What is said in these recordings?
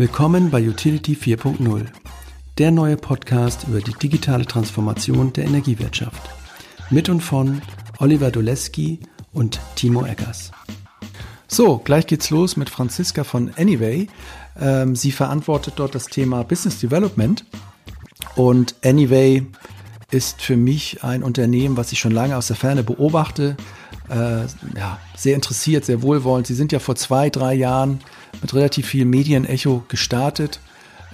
Willkommen bei Utility 4.0, der neue Podcast über die digitale Transformation der Energiewirtschaft. Mit und von Oliver Doleski und Timo Eggers. So, gleich geht's los mit Franziska von Anyway. Ähm, sie verantwortet dort das Thema Business Development und Anyway ist für mich ein Unternehmen, was ich schon lange aus der Ferne beobachte. Äh, ja, sehr interessiert, sehr wohlwollend. Sie sind ja vor zwei, drei Jahren mit relativ viel Medienecho gestartet,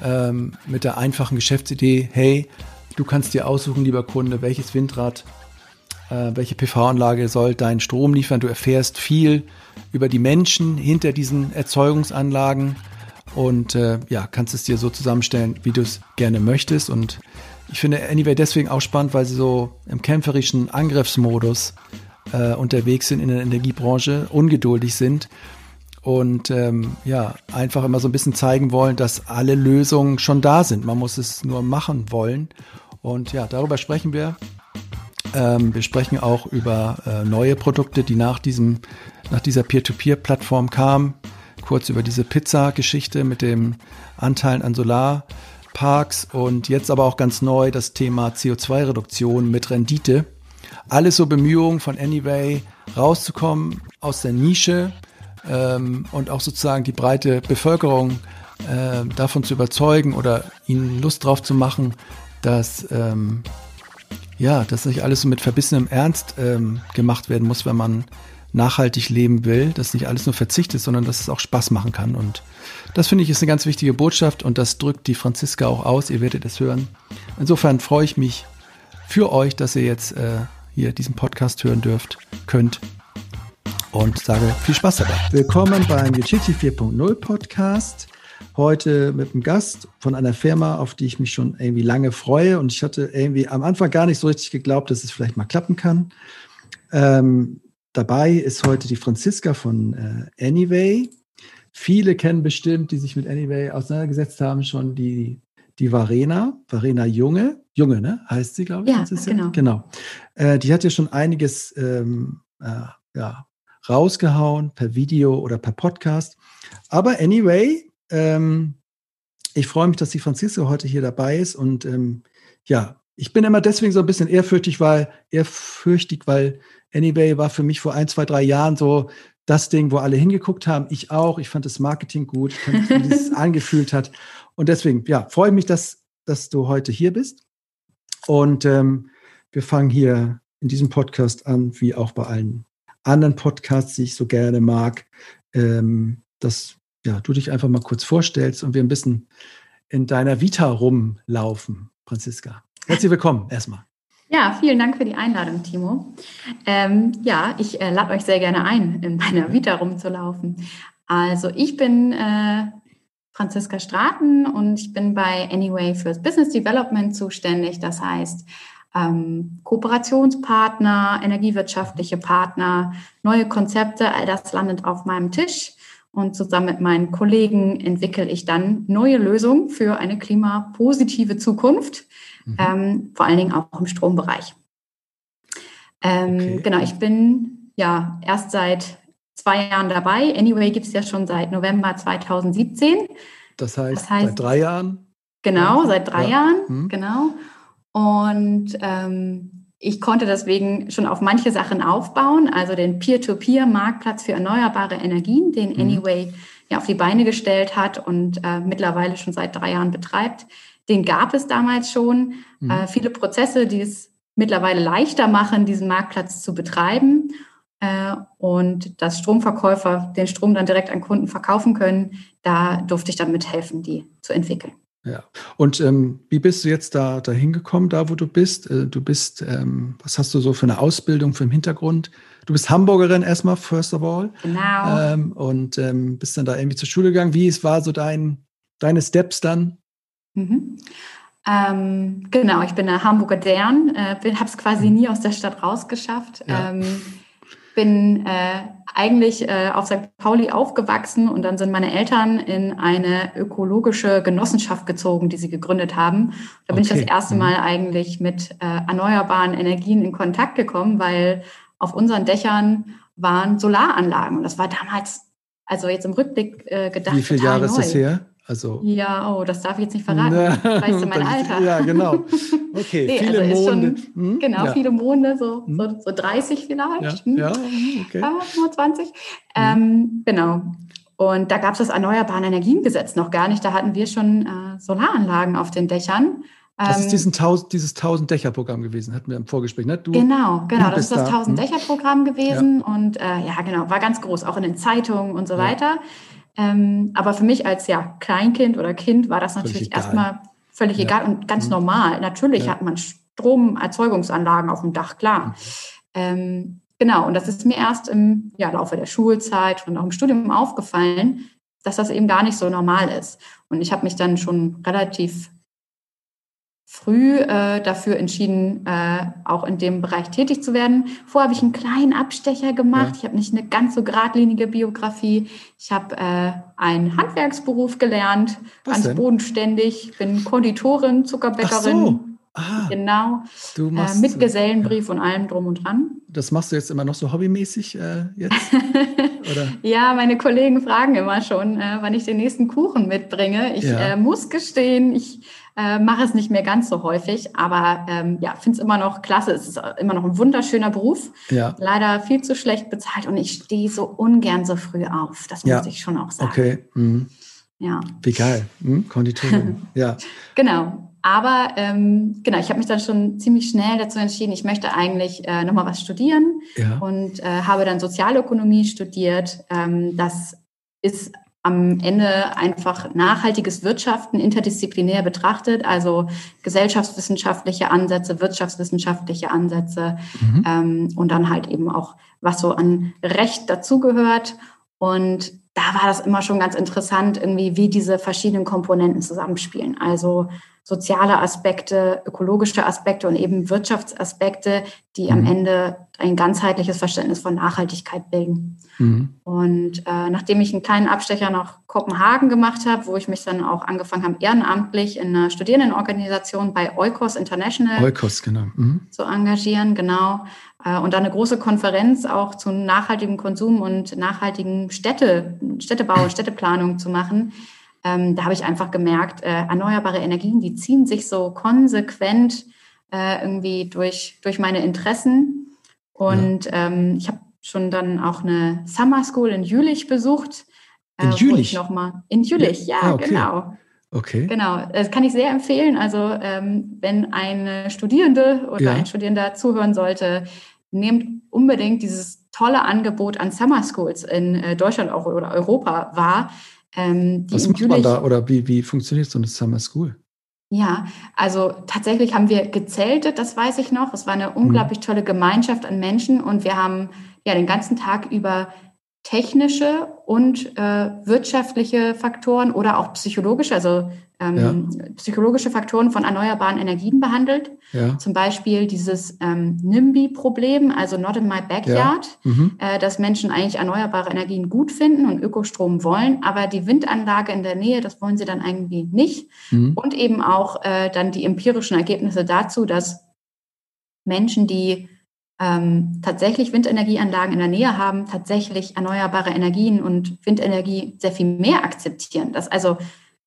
ähm, mit der einfachen Geschäftsidee, hey, du kannst dir aussuchen, lieber Kunde, welches Windrad, äh, welche PV-Anlage soll deinen Strom liefern. Du erfährst viel über die Menschen hinter diesen Erzeugungsanlagen und äh, ja, kannst es dir so zusammenstellen, wie du es gerne möchtest. Und ich finde Anyway deswegen auch spannend, weil sie so im kämpferischen Angriffsmodus äh, unterwegs sind in der Energiebranche, ungeduldig sind und ähm, ja, einfach immer so ein bisschen zeigen wollen, dass alle Lösungen schon da sind. Man muss es nur machen wollen. Und ja, darüber sprechen wir. Ähm, wir sprechen auch über äh, neue Produkte, die nach diesem, nach dieser Peer-to-Peer-Plattform kamen. Kurz über diese Pizza-Geschichte mit dem Anteilen an Solarparks und jetzt aber auch ganz neu das Thema CO2-Reduktion mit Rendite. Alles so Bemühungen von Anyway, rauszukommen aus der Nische ähm, und auch sozusagen die breite Bevölkerung äh, davon zu überzeugen oder ihnen Lust drauf zu machen, dass ähm, ja, dass nicht alles so mit verbissenem Ernst ähm, gemacht werden muss, wenn man nachhaltig leben will, dass nicht alles nur Verzicht ist, sondern dass es auch Spaß machen kann. Und das finde ich ist eine ganz wichtige Botschaft und das drückt die Franziska auch aus. Ihr werdet es hören. Insofern freue ich mich für euch, dass ihr jetzt äh, hier diesen Podcast hören dürft, könnt und sage viel Spaß dabei. Willkommen beim Utility 4.0 Podcast. Heute mit einem Gast von einer Firma, auf die ich mich schon irgendwie lange freue. Und ich hatte irgendwie am Anfang gar nicht so richtig geglaubt, dass es vielleicht mal klappen kann. Ähm, dabei ist heute die Franziska von äh, Anyway. Viele kennen bestimmt, die sich mit Anyway auseinandergesetzt haben, schon die, die Varena, Varena Junge. Junge, ne? Heißt sie, glaube ich. Ja, genau. genau. Äh, die hat ja schon einiges ähm, äh, ja, rausgehauen per Video oder per Podcast. Aber anyway, ähm, ich freue mich, dass die Franziska heute hier dabei ist und ähm, ja, ich bin immer deswegen so ein bisschen ehrfürchtig, weil ehrfürchtig, weil Anyway war für mich vor ein, zwei, drei Jahren so das Ding, wo alle hingeguckt haben. Ich auch. Ich fand das Marketing gut, ich fand, wie es angefühlt hat. Und deswegen, ja, freue mich, dass, dass du heute hier bist. Und ähm, wir fangen hier in diesem Podcast an, wie auch bei allen anderen Podcasts, die ich so gerne mag, ähm, dass ja, du dich einfach mal kurz vorstellst und wir ein bisschen in deiner Vita rumlaufen, Franziska. Herzlich willkommen erstmal. Ja, vielen Dank für die Einladung, Timo. Ähm, ja, ich äh, lade euch sehr gerne ein, in meiner Vita rumzulaufen. Also ich bin äh, Franziska Straten und ich bin bei Anyway fürs Business Development zuständig. Das heißt, ähm, Kooperationspartner, energiewirtschaftliche Partner, neue Konzepte, all das landet auf meinem Tisch. Und zusammen mit meinen Kollegen entwickle ich dann neue Lösungen für eine klimapositive Zukunft, mhm. ähm, vor allen Dingen auch im Strombereich. Ähm, okay. Genau, ich bin ja erst seit zwei Jahren dabei. Anyway gibt es ja schon seit November 2017. Das heißt, das heißt seit drei Jahren? Genau, seit drei ja. Jahren, mhm. genau. Und ähm, ich konnte deswegen schon auf manche Sachen aufbauen, also den Peer-to-Peer-Marktplatz für erneuerbare Energien, den mhm. Anyway ja auf die Beine gestellt hat und äh, mittlerweile schon seit drei Jahren betreibt. Den gab es damals schon. Mhm. Äh, viele Prozesse, die es mittlerweile leichter machen, diesen Marktplatz zu betreiben äh, und dass Stromverkäufer den Strom dann direkt an Kunden verkaufen können. Da durfte ich dann mithelfen, die zu entwickeln. Ja. Und ähm, wie bist du jetzt da dahin gekommen, da wo du bist? Äh, du bist, ähm, was hast du so für eine Ausbildung für im Hintergrund? Du bist Hamburgerin erstmal, first of all. Genau. Ähm, und ähm, bist dann da irgendwie zur Schule gegangen. Wie es war so dein, deine Steps dann? Mhm. Ähm, genau, ich bin eine Hamburger Dern, äh, habe es quasi nie aus der Stadt rausgeschafft. Ja. Bin äh, eigentlich äh, auf St. Pauli aufgewachsen und dann sind meine Eltern in eine ökologische Genossenschaft gezogen, die sie gegründet haben. Da bin okay. ich das erste mhm. Mal eigentlich mit äh, erneuerbaren Energien in Kontakt gekommen, weil auf unseren Dächern waren Solaranlagen und das war damals, also jetzt im Rückblick äh, gedacht. Wie viele Jahre neu. ist das her? Also ja, oh, das darf ich jetzt nicht verraten. weißt du mein Alter? Ja, genau. Okay, nee, viele also Monde. Schon, hm? Genau, ja. viele Monde, so, hm? so, so 30 vielleicht. Ja, hm? ja okay. 25. Ähm, genau. Und da gab es das Erneuerbaren Energiengesetz noch gar nicht. Da hatten wir schon äh, Solaranlagen auf den Dächern. Das ist ähm, diesen Tausend, dieses 1000-Dächer-Programm gewesen, hatten wir im Vorgespräch. Ne? Du, genau, genau. Das ist das 1000-Dächer-Programm gewesen. Ja. Und äh, ja, genau, war ganz groß, auch in den Zeitungen und so ja. weiter. Ähm, aber für mich als ja, Kleinkind oder Kind war das natürlich erstmal völlig ja. egal und ganz mhm. normal. Natürlich hat man Stromerzeugungsanlagen auf dem Dach, klar. Mhm. Ähm, genau, und das ist mir erst im ja, Laufe der Schulzeit und auch im Studium aufgefallen, dass das eben gar nicht so normal ist. Und ich habe mich dann schon relativ früh äh, dafür entschieden, äh, auch in dem Bereich tätig zu werden. Vorher habe ich einen kleinen Abstecher gemacht. Ja. Ich habe nicht eine ganz so geradlinige Biografie. Ich habe äh, einen Handwerksberuf gelernt, Was ganz denn? bodenständig. Bin Konditorin, Zuckerbäckerin. Ach so. Ah, genau. Du machst, äh, mit Gesellenbrief ja. und allem drum und dran. Das machst du jetzt immer noch so hobbymäßig äh, jetzt? ja, meine Kollegen fragen immer schon, äh, wann ich den nächsten Kuchen mitbringe. Ich ja. Äh, muss gestehen, ich äh, mache es nicht mehr ganz so häufig, aber ähm, ja, finde es immer noch klasse. Es ist immer noch ein wunderschöner Beruf. Ja. Leider viel zu schlecht bezahlt und ich stehe so ungern so früh auf. Das muss ich schon auch sagen. Okay. Mhm. Ja. Wie geil. Hm? Konditorin. ja. Genau. Aber ähm, genau, ich habe mich dann schon ziemlich schnell dazu entschieden, ich möchte eigentlich äh, nochmal was studieren ja. und äh, habe dann Sozialökonomie studiert. Ähm, das ist am Ende einfach nachhaltiges Wirtschaften interdisziplinär betrachtet, also gesellschaftswissenschaftliche Ansätze, wirtschaftswissenschaftliche Ansätze mhm. ähm, und dann halt eben auch, was so an Recht dazugehört. Und da war das immer schon ganz interessant, irgendwie, wie diese verschiedenen Komponenten zusammenspielen. Also soziale Aspekte, ökologische Aspekte und eben Wirtschaftsaspekte, die mhm. am Ende ein ganzheitliches Verständnis von Nachhaltigkeit bilden. Mhm. Und äh, nachdem ich einen kleinen Abstecher nach Kopenhagen gemacht habe, wo ich mich dann auch angefangen habe, ehrenamtlich in einer Studierendenorganisation bei Eukos International Eukos, genau. Mhm. zu engagieren, genau. Äh, und dann eine große Konferenz auch zu nachhaltigem Konsum und nachhaltigen Städte, Städtebau, Städteplanung zu machen, da habe ich einfach gemerkt, äh, erneuerbare Energien, die ziehen sich so konsequent äh, irgendwie durch, durch meine Interessen. Und ja. ähm, ich habe schon dann auch eine Summer School in Jülich besucht. Äh, in Jülich? Noch mal, in Jülich, ja, ja ah, okay. genau. Okay. Genau, das kann ich sehr empfehlen. Also ähm, wenn eine Studierende oder ja. ein Studierender zuhören sollte, nehmt unbedingt dieses tolle Angebot an Summer Schools in Deutschland oder Europa wahr. Ähm, Was macht man da oder wie, wie funktioniert so eine Summer School? Ja, also tatsächlich haben wir gezeltet, das weiß ich noch. Es war eine unglaublich tolle Gemeinschaft an Menschen und wir haben ja den ganzen Tag über technische und äh, wirtschaftliche Faktoren oder auch psychologische, also ähm, ja. psychologische Faktoren von erneuerbaren Energien behandelt. Ja. Zum Beispiel dieses ähm, NIMBY-Problem, also Not in my backyard, ja. mhm. äh, dass Menschen eigentlich erneuerbare Energien gut finden und Ökostrom wollen, aber die Windanlage in der Nähe, das wollen sie dann irgendwie nicht. Mhm. Und eben auch äh, dann die empirischen Ergebnisse dazu, dass Menschen, die ähm, tatsächlich Windenergieanlagen in der Nähe haben, tatsächlich erneuerbare Energien und Windenergie sehr viel mehr akzeptieren. Dass also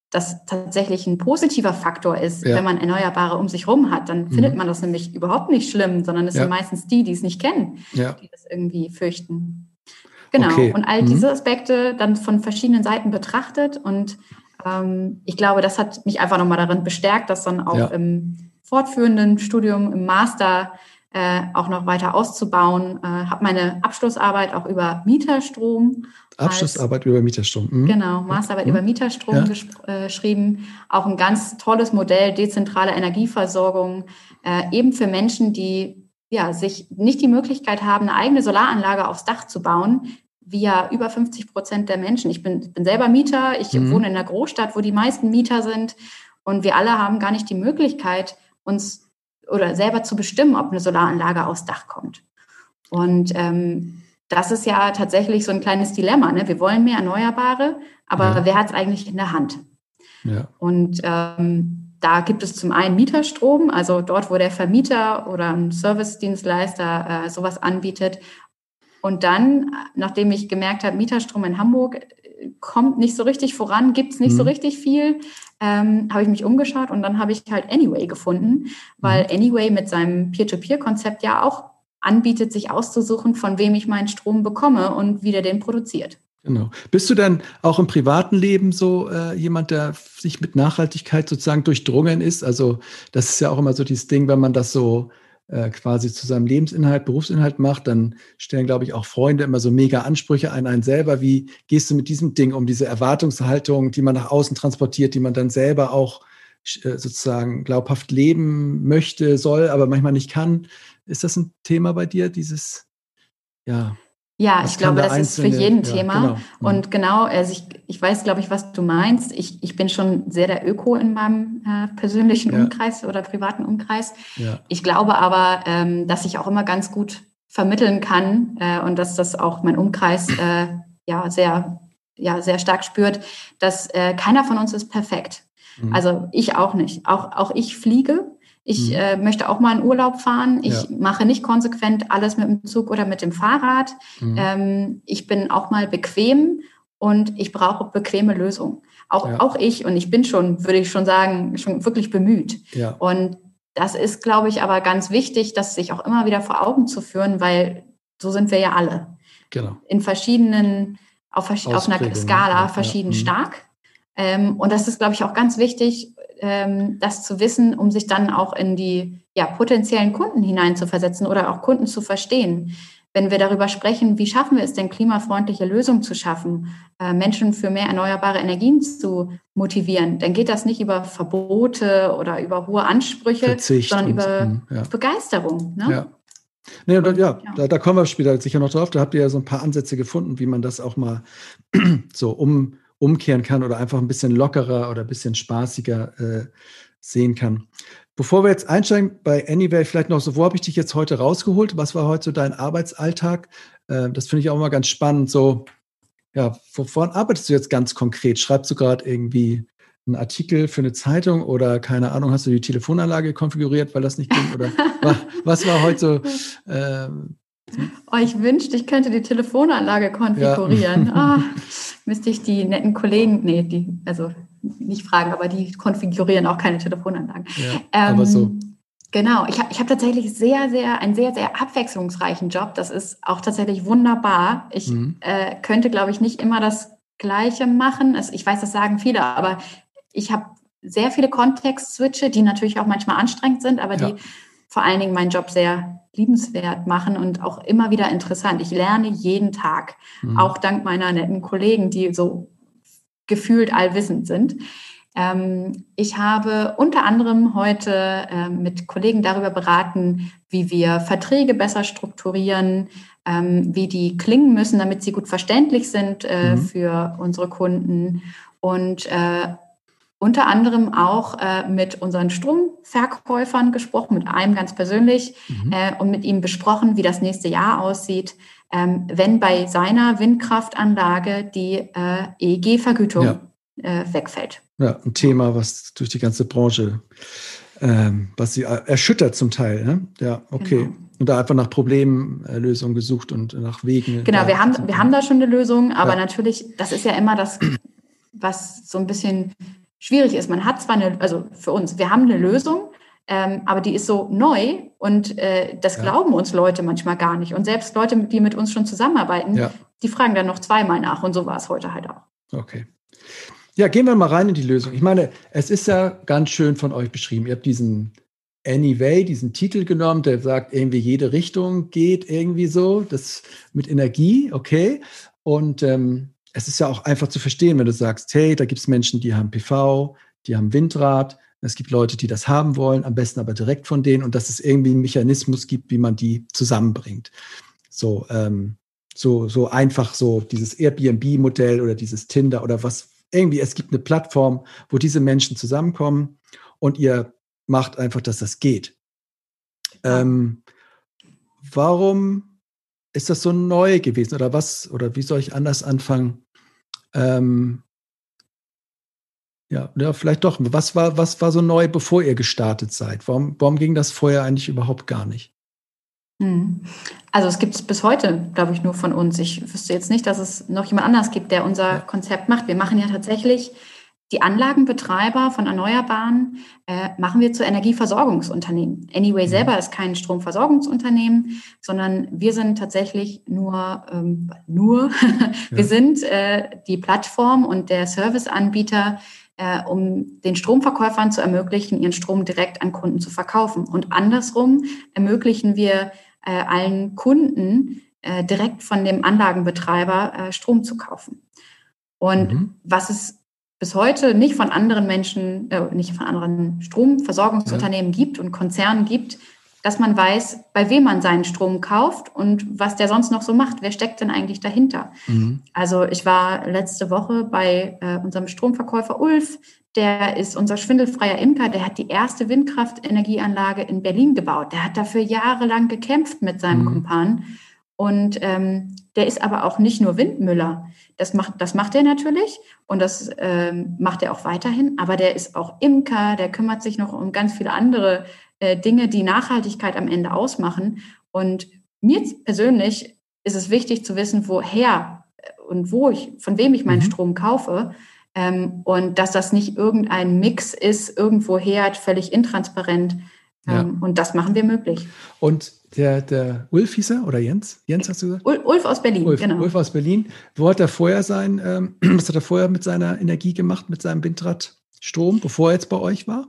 das tatsächlich ein positiver Faktor ist, ja. wenn man Erneuerbare um sich herum hat, dann mhm. findet man das nämlich überhaupt nicht schlimm, sondern es ja. sind meistens die, die es nicht kennen, ja. die das irgendwie fürchten. Genau. Okay. Und all mhm. diese Aspekte dann von verschiedenen Seiten betrachtet. Und ähm, ich glaube, das hat mich einfach nochmal darin bestärkt, das dann auch im fortführenden Studium, im Master äh, auch noch weiter auszubauen. Äh, habe meine Abschlussarbeit auch über Mieterstrom. Abschlussarbeit als, über Mieterstrom. Mhm. Genau, Masterarbeit mhm. über Mieterstrom ja. äh, geschrieben. Auch ein ganz tolles Modell, dezentrale Energieversorgung, äh, eben für Menschen, die ja, sich nicht die Möglichkeit haben, eine eigene Solaranlage aufs Dach zu bauen, wie ja über 50 Prozent der Menschen. Ich bin, bin selber Mieter, ich mhm. wohne in einer Großstadt, wo die meisten Mieter sind und wir alle haben gar nicht die Möglichkeit, uns oder selber zu bestimmen, ob eine Solaranlage aufs Dach kommt. Und ähm, das ist ja tatsächlich so ein kleines Dilemma. Ne? Wir wollen mehr Erneuerbare, aber ja. wer hat es eigentlich in der Hand? Ja. Und ähm, da gibt es zum einen Mieterstrom, also dort, wo der Vermieter oder ein Servicedienstleister äh, sowas anbietet. Und dann, nachdem ich gemerkt habe, Mieterstrom in Hamburg kommt nicht so richtig voran, gibt es nicht mhm. so richtig viel, ähm, habe ich mich umgeschaut und dann habe ich halt Anyway gefunden, weil mhm. Anyway mit seinem Peer-to-Peer-Konzept ja auch anbietet, sich auszusuchen, von wem ich meinen Strom bekomme und wie der den produziert. Genau. Bist du dann auch im privaten Leben so äh, jemand, der sich mit Nachhaltigkeit sozusagen durchdrungen ist? Also das ist ja auch immer so dieses Ding, wenn man das so äh, quasi zu seinem Lebensinhalt, Berufsinhalt macht, dann stellen, glaube ich, auch Freunde immer so mega Ansprüche an einen selber. Wie gehst du mit diesem Ding um, diese Erwartungshaltung, die man nach außen transportiert, die man dann selber auch äh, sozusagen glaubhaft leben möchte, soll, aber manchmal nicht kann? Ist das ein Thema bei dir, dieses, ja? Ja, ich glaube, das ist für jeden ja, Thema. Genau. Mhm. Und genau, also ich, ich weiß, glaube ich, was du meinst. Ich, ich bin schon sehr der Öko in meinem äh, persönlichen ja. Umkreis oder privaten Umkreis. Ja. Ich glaube aber, ähm, dass ich auch immer ganz gut vermitteln kann äh, und dass das auch mein Umkreis äh, ja sehr, ja sehr stark spürt, dass äh, keiner von uns ist perfekt. Mhm. Also ich auch nicht. Auch, auch ich fliege ich mhm. äh, möchte auch mal in Urlaub fahren. Ich ja. mache nicht konsequent alles mit dem Zug oder mit dem Fahrrad. Mhm. Ähm, ich bin auch mal bequem und ich brauche bequeme Lösungen. Auch, ja. auch ich, und ich bin schon, würde ich schon sagen, schon wirklich bemüht. Ja. Und das ist, glaube ich, aber ganz wichtig, das sich auch immer wieder vor Augen zu führen, weil so sind wir ja alle. Genau. In verschiedenen, auf, auf einer Skala verschieden. Mhm. stark. Ähm, und das ist, glaube ich, auch ganz wichtig, ähm, das zu wissen, um sich dann auch in die ja, potenziellen Kunden hineinzuversetzen oder auch Kunden zu verstehen. Wenn wir darüber sprechen, wie schaffen wir es denn, klimafreundliche Lösungen zu schaffen, äh, Menschen für mehr erneuerbare Energien zu motivieren, dann geht das nicht über Verbote oder über hohe Ansprüche, Verzicht sondern über hm, ja. Begeisterung. Ne? Ja. Nee, und, ja, ja. Da, da, kommen wir später sicher noch drauf. Da habt ihr ja so ein paar Ansätze gefunden, wie man das auch mal so um, umkehren kann oder einfach ein bisschen lockerer oder ein bisschen spaßiger äh, sehen kann. Bevor wir jetzt einsteigen bei Anyway, vielleicht noch so, wo habe ich dich jetzt heute rausgeholt? Was war heute so dein Arbeitsalltag? Äh, das finde ich auch immer ganz spannend. So, ja, wovon arbeitest du jetzt ganz konkret? Schreibst du gerade irgendwie einen Artikel für eine Zeitung oder keine Ahnung, hast du die Telefonanlage konfiguriert, weil das nicht ging? Oder was war heute so äh, Oh, ich wünschte, ich könnte die Telefonanlage konfigurieren. Ja. Oh, müsste ich die netten Kollegen, nee, die, also nicht fragen, aber die konfigurieren auch keine Telefonanlagen. Ja, ähm, aber so. Genau, ich habe ich hab tatsächlich sehr, sehr, einen sehr, sehr abwechslungsreichen Job. Das ist auch tatsächlich wunderbar. Ich mhm. äh, könnte, glaube ich, nicht immer das Gleiche machen. Also ich weiß, das sagen viele, aber ich habe sehr viele Kontext-Switche, die natürlich auch manchmal anstrengend sind, aber ja. die vor allen Dingen meinen Job sehr liebenswert machen und auch immer wieder interessant. Ich lerne jeden Tag, mhm. auch dank meiner netten Kollegen, die so gefühlt allwissend sind. Ähm, ich habe unter anderem heute äh, mit Kollegen darüber beraten, wie wir Verträge besser strukturieren, ähm, wie die klingen müssen, damit sie gut verständlich sind äh, mhm. für unsere Kunden und äh, unter anderem auch äh, mit unseren Stromverkäufern gesprochen, mit einem ganz persönlich mhm. äh, und mit ihm besprochen, wie das nächste Jahr aussieht, ähm, wenn bei seiner Windkraftanlage die äh, EEG-Vergütung ja. Äh, wegfällt. Ja, ein Thema, was durch die ganze Branche, ähm, was sie äh, erschüttert zum Teil. Ne? Ja, okay. Genau. Und da einfach nach Problemlösungen gesucht und nach Wegen. Genau, wir haben, wir haben da schon eine Lösung, aber ja. natürlich, das ist ja immer das, was so ein bisschen schwierig ist. Man hat zwar eine, also für uns, wir haben eine Lösung, ähm, aber die ist so neu und äh, das ja. glauben uns Leute manchmal gar nicht. Und selbst Leute, die mit uns schon zusammenarbeiten, ja. die fragen dann noch zweimal nach. Und so war es heute halt auch. Okay. Ja, gehen wir mal rein in die Lösung. Ich meine, es ist ja ganz schön von euch beschrieben. Ihr habt diesen Anyway, diesen Titel genommen, der sagt, irgendwie jede Richtung geht irgendwie so, das mit Energie, okay. Und ähm, es ist ja auch einfach zu verstehen, wenn du sagst, hey, da gibt es Menschen, die haben PV, die haben Windrad, es gibt Leute, die das haben wollen, am besten aber direkt von denen und dass es irgendwie einen Mechanismus gibt, wie man die zusammenbringt. So, ähm, so, so einfach so dieses Airbnb-Modell oder dieses Tinder oder was irgendwie, es gibt eine Plattform, wo diese Menschen zusammenkommen und ihr macht einfach, dass das geht. Ähm, warum ist das so neu gewesen oder was, oder wie soll ich anders anfangen? Ähm, ja, ja, vielleicht doch. Was war, was war so neu, bevor ihr gestartet seid? Warum, warum ging das vorher eigentlich überhaupt gar nicht? Hm. Also es gibt es bis heute, glaube ich, nur von uns. Ich wüsste jetzt nicht, dass es noch jemand anders gibt, der unser Konzept macht. Wir machen ja tatsächlich die Anlagenbetreiber von Erneuerbaren äh, machen wir zu Energieversorgungsunternehmen. Anyway mhm. selber ist kein Stromversorgungsunternehmen, sondern wir sind tatsächlich nur, ähm, nur, wir sind äh, die Plattform und der Serviceanbieter, äh, um den Stromverkäufern zu ermöglichen, ihren Strom direkt an Kunden zu verkaufen. Und andersrum ermöglichen wir äh, allen Kunden äh, direkt von dem Anlagenbetreiber äh, Strom zu kaufen. Und mhm. was es bis heute nicht von anderen Menschen, äh, nicht von anderen Stromversorgungsunternehmen ja. gibt und Konzernen gibt, dass man weiß, bei wem man seinen Strom kauft und was der sonst noch so macht. Wer steckt denn eigentlich dahinter? Mhm. Also ich war letzte Woche bei äh, unserem Stromverkäufer Ulf. Der ist unser schwindelfreier Imker. Der hat die erste Windkraftenergieanlage in Berlin gebaut. Der hat dafür jahrelang gekämpft mit seinem mhm. Kumpan. Und ähm, der ist aber auch nicht nur Windmüller. Das macht, das macht er natürlich und das ähm, macht er auch weiterhin. Aber der ist auch Imker, der kümmert sich noch um ganz viele andere äh, Dinge, die Nachhaltigkeit am Ende ausmachen. Und mir persönlich ist es wichtig zu wissen, woher und wo ich, von wem ich meinen mhm. Strom kaufe. Ähm, und dass das nicht irgendein Mix ist, irgendwoher, völlig intransparent. Ähm, ja. Und das machen wir möglich. Und der, der Ulf hieß er oder Jens? Jens hast du gesagt? Ulf aus Berlin, Ulf, genau. Ulf aus Berlin. Wo hat er vorher sein, ähm, was hat er vorher mit seiner Energie gemacht, mit seinem Windradstrom, bevor er jetzt bei euch war?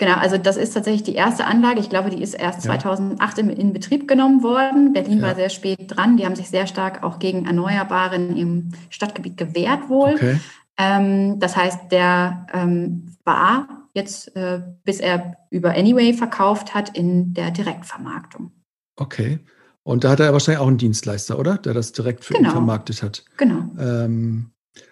Genau, also das ist tatsächlich die erste Anlage. Ich glaube, die ist erst ja. 2008 in, in, Betrieb genommen worden. Berlin ja. war sehr spät dran. Die haben sich sehr stark auch gegen Erneuerbare im Stadtgebiet gewehrt wohl. Okay. Ähm, das heißt, der ähm, war jetzt, äh, bis er über Anyway verkauft hat, in der Direktvermarktung. Okay. Und da hat er wahrscheinlich auch einen Dienstleister, oder? Der das direkt für genau. ihn vermarktet hat. Genau. Ähm,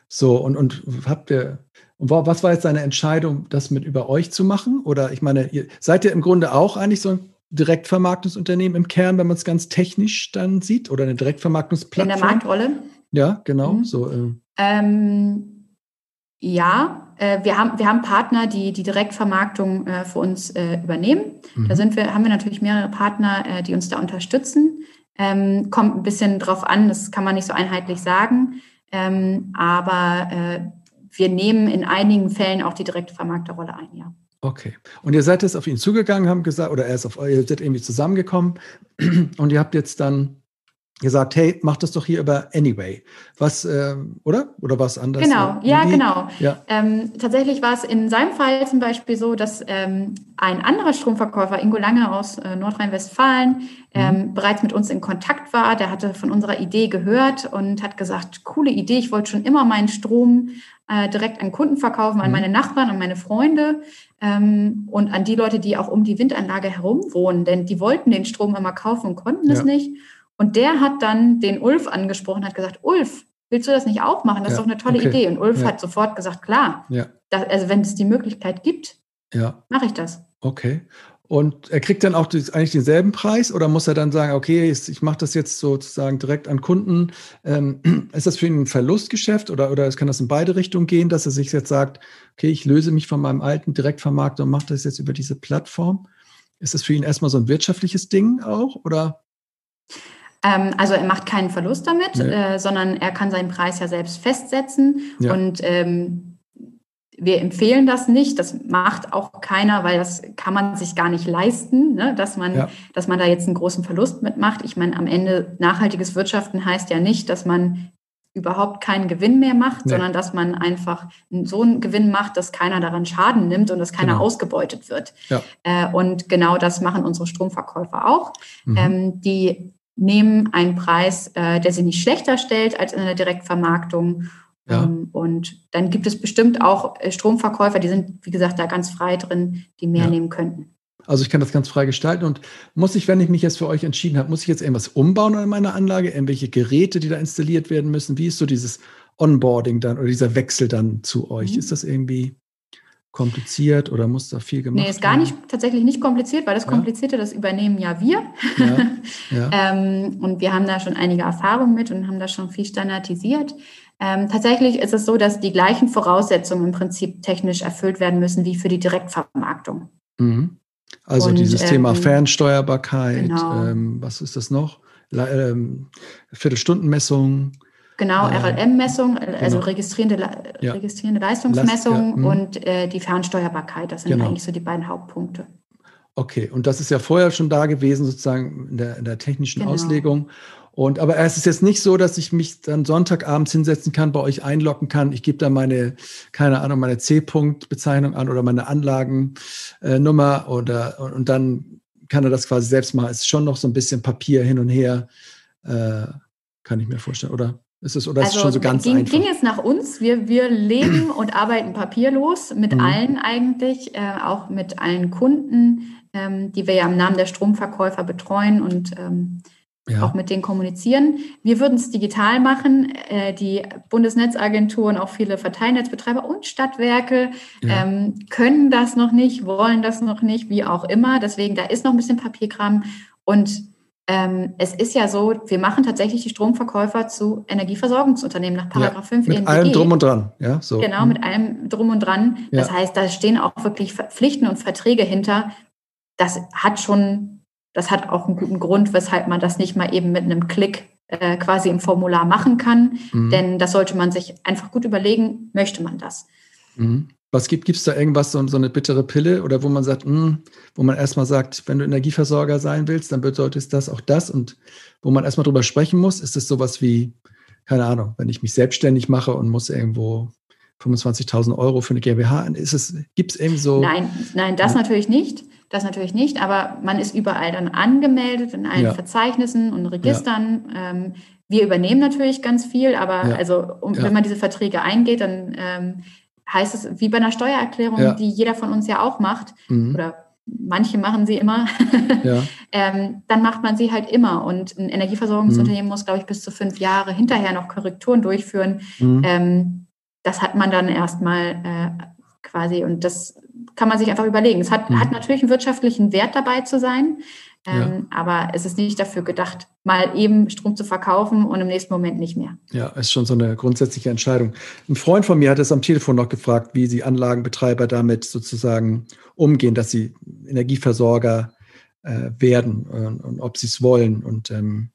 so, und, und habt ihr, und was war jetzt seine Entscheidung, das mit über euch zu machen? Oder ich meine, ihr seid ihr im Grunde auch eigentlich so ein Direktvermarktungsunternehmen im Kern, wenn man es ganz technisch dann sieht? Oder eine Direktvermarktungsplattform? In der Marktrolle? Ja, genau. Mhm. So, äh. ähm, ja, äh, wir, haben, wir haben Partner, die die Direktvermarktung äh, für uns äh, übernehmen. Mhm. Da sind wir, haben wir natürlich mehrere Partner, äh, die uns da unterstützen. Ähm, kommt ein bisschen drauf an, das kann man nicht so einheitlich sagen. Ähm, aber äh, wir nehmen in einigen Fällen auch die direkte Vermarkterrolle ein, ja. Okay. Und ihr seid jetzt auf ihn zugegangen, haben gesagt, oder er ist auf ihr seid irgendwie zusammengekommen und ihr habt jetzt dann gesagt, hey, mach das doch hier über Anyway. Was, äh, oder? Oder was anders? Genau, ja, genau. Ja. Ähm, tatsächlich war es in seinem Fall zum Beispiel so, dass ähm, ein anderer Stromverkäufer, Ingo Lange aus äh, Nordrhein-Westfalen, ähm, mhm. bereits mit uns in Kontakt war. Der hatte von unserer Idee gehört und hat gesagt, coole Idee, ich wollte schon immer meinen Strom äh, direkt an Kunden verkaufen, an mhm. meine Nachbarn, an meine Freunde ähm, und an die Leute, die auch um die Windanlage herum wohnen, denn die wollten den Strom immer kaufen und konnten es nicht. Und der hat dann den Ulf angesprochen, hat gesagt, Ulf, willst du das nicht auch machen? Das ja, ist doch eine tolle okay. Idee. Und Ulf ja. hat sofort gesagt, klar, ja. das, also wenn es die Möglichkeit gibt, ja. mache ich das. Okay. Und er kriegt dann auch eigentlich denselben Preis oder muss er dann sagen, okay, ich mache das jetzt sozusagen direkt an Kunden? Ähm, ist das für ihn ein Verlustgeschäft oder, oder kann das in beide Richtungen gehen, dass er sich jetzt sagt, okay, ich löse mich von meinem alten Direktvermarkter und mache das jetzt über diese Plattform? Ist das für ihn erstmal so ein wirtschaftliches Ding auch oder? Ähm, also er macht keinen Verlust damit, nee. äh, sondern er kann seinen Preis ja selbst festsetzen. Ja. Und ähm, wir empfehlen das nicht. Das macht auch keiner, weil das kann man sich gar nicht leisten, ne? dass, man, ja. dass man da jetzt einen großen Verlust mitmacht. Ich meine, am Ende nachhaltiges Wirtschaften heißt ja nicht, dass man überhaupt keinen Gewinn mehr macht, nee. sondern dass man einfach so einen Gewinn macht, dass keiner daran Schaden nimmt und dass keiner genau. ausgebeutet wird. Ja. Äh, und genau das machen unsere Stromverkäufer auch. Mhm. Ähm, die nehmen einen Preis, äh, der sie nicht schlechter stellt als in der Direktvermarktung. Ja. Ähm, und dann gibt es bestimmt auch äh, Stromverkäufer, die sind, wie gesagt, da ganz frei drin, die mehr ja. nehmen könnten. Also ich kann das ganz frei gestalten und muss ich, wenn ich mich jetzt für euch entschieden habe, muss ich jetzt irgendwas umbauen an meiner Anlage, irgendwelche Geräte, die da installiert werden müssen? Wie ist so dieses Onboarding dann oder dieser Wechsel dann zu euch? Mhm. Ist das irgendwie kompliziert oder muss da viel gemacht werden? Nee, ist gar nicht tatsächlich nicht kompliziert, weil das Komplizierte, das übernehmen ja wir. Ja. Ja. ähm, und wir haben da schon einige Erfahrungen mit und haben da schon viel standardisiert. Ähm, tatsächlich ist es so, dass die gleichen Voraussetzungen im Prinzip technisch erfüllt werden müssen wie für die Direktvermarktung. Mhm. Also und, dieses ähm, Thema Fernsteuerbarkeit, genau. ähm, was ist das noch? Ähm, Viertelstundenmessung. Genau, RLM-Messung, äh, also genau. registrierende, ja. registrierende Leistungsmessung Last, ja, und äh, die Fernsteuerbarkeit. Das sind genau. eigentlich so die beiden Hauptpunkte. Okay, und das ist ja vorher schon da gewesen, sozusagen in der, in der technischen genau. Auslegung. Und aber es ist jetzt nicht so, dass ich mich dann Sonntagabends hinsetzen kann, bei euch einloggen kann. Ich gebe da meine, keine Ahnung, meine C-Punkt-Bezeichnung an oder meine Anlagennummer äh, oder und dann kann er das quasi selbst machen. Es ist schon noch so ein bisschen Papier hin und her, äh, kann ich mir vorstellen, oder? Ist es, oder also, ist es schon so ganz ging, einfach? ging es nach uns. Wir, wir leben und arbeiten papierlos mit mhm. allen eigentlich, äh, auch mit allen Kunden, ähm, die wir ja im Namen der Stromverkäufer betreuen und ähm, ja. auch mit denen kommunizieren. Wir würden es digital machen. Äh, die Bundesnetzagenturen, auch viele Verteilnetzbetreiber und Stadtwerke ja. ähm, können das noch nicht, wollen das noch nicht, wie auch immer. Deswegen, da ist noch ein bisschen Papierkram. Und ähm, es ist ja so, wir machen tatsächlich die Stromverkäufer zu Energieversorgungsunternehmen nach Paragraph ja, 5 Mit ENBG. allem drum und dran, ja. So. Genau, mhm. mit allem drum und dran. Das heißt, da stehen auch wirklich Pflichten und Verträge hinter. Das hat schon das hat auch einen guten Grund, weshalb man das nicht mal eben mit einem Klick äh, quasi im Formular machen kann. Mhm. Denn das sollte man sich einfach gut überlegen, möchte man das. Mhm. Was gibt es da irgendwas, so, so, eine bittere Pille oder wo man sagt, mh, hm, wo man erstmal sagt, wenn du Energieversorger sein willst, dann bedeutet das auch das und wo man erstmal drüber sprechen muss, ist es sowas wie, keine Ahnung, wenn ich mich selbstständig mache und muss irgendwo 25.000 Euro für eine GmbH, ist es, gibt es irgendwie so? Nein, nein, das ja. natürlich nicht. Das natürlich nicht, aber man ist überall dann angemeldet in allen ja. Verzeichnissen und Registern. Ja. Ähm, wir übernehmen natürlich ganz viel, aber also um, wenn man diese Verträge eingeht, dann ähm, heißt es wie bei einer Steuererklärung, die jeder von uns ja auch macht mhm. oder manche machen sie immer, ähm, dann macht man sie halt immer. Und ein Energieversorgungsunternehmen mhm. muss, glaube ich, bis zu fünf Jahre hinterher noch Korrekturen durchführen. Mhm. Ähm, das hat man dann erstmal äh, quasi und das kann man sich einfach überlegen. Es hat, mhm. hat natürlich einen wirtschaftlichen Wert dabei zu sein, ähm, ja. aber es ist nicht dafür gedacht, mal eben Strom zu verkaufen und im nächsten Moment nicht mehr. Ja, ist schon so eine grundsätzliche Entscheidung. Ein Freund von mir hat es am Telefon noch gefragt, wie sie Anlagenbetreiber damit sozusagen umgehen, dass sie Energieversorger äh, werden und, und ob sie es wollen. Und ähm,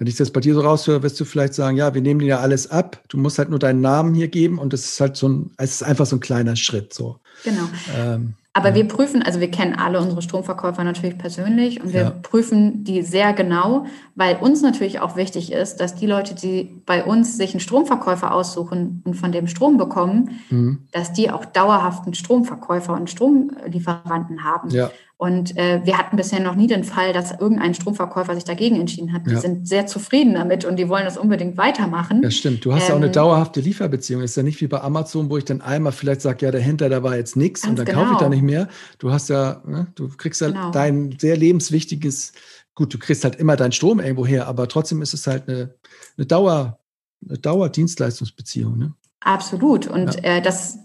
wenn ich das bei dir so raushöre, wirst du vielleicht sagen, ja, wir nehmen dir ja alles ab. Du musst halt nur deinen Namen hier geben und es ist halt so ein, es ist einfach so ein kleiner Schritt. So. Genau. Ähm, aber ja. wir prüfen, also wir kennen alle unsere Stromverkäufer natürlich persönlich und wir ja. prüfen die sehr genau, weil uns natürlich auch wichtig ist, dass die Leute, die bei uns sich einen Stromverkäufer aussuchen und von dem Strom bekommen, mhm. dass die auch dauerhaften Stromverkäufer und Stromlieferanten haben. Ja. Und äh, wir hatten bisher noch nie den Fall, dass irgendein Stromverkäufer sich dagegen entschieden hat. Die ja. sind sehr zufrieden damit und die wollen das unbedingt weitermachen. Ja, stimmt. Du hast ähm, ja auch eine ähm, dauerhafte Lieferbeziehung. Ist ja nicht wie bei Amazon, wo ich dann einmal vielleicht sage, ja, dahinter, da war jetzt nichts und dann genau. kaufe ich da nicht mehr. Du hast ja, ne, du kriegst ja genau. dein sehr lebenswichtiges, gut, du kriegst halt immer deinen Strom irgendwo her, aber trotzdem ist es halt eine, eine Dauer, eine Dauerdienstleistungsbeziehung. Ne? Absolut. Und ja. äh, das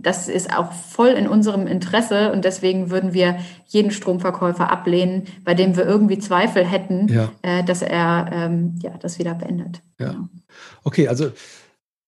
das ist auch voll in unserem Interesse und deswegen würden wir jeden Stromverkäufer ablehnen, bei dem wir irgendwie Zweifel hätten, ja. äh, dass er ähm, ja, das wieder beendet. Ja. Genau. Okay, also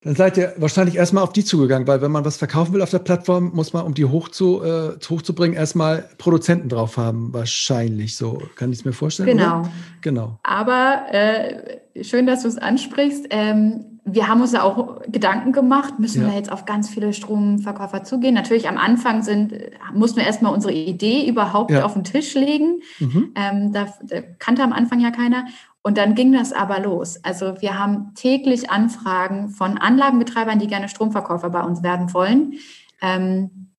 dann seid ihr wahrscheinlich erstmal auf die zugegangen, weil wenn man was verkaufen will auf der Plattform, muss man, um die hoch zu, äh, hochzubringen, erstmal Produzenten drauf haben. Wahrscheinlich so. Kann ich es mir vorstellen? Genau. Oder? Genau. Aber äh, schön, dass du es ansprichst. Ähm, wir haben uns ja auch Gedanken gemacht, müssen ja. wir jetzt auf ganz viele Stromverkäufer zugehen. Natürlich am Anfang sind, mussten wir erstmal unsere Idee überhaupt ja. auf den Tisch legen. Mhm. Ähm, da, da, kannte am Anfang ja keiner. Und dann ging das aber los. Also wir haben täglich Anfragen von Anlagenbetreibern, die gerne Stromverkäufer bei uns werden wollen. Ähm,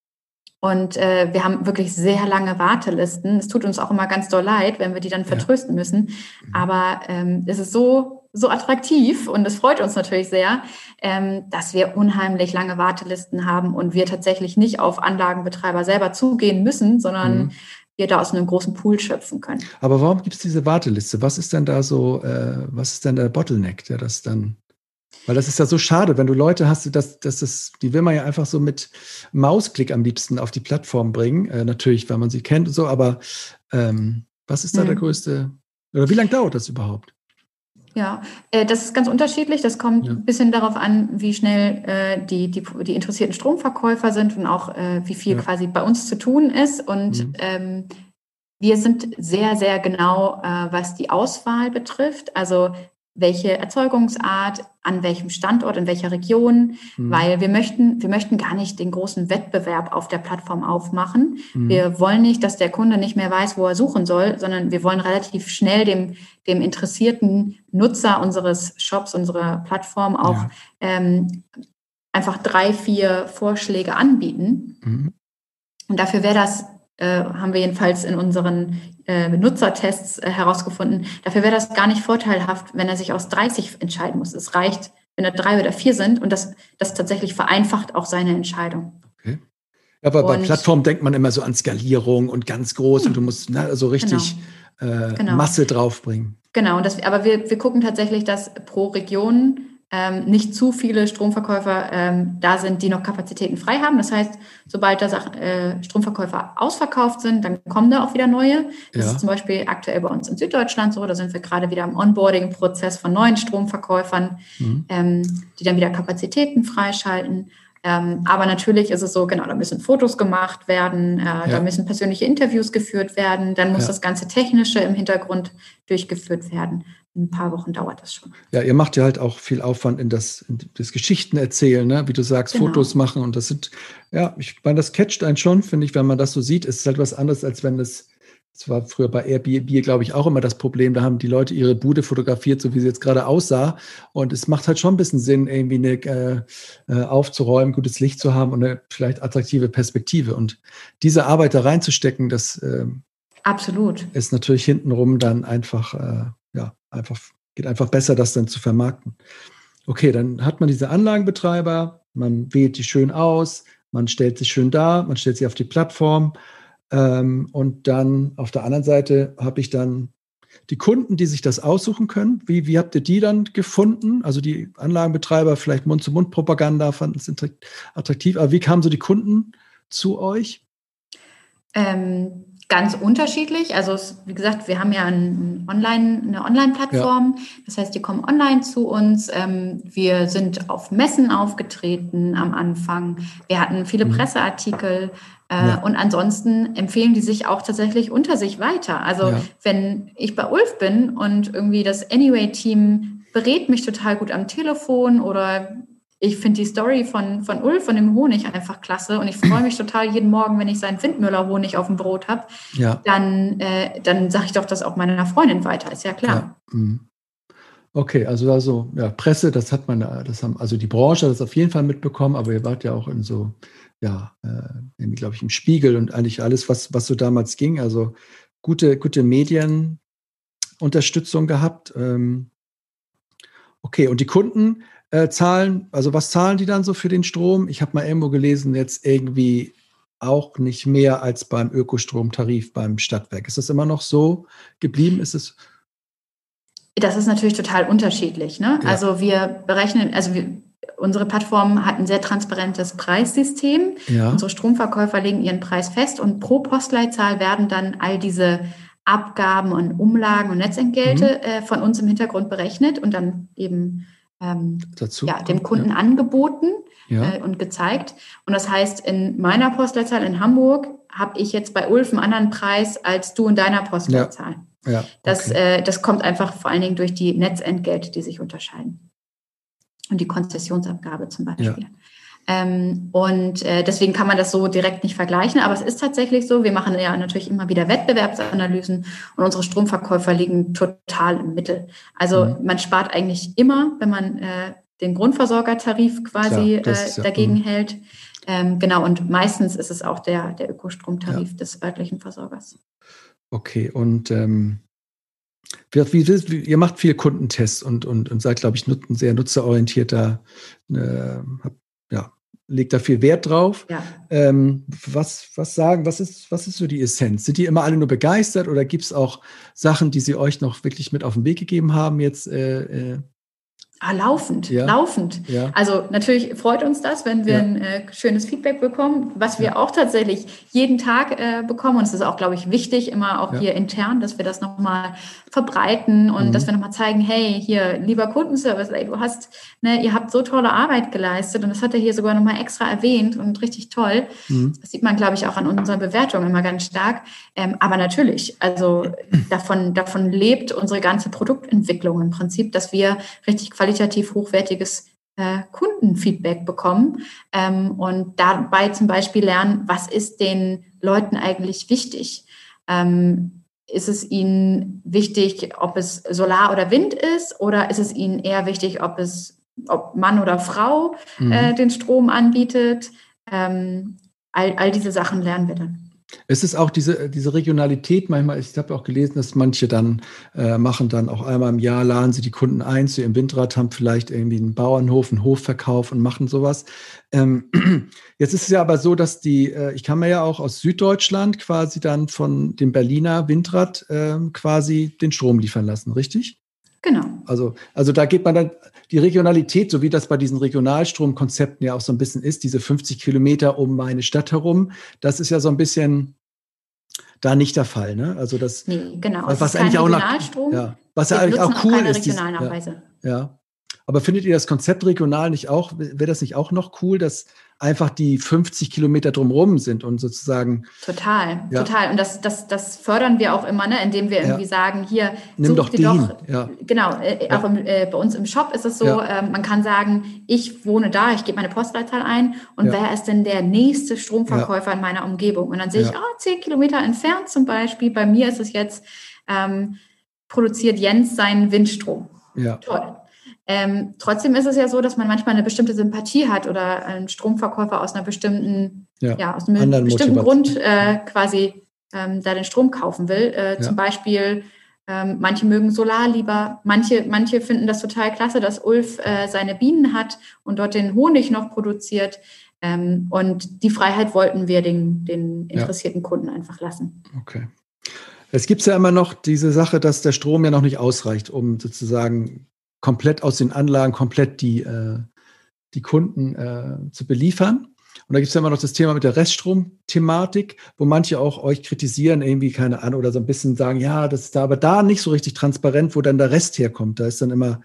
und äh, wir haben wirklich sehr lange Wartelisten. Es tut uns auch immer ganz doll leid, wenn wir die dann vertrösten müssen. Mhm. Aber ähm, es ist so so attraktiv und es freut uns natürlich sehr, ähm, dass wir unheimlich lange Wartelisten haben und wir tatsächlich nicht auf Anlagenbetreiber selber zugehen müssen, sondern mhm. Wir da aus einem großen Pool schöpfen können. Aber warum gibt es diese Warteliste? Was ist denn da so, äh, was ist denn der Bottleneck, der das dann weil das ist ja so schade, wenn du Leute hast, dass, dass das, die will man ja einfach so mit Mausklick am liebsten auf die Plattform bringen. Äh, natürlich, weil man sie kennt und so, aber ähm, was ist da hm. der größte, oder wie lange dauert das überhaupt? Ja, äh, das ist ganz unterschiedlich. Das kommt ja. ein bisschen darauf an, wie schnell äh, die, die, die interessierten Stromverkäufer sind und auch äh, wie viel ja. quasi bei uns zu tun ist. Und mhm. ähm, wir sind sehr, sehr genau, was die Auswahl betrifft. Also welche Erzeugungsart, an welchem Standort, in welcher Region, mhm. weil wir möchten, wir möchten gar nicht den großen Wettbewerb auf der Plattform aufmachen. Mhm. Wir wollen nicht, dass der Kunde nicht mehr weiß, wo er suchen soll, sondern wir wollen relativ schnell dem, dem interessierten Nutzer unseres Shops, unserer Plattform auch ja. ähm, einfach drei, vier Vorschläge anbieten. Mhm. Und dafür wäre das äh, haben wir jedenfalls in unseren äh, Nutzertests äh, herausgefunden. Dafür wäre das gar nicht vorteilhaft, wenn er sich aus 30 entscheiden muss. Es reicht, wenn er drei oder vier sind und das, das tatsächlich vereinfacht auch seine Entscheidung. Okay. Aber bei Plattformen denkt man immer so an Skalierung und ganz groß hm. und du musst ne, so richtig genau. Äh, genau. Masse draufbringen. Genau, das, aber wir, wir gucken tatsächlich, dass pro Region ähm, nicht zu viele Stromverkäufer ähm, da sind, die noch Kapazitäten frei haben. Das heißt, sobald da äh, Stromverkäufer ausverkauft sind, dann kommen da auch wieder neue. Das ja. ist zum Beispiel aktuell bei uns in Süddeutschland so. Da sind wir gerade wieder im Onboarding-Prozess von neuen Stromverkäufern, mhm. ähm, die dann wieder Kapazitäten freischalten. Ähm, aber natürlich ist es so, genau, da müssen Fotos gemacht werden, äh, ja. da müssen persönliche Interviews geführt werden, dann muss ja. das ganze Technische im Hintergrund durchgeführt werden ein paar Wochen dauert das schon. Ja, ihr macht ja halt auch viel Aufwand in das, in das Geschichten erzählen, ne? wie du sagst, genau. Fotos machen und das sind, ja, ich meine, das catcht einen schon, finde ich, wenn man das so sieht. Es ist halt was anderes, als wenn es, das war früher bei Airbnb, glaube ich, auch immer das Problem. Da haben die Leute ihre Bude fotografiert, so wie sie jetzt gerade aussah. Und es macht halt schon ein bisschen Sinn, irgendwie eine, äh, äh, aufzuräumen, gutes Licht zu haben und eine vielleicht attraktive Perspektive. Und diese Arbeit da reinzustecken, das äh, Absolut. ist natürlich hintenrum dann einfach äh, ja, einfach, geht einfach besser, das dann zu vermarkten. Okay, dann hat man diese Anlagenbetreiber, man wählt die schön aus, man stellt sich schön dar, man stellt sie auf die Plattform ähm, und dann auf der anderen Seite habe ich dann die Kunden, die sich das aussuchen können. Wie, wie habt ihr die dann gefunden? Also die Anlagenbetreiber, vielleicht Mund-zu-Mund-Propaganda fanden es attraktiv, aber wie kamen so die Kunden zu euch? Ähm, ganz unterschiedlich. Also es, wie gesagt, wir haben ja ein Online, eine Online-Plattform. Ja. Das heißt, die kommen online zu uns. Ähm, wir sind auf Messen aufgetreten am Anfang. Wir hatten viele mhm. Presseartikel. Äh, ja. Und ansonsten empfehlen die sich auch tatsächlich unter sich weiter. Also ja. wenn ich bei Ulf bin und irgendwie das Anyway-Team berät mich total gut am Telefon oder ich finde die Story von, von Ulf und dem Honig einfach klasse und ich freue mich total jeden Morgen, wenn ich seinen Windmüller-Honig auf dem Brot habe. Ja. Dann, äh, dann sage ich doch das auch meiner Freundin weiter, ist ja klar. Ja. Mhm. Okay, also also ja, Presse, das hat man, das haben, also die Branche hat das auf jeden Fall mitbekommen, aber ihr wart ja auch in so, ja, äh, glaube ich, im Spiegel und eigentlich alles, was, was so damals ging. Also gute, gute Medienunterstützung gehabt. Ähm, okay, und die Kunden, äh, zahlen, also was zahlen die dann so für den Strom? Ich habe mal irgendwo gelesen, jetzt irgendwie auch nicht mehr als beim Ökostromtarif beim Stadtwerk. Ist das immer noch so geblieben? Ist es? Das ist natürlich total unterschiedlich. Ne? Ja. Also wir berechnen, also wir, unsere Plattform hat ein sehr transparentes Preissystem. Ja. Unsere Stromverkäufer legen ihren Preis fest und pro Postleitzahl werden dann all diese Abgaben und Umlagen und Netzentgelte mhm. äh, von uns im Hintergrund berechnet und dann eben ähm, Dazu ja, dem Kunden ja. angeboten ja. Äh, und gezeigt. Und das heißt, in meiner Postleitzahl in Hamburg habe ich jetzt bei Ulf einen anderen Preis als du in deiner Postleitzahl. Ja. Ja, das, äh, das kommt einfach vor allen Dingen durch die Netzentgelte, die sich unterscheiden. Und die Konzessionsabgabe zum Beispiel. Ähm, und äh, deswegen kann man das so direkt nicht vergleichen. Aber es ist tatsächlich so, wir machen ja natürlich immer wieder Wettbewerbsanalysen und unsere Stromverkäufer liegen total im Mittel. Also mhm. man spart eigentlich immer, wenn man äh, den Grundversorgertarif quasi ist, äh, dagegen ja. hält. Ähm, genau, und meistens ist es auch der, der Ökostromtarif ja. des örtlichen Versorgers. Okay, und ähm, wie, wie, ihr macht viele Kundentests und, und, und seid, glaube ich, ein sehr nutzerorientierter, äh, habt legt da viel Wert drauf. Ja. Ähm, was, was sagen, was ist, was ist so die Essenz? Sind die immer alle nur begeistert oder gibt es auch Sachen, die sie euch noch wirklich mit auf den Weg gegeben haben jetzt? Äh, äh? Ah, laufend, ja. laufend. Ja. Also natürlich freut uns das, wenn wir ja. ein äh, schönes Feedback bekommen, was wir auch tatsächlich jeden Tag äh, bekommen. Und es ist auch, glaube ich, wichtig, immer auch hier intern, dass wir das nochmal verbreiten und mhm. dass wir nochmal zeigen, hey, hier, lieber Kundenservice, ey, du hast, ne, ihr habt so tolle Arbeit geleistet und das hat er hier sogar nochmal extra erwähnt und richtig toll. Mhm. Das sieht man, glaube ich, auch an unseren Bewertungen immer ganz stark. Ähm, aber natürlich, also davon, davon lebt unsere ganze Produktentwicklung im Prinzip, dass wir richtig qualitativ qualitativ hochwertiges äh, Kundenfeedback bekommen ähm, und dabei zum Beispiel lernen, was ist den Leuten eigentlich wichtig. Ähm, ist es ihnen wichtig, ob es Solar oder Wind ist, oder ist es ihnen eher wichtig, ob es ob Mann oder Frau mhm. äh, den Strom anbietet? Ähm, all, all diese Sachen lernen wir dann. Es ist auch diese, diese Regionalität manchmal, ich habe auch gelesen, dass manche dann äh, machen dann auch einmal im Jahr, laden sie die Kunden ein zu ihrem Windrad, haben vielleicht irgendwie einen Bauernhof, einen Hofverkauf und machen sowas. Ähm, jetzt ist es ja aber so, dass die, äh, ich kam ja auch aus Süddeutschland quasi dann von dem Berliner Windrad äh, quasi den Strom liefern lassen, richtig? Genau. Also, also da geht man dann die Regionalität, so wie das bei diesen Regionalstromkonzepten ja auch so ein bisschen ist, diese 50 Kilometer um meine Stadt herum, das ist ja so ein bisschen da nicht der Fall. Ne? Also das, nee, genau. Was, was eigentlich auch ja, was ja eigentlich auch cool ist. Diese, ja, ja, aber findet ihr das Konzept regional nicht auch, wäre das nicht auch noch cool, dass einfach die 50 Kilometer drumherum sind und sozusagen. Total, ja. total. Und das, das, das fördern wir auch immer, ne, indem wir irgendwie ja. sagen, hier, nimm doch den. Doch, ja. Genau, äh, auch im, äh, bei uns im Shop ist es so, äh, man kann sagen, ich wohne da, ich gebe meine Postleitzahl ein und wer ist denn der nächste Stromverkäufer in meiner Umgebung? Und dann sehe ich, ah, zehn Kilometer entfernt zum Beispiel, bei mir ist es jetzt, ähm, produziert Jens seinen Windstrom. Ja. Toll. Ähm, trotzdem ist es ja so, dass man manchmal eine bestimmte Sympathie hat oder ein Stromverkäufer aus einer bestimmten, ja, ja aus einem bestimmten Grund äh, quasi ähm, da den Strom kaufen will. Äh, ja. Zum Beispiel, ähm, manche mögen Solar lieber, manche, manche finden das total klasse, dass Ulf äh, seine Bienen hat und dort den Honig noch produziert. Ähm, und die Freiheit wollten wir den, den interessierten ja. Kunden einfach lassen. Okay. Es gibt ja immer noch diese Sache, dass der Strom ja noch nicht ausreicht, um sozusagen komplett aus den Anlagen, komplett die, äh, die Kunden äh, zu beliefern. Und da gibt es ja immer noch das Thema mit der Reststrom-Thematik, wo manche auch euch kritisieren, irgendwie, keine Ahnung, oder so ein bisschen sagen, ja, das ist da aber da nicht so richtig transparent, wo dann der Rest herkommt. Da ist dann immer,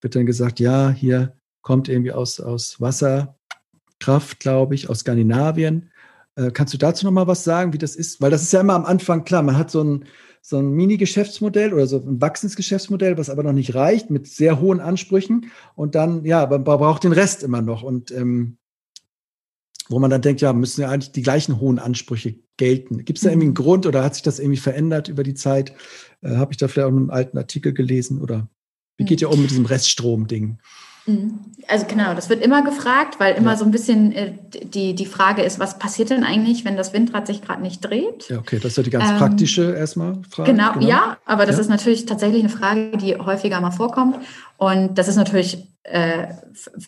wird dann gesagt, ja, hier kommt irgendwie aus, aus Wasserkraft, glaube ich, aus Skandinavien. Äh, kannst du dazu nochmal was sagen, wie das ist? Weil das ist ja immer am Anfang klar, man hat so ein, so ein Mini-Geschäftsmodell oder so ein wachsendes Geschäftsmodell, was aber noch nicht reicht, mit sehr hohen Ansprüchen. Und dann, ja, man braucht den Rest immer noch. Und ähm, wo man dann denkt, ja, müssen ja eigentlich die gleichen hohen Ansprüche gelten. Gibt es da irgendwie einen mhm. Grund oder hat sich das irgendwie verändert über die Zeit? Äh, Habe ich da vielleicht auch einen alten Artikel gelesen oder wie geht mhm. ihr um mit diesem Reststrom-Ding? Mhm. Also genau, das wird immer gefragt, weil immer ja. so ein bisschen äh, die, die Frage ist, was passiert denn eigentlich, wenn das Windrad sich gerade nicht dreht? Ja, okay, das ist ja die ganz ähm, praktische erstmal Frage. Genau, genau, ja, aber das ja. ist natürlich tatsächlich eine Frage, die häufiger mal vorkommt. Und das ist natürlich, äh,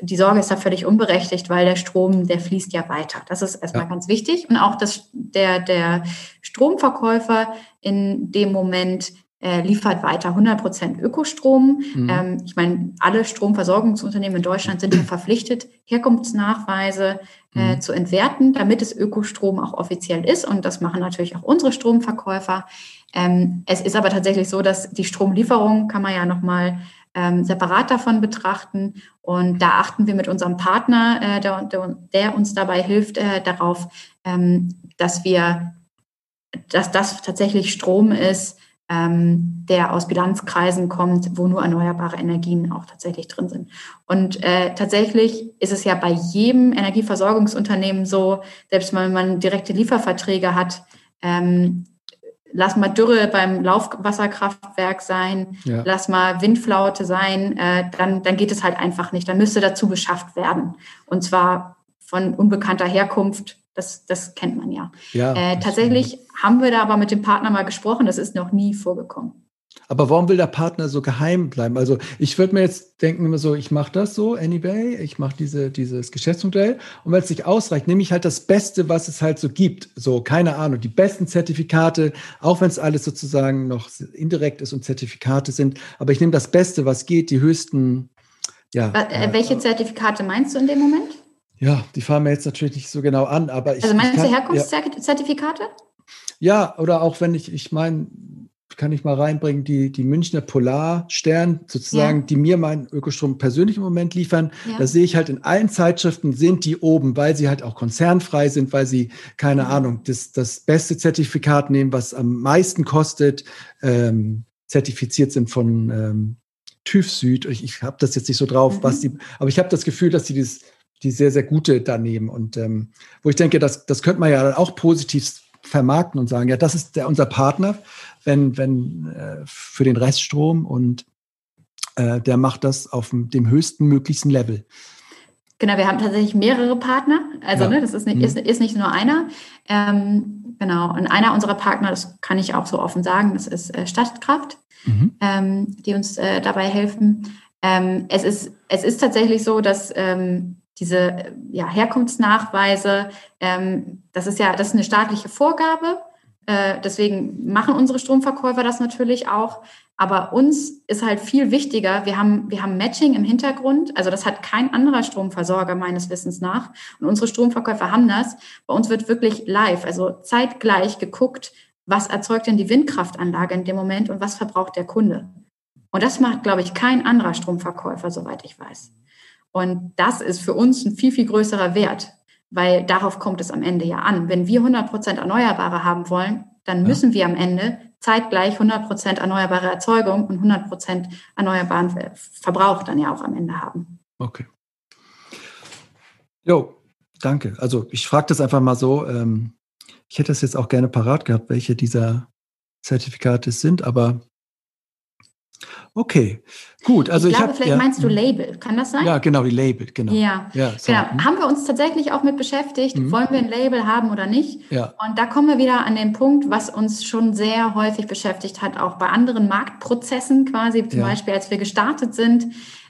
die Sorge ist da völlig unberechtigt, weil der Strom, der fließt ja weiter. Das ist erstmal ja. ganz wichtig. Und auch dass der, der Stromverkäufer in dem Moment äh, liefert weiter 100% Ökostrom. Mhm. Ähm, ich meine, alle Stromversorgungsunternehmen in Deutschland sind ja verpflichtet, Herkunftsnachweise äh, mhm. zu entwerten, damit es Ökostrom auch offiziell ist. Und das machen natürlich auch unsere Stromverkäufer. Ähm, es ist aber tatsächlich so, dass die Stromlieferung kann man ja nochmal ähm, separat davon betrachten. Und da achten wir mit unserem Partner, äh, der, der, der, uns dabei hilft, äh, darauf, ähm, dass wir, dass das tatsächlich Strom ist, ähm, der aus Bilanzkreisen kommt, wo nur erneuerbare Energien auch tatsächlich drin sind. Und äh, tatsächlich ist es ja bei jedem Energieversorgungsunternehmen so, selbst wenn man direkte Lieferverträge hat, ähm, lass mal Dürre beim Laufwasserkraftwerk sein, ja. lass mal Windflaute sein, äh, dann, dann geht es halt einfach nicht. Dann müsste dazu beschafft werden. Und zwar von unbekannter Herkunft das, das kennt man ja. ja äh, tatsächlich haben wir da aber mit dem Partner mal gesprochen. Das ist noch nie vorgekommen. Aber warum will der Partner so geheim bleiben? Also ich würde mir jetzt denken immer so, ich mache das so anyway, ich mache diese, dieses Geschäftsmodell und wenn es nicht ausreicht, nehme ich halt das Beste, was es halt so gibt. So, keine Ahnung, die besten Zertifikate, auch wenn es alles sozusagen noch indirekt ist und Zertifikate sind, aber ich nehme das Beste, was geht, die höchsten ja. Äh, welche Zertifikate meinst du in dem Moment? Ja, die fahren mir jetzt natürlich nicht so genau an, aber ich. Also meinst ich du Herkunftszertifikate? Ja, oder auch wenn ich, ich meine, kann ich mal reinbringen, die, die Münchner Polarstern sozusagen, ja. die mir meinen Ökostrom persönlich im Moment liefern. Ja. Da sehe ich halt in allen Zeitschriften sind die oben, weil sie halt auch konzernfrei sind, weil sie, keine mhm. Ahnung, das, das beste Zertifikat nehmen, was am meisten kostet, ähm, zertifiziert sind von ähm, TÜV Süd. Ich, ich habe das jetzt nicht so drauf, mhm. was die, aber ich habe das Gefühl, dass sie das die sehr, sehr gute daneben. Und ähm, wo ich denke, das, das könnte man ja auch positiv vermarkten und sagen, ja, das ist der, unser Partner, wenn, wenn äh, für den Reststrom und äh, der macht das auf dem, dem höchsten möglichsten Level. Genau, wir haben tatsächlich mehrere Partner. Also, ja. ne, das ist nicht, mhm. ist, ist nicht nur einer. Ähm, genau, und einer unserer Partner, das kann ich auch so offen sagen, das ist äh, Stadtkraft, mhm. ähm, die uns äh, dabei helfen. Ähm, es, ist, es ist tatsächlich so, dass ähm, diese ja, Herkunftsnachweise, ähm, das ist ja das ist eine staatliche Vorgabe. Äh, deswegen machen unsere Stromverkäufer das natürlich auch. Aber uns ist halt viel wichtiger, wir haben, wir haben Matching im Hintergrund. Also das hat kein anderer Stromversorger meines Wissens nach. Und unsere Stromverkäufer haben das. Bei uns wird wirklich live, also zeitgleich geguckt, was erzeugt denn die Windkraftanlage in dem Moment und was verbraucht der Kunde. Und das macht, glaube ich, kein anderer Stromverkäufer, soweit ich weiß. Und das ist für uns ein viel, viel größerer Wert, weil darauf kommt es am Ende ja an. Wenn wir 100 Prozent Erneuerbare haben wollen, dann müssen ja. wir am Ende zeitgleich 100 Prozent erneuerbare Erzeugung und 100 Prozent erneuerbaren Verbrauch dann ja auch am Ende haben. Okay. Jo, danke. Also ich frage das einfach mal so. Ähm, ich hätte es jetzt auch gerne parat gehabt, welche dieser Zertifikate es sind, aber Okay, gut. Also ich, ich glaube, vielleicht ja, meinst du. Label, kann das sein? Ja, genau, die Label, genau. Ja, ja so. genau. Mhm. Haben wir uns tatsächlich auch mit beschäftigt, mhm. wollen wir ein Label haben oder nicht? Ja. Und da kommen wir wieder an den Punkt, was uns schon sehr häufig beschäftigt hat, auch bei anderen Marktprozessen quasi, zum ja. Beispiel als wir gestartet sind.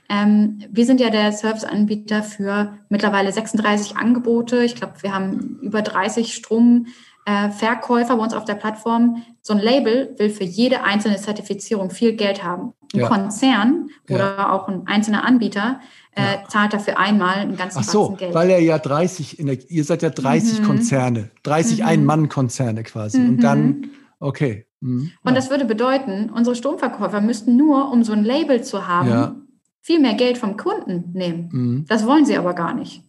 Ähm, wir sind ja der Serviceanbieter für mittlerweile 36 Angebote. Ich glaube, wir haben über 30 Strom äh, Verkäufer bei uns auf der Plattform, so ein Label will für jede einzelne Zertifizierung viel Geld haben. Ein ja. Konzern oder ja. auch ein einzelner Anbieter äh, ja. zahlt dafür einmal ein ganzes Ach so, Geld. weil er ja 30, der, ihr seid ja 30 mhm. Konzerne, 30 mhm. Ein-Mann-Konzerne quasi. Mhm. Und dann, okay. Mhm. Und das würde bedeuten, unsere Stromverkäufer müssten nur, um so ein Label zu haben, viel mehr Geld vom Kunden nehmen. Mhm. Das wollen sie aber gar nicht.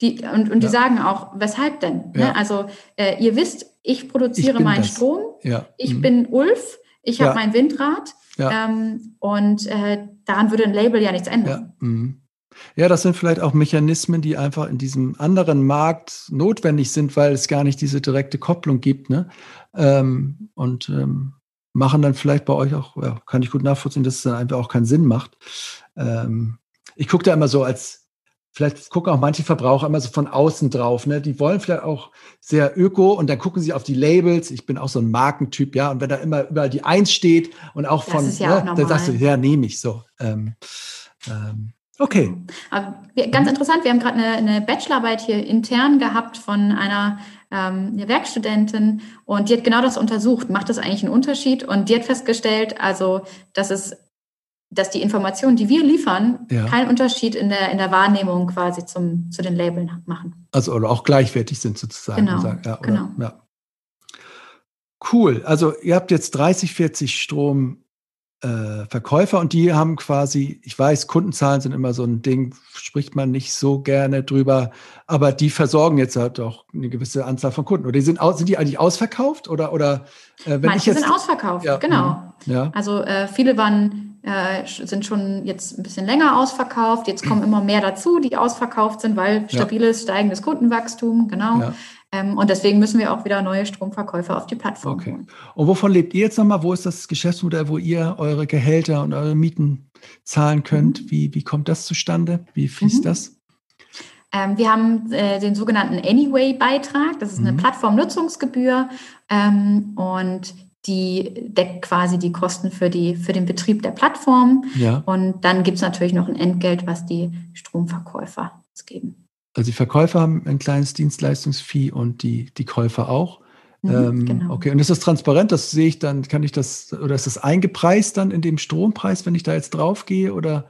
Die, und und ja. die sagen auch, weshalb denn? Ne? Ja. Ne? Also äh, ihr wisst, ich produziere ich meinen das. Strom, ja. ich mhm. bin Ulf, ich habe mein Windrad ähm, und äh, daran würde ein Label ja nichts ändern. Mhm. Ja, das sind vielleicht auch Mechanismen, die einfach in diesem anderen Markt notwendig sind, weil es gar nicht diese direkte Kopplung gibt. Ne? Ähm, und ähm, machen dann vielleicht bei euch auch, ja, kann ich gut nachvollziehen, dass es dann einfach auch keinen Sinn macht. Ähm, ich gucke da immer so als vielleicht gucken auch manche Verbraucher immer so von außen drauf. Ne? Die wollen vielleicht auch sehr öko und dann gucken sie auf die Labels. Ich bin auch so ein Markentyp, ja. Und wenn da immer überall die Eins steht und auch von, das ja, ne, dann sagst du, ja, nehme ich so. Ähm, ähm, okay. Wir, ganz interessant, wir haben gerade eine, eine, Bachelorarbeit hier intern gehabt von einer ähm, Werkstudentin und die hat genau das untersucht. Macht das eigentlich einen Unterschied? Und die hat festgestellt, also, dass es dass die Informationen, die wir liefern, ja. keinen Unterschied in der, in der Wahrnehmung quasi zum, zu den Labeln machen. Also oder auch gleichwertig sind sozusagen. Genau. Sagen, ja, oder, genau. Ja. Cool. Also ihr habt jetzt 30, 40 Stromverkäufer äh, und die haben quasi, ich weiß, Kundenzahlen sind immer so ein Ding, spricht man nicht so gerne drüber, aber die versorgen jetzt halt auch eine gewisse Anzahl von Kunden. Oder die sind, sind die eigentlich ausverkauft oder oder äh, wenn Manche ich jetzt, sind ausverkauft, ja, genau. Mhm. Ja. Also äh, viele waren äh, sind schon jetzt ein bisschen länger ausverkauft. Jetzt kommen immer mehr dazu, die ausverkauft sind, weil stabiles, ja. steigendes Kundenwachstum, genau. Ja. Ähm, und deswegen müssen wir auch wieder neue Stromverkäufer auf die Plattform okay. holen. Und wovon lebt ihr jetzt nochmal? Wo ist das Geschäftsmodell, wo ihr eure Gehälter und eure Mieten zahlen könnt? Mhm. Wie, wie kommt das zustande? Wie fließt mhm. das? Ähm, wir haben äh, den sogenannten Anyway-Beitrag. Das ist eine mhm. Plattformnutzungsgebühr. Ähm, und die deckt quasi die Kosten für, die, für den Betrieb der Plattform. Ja. Und dann gibt es natürlich noch ein Entgelt, was die Stromverkäufer geben. Also die Verkäufer haben ein kleines Dienstleistungsfee und die, die Käufer auch. Mhm, ähm, genau. Okay, und ist das transparent? Das sehe ich dann, kann ich das, oder ist das eingepreist dann in dem Strompreis, wenn ich da jetzt drauf gehe? Oder?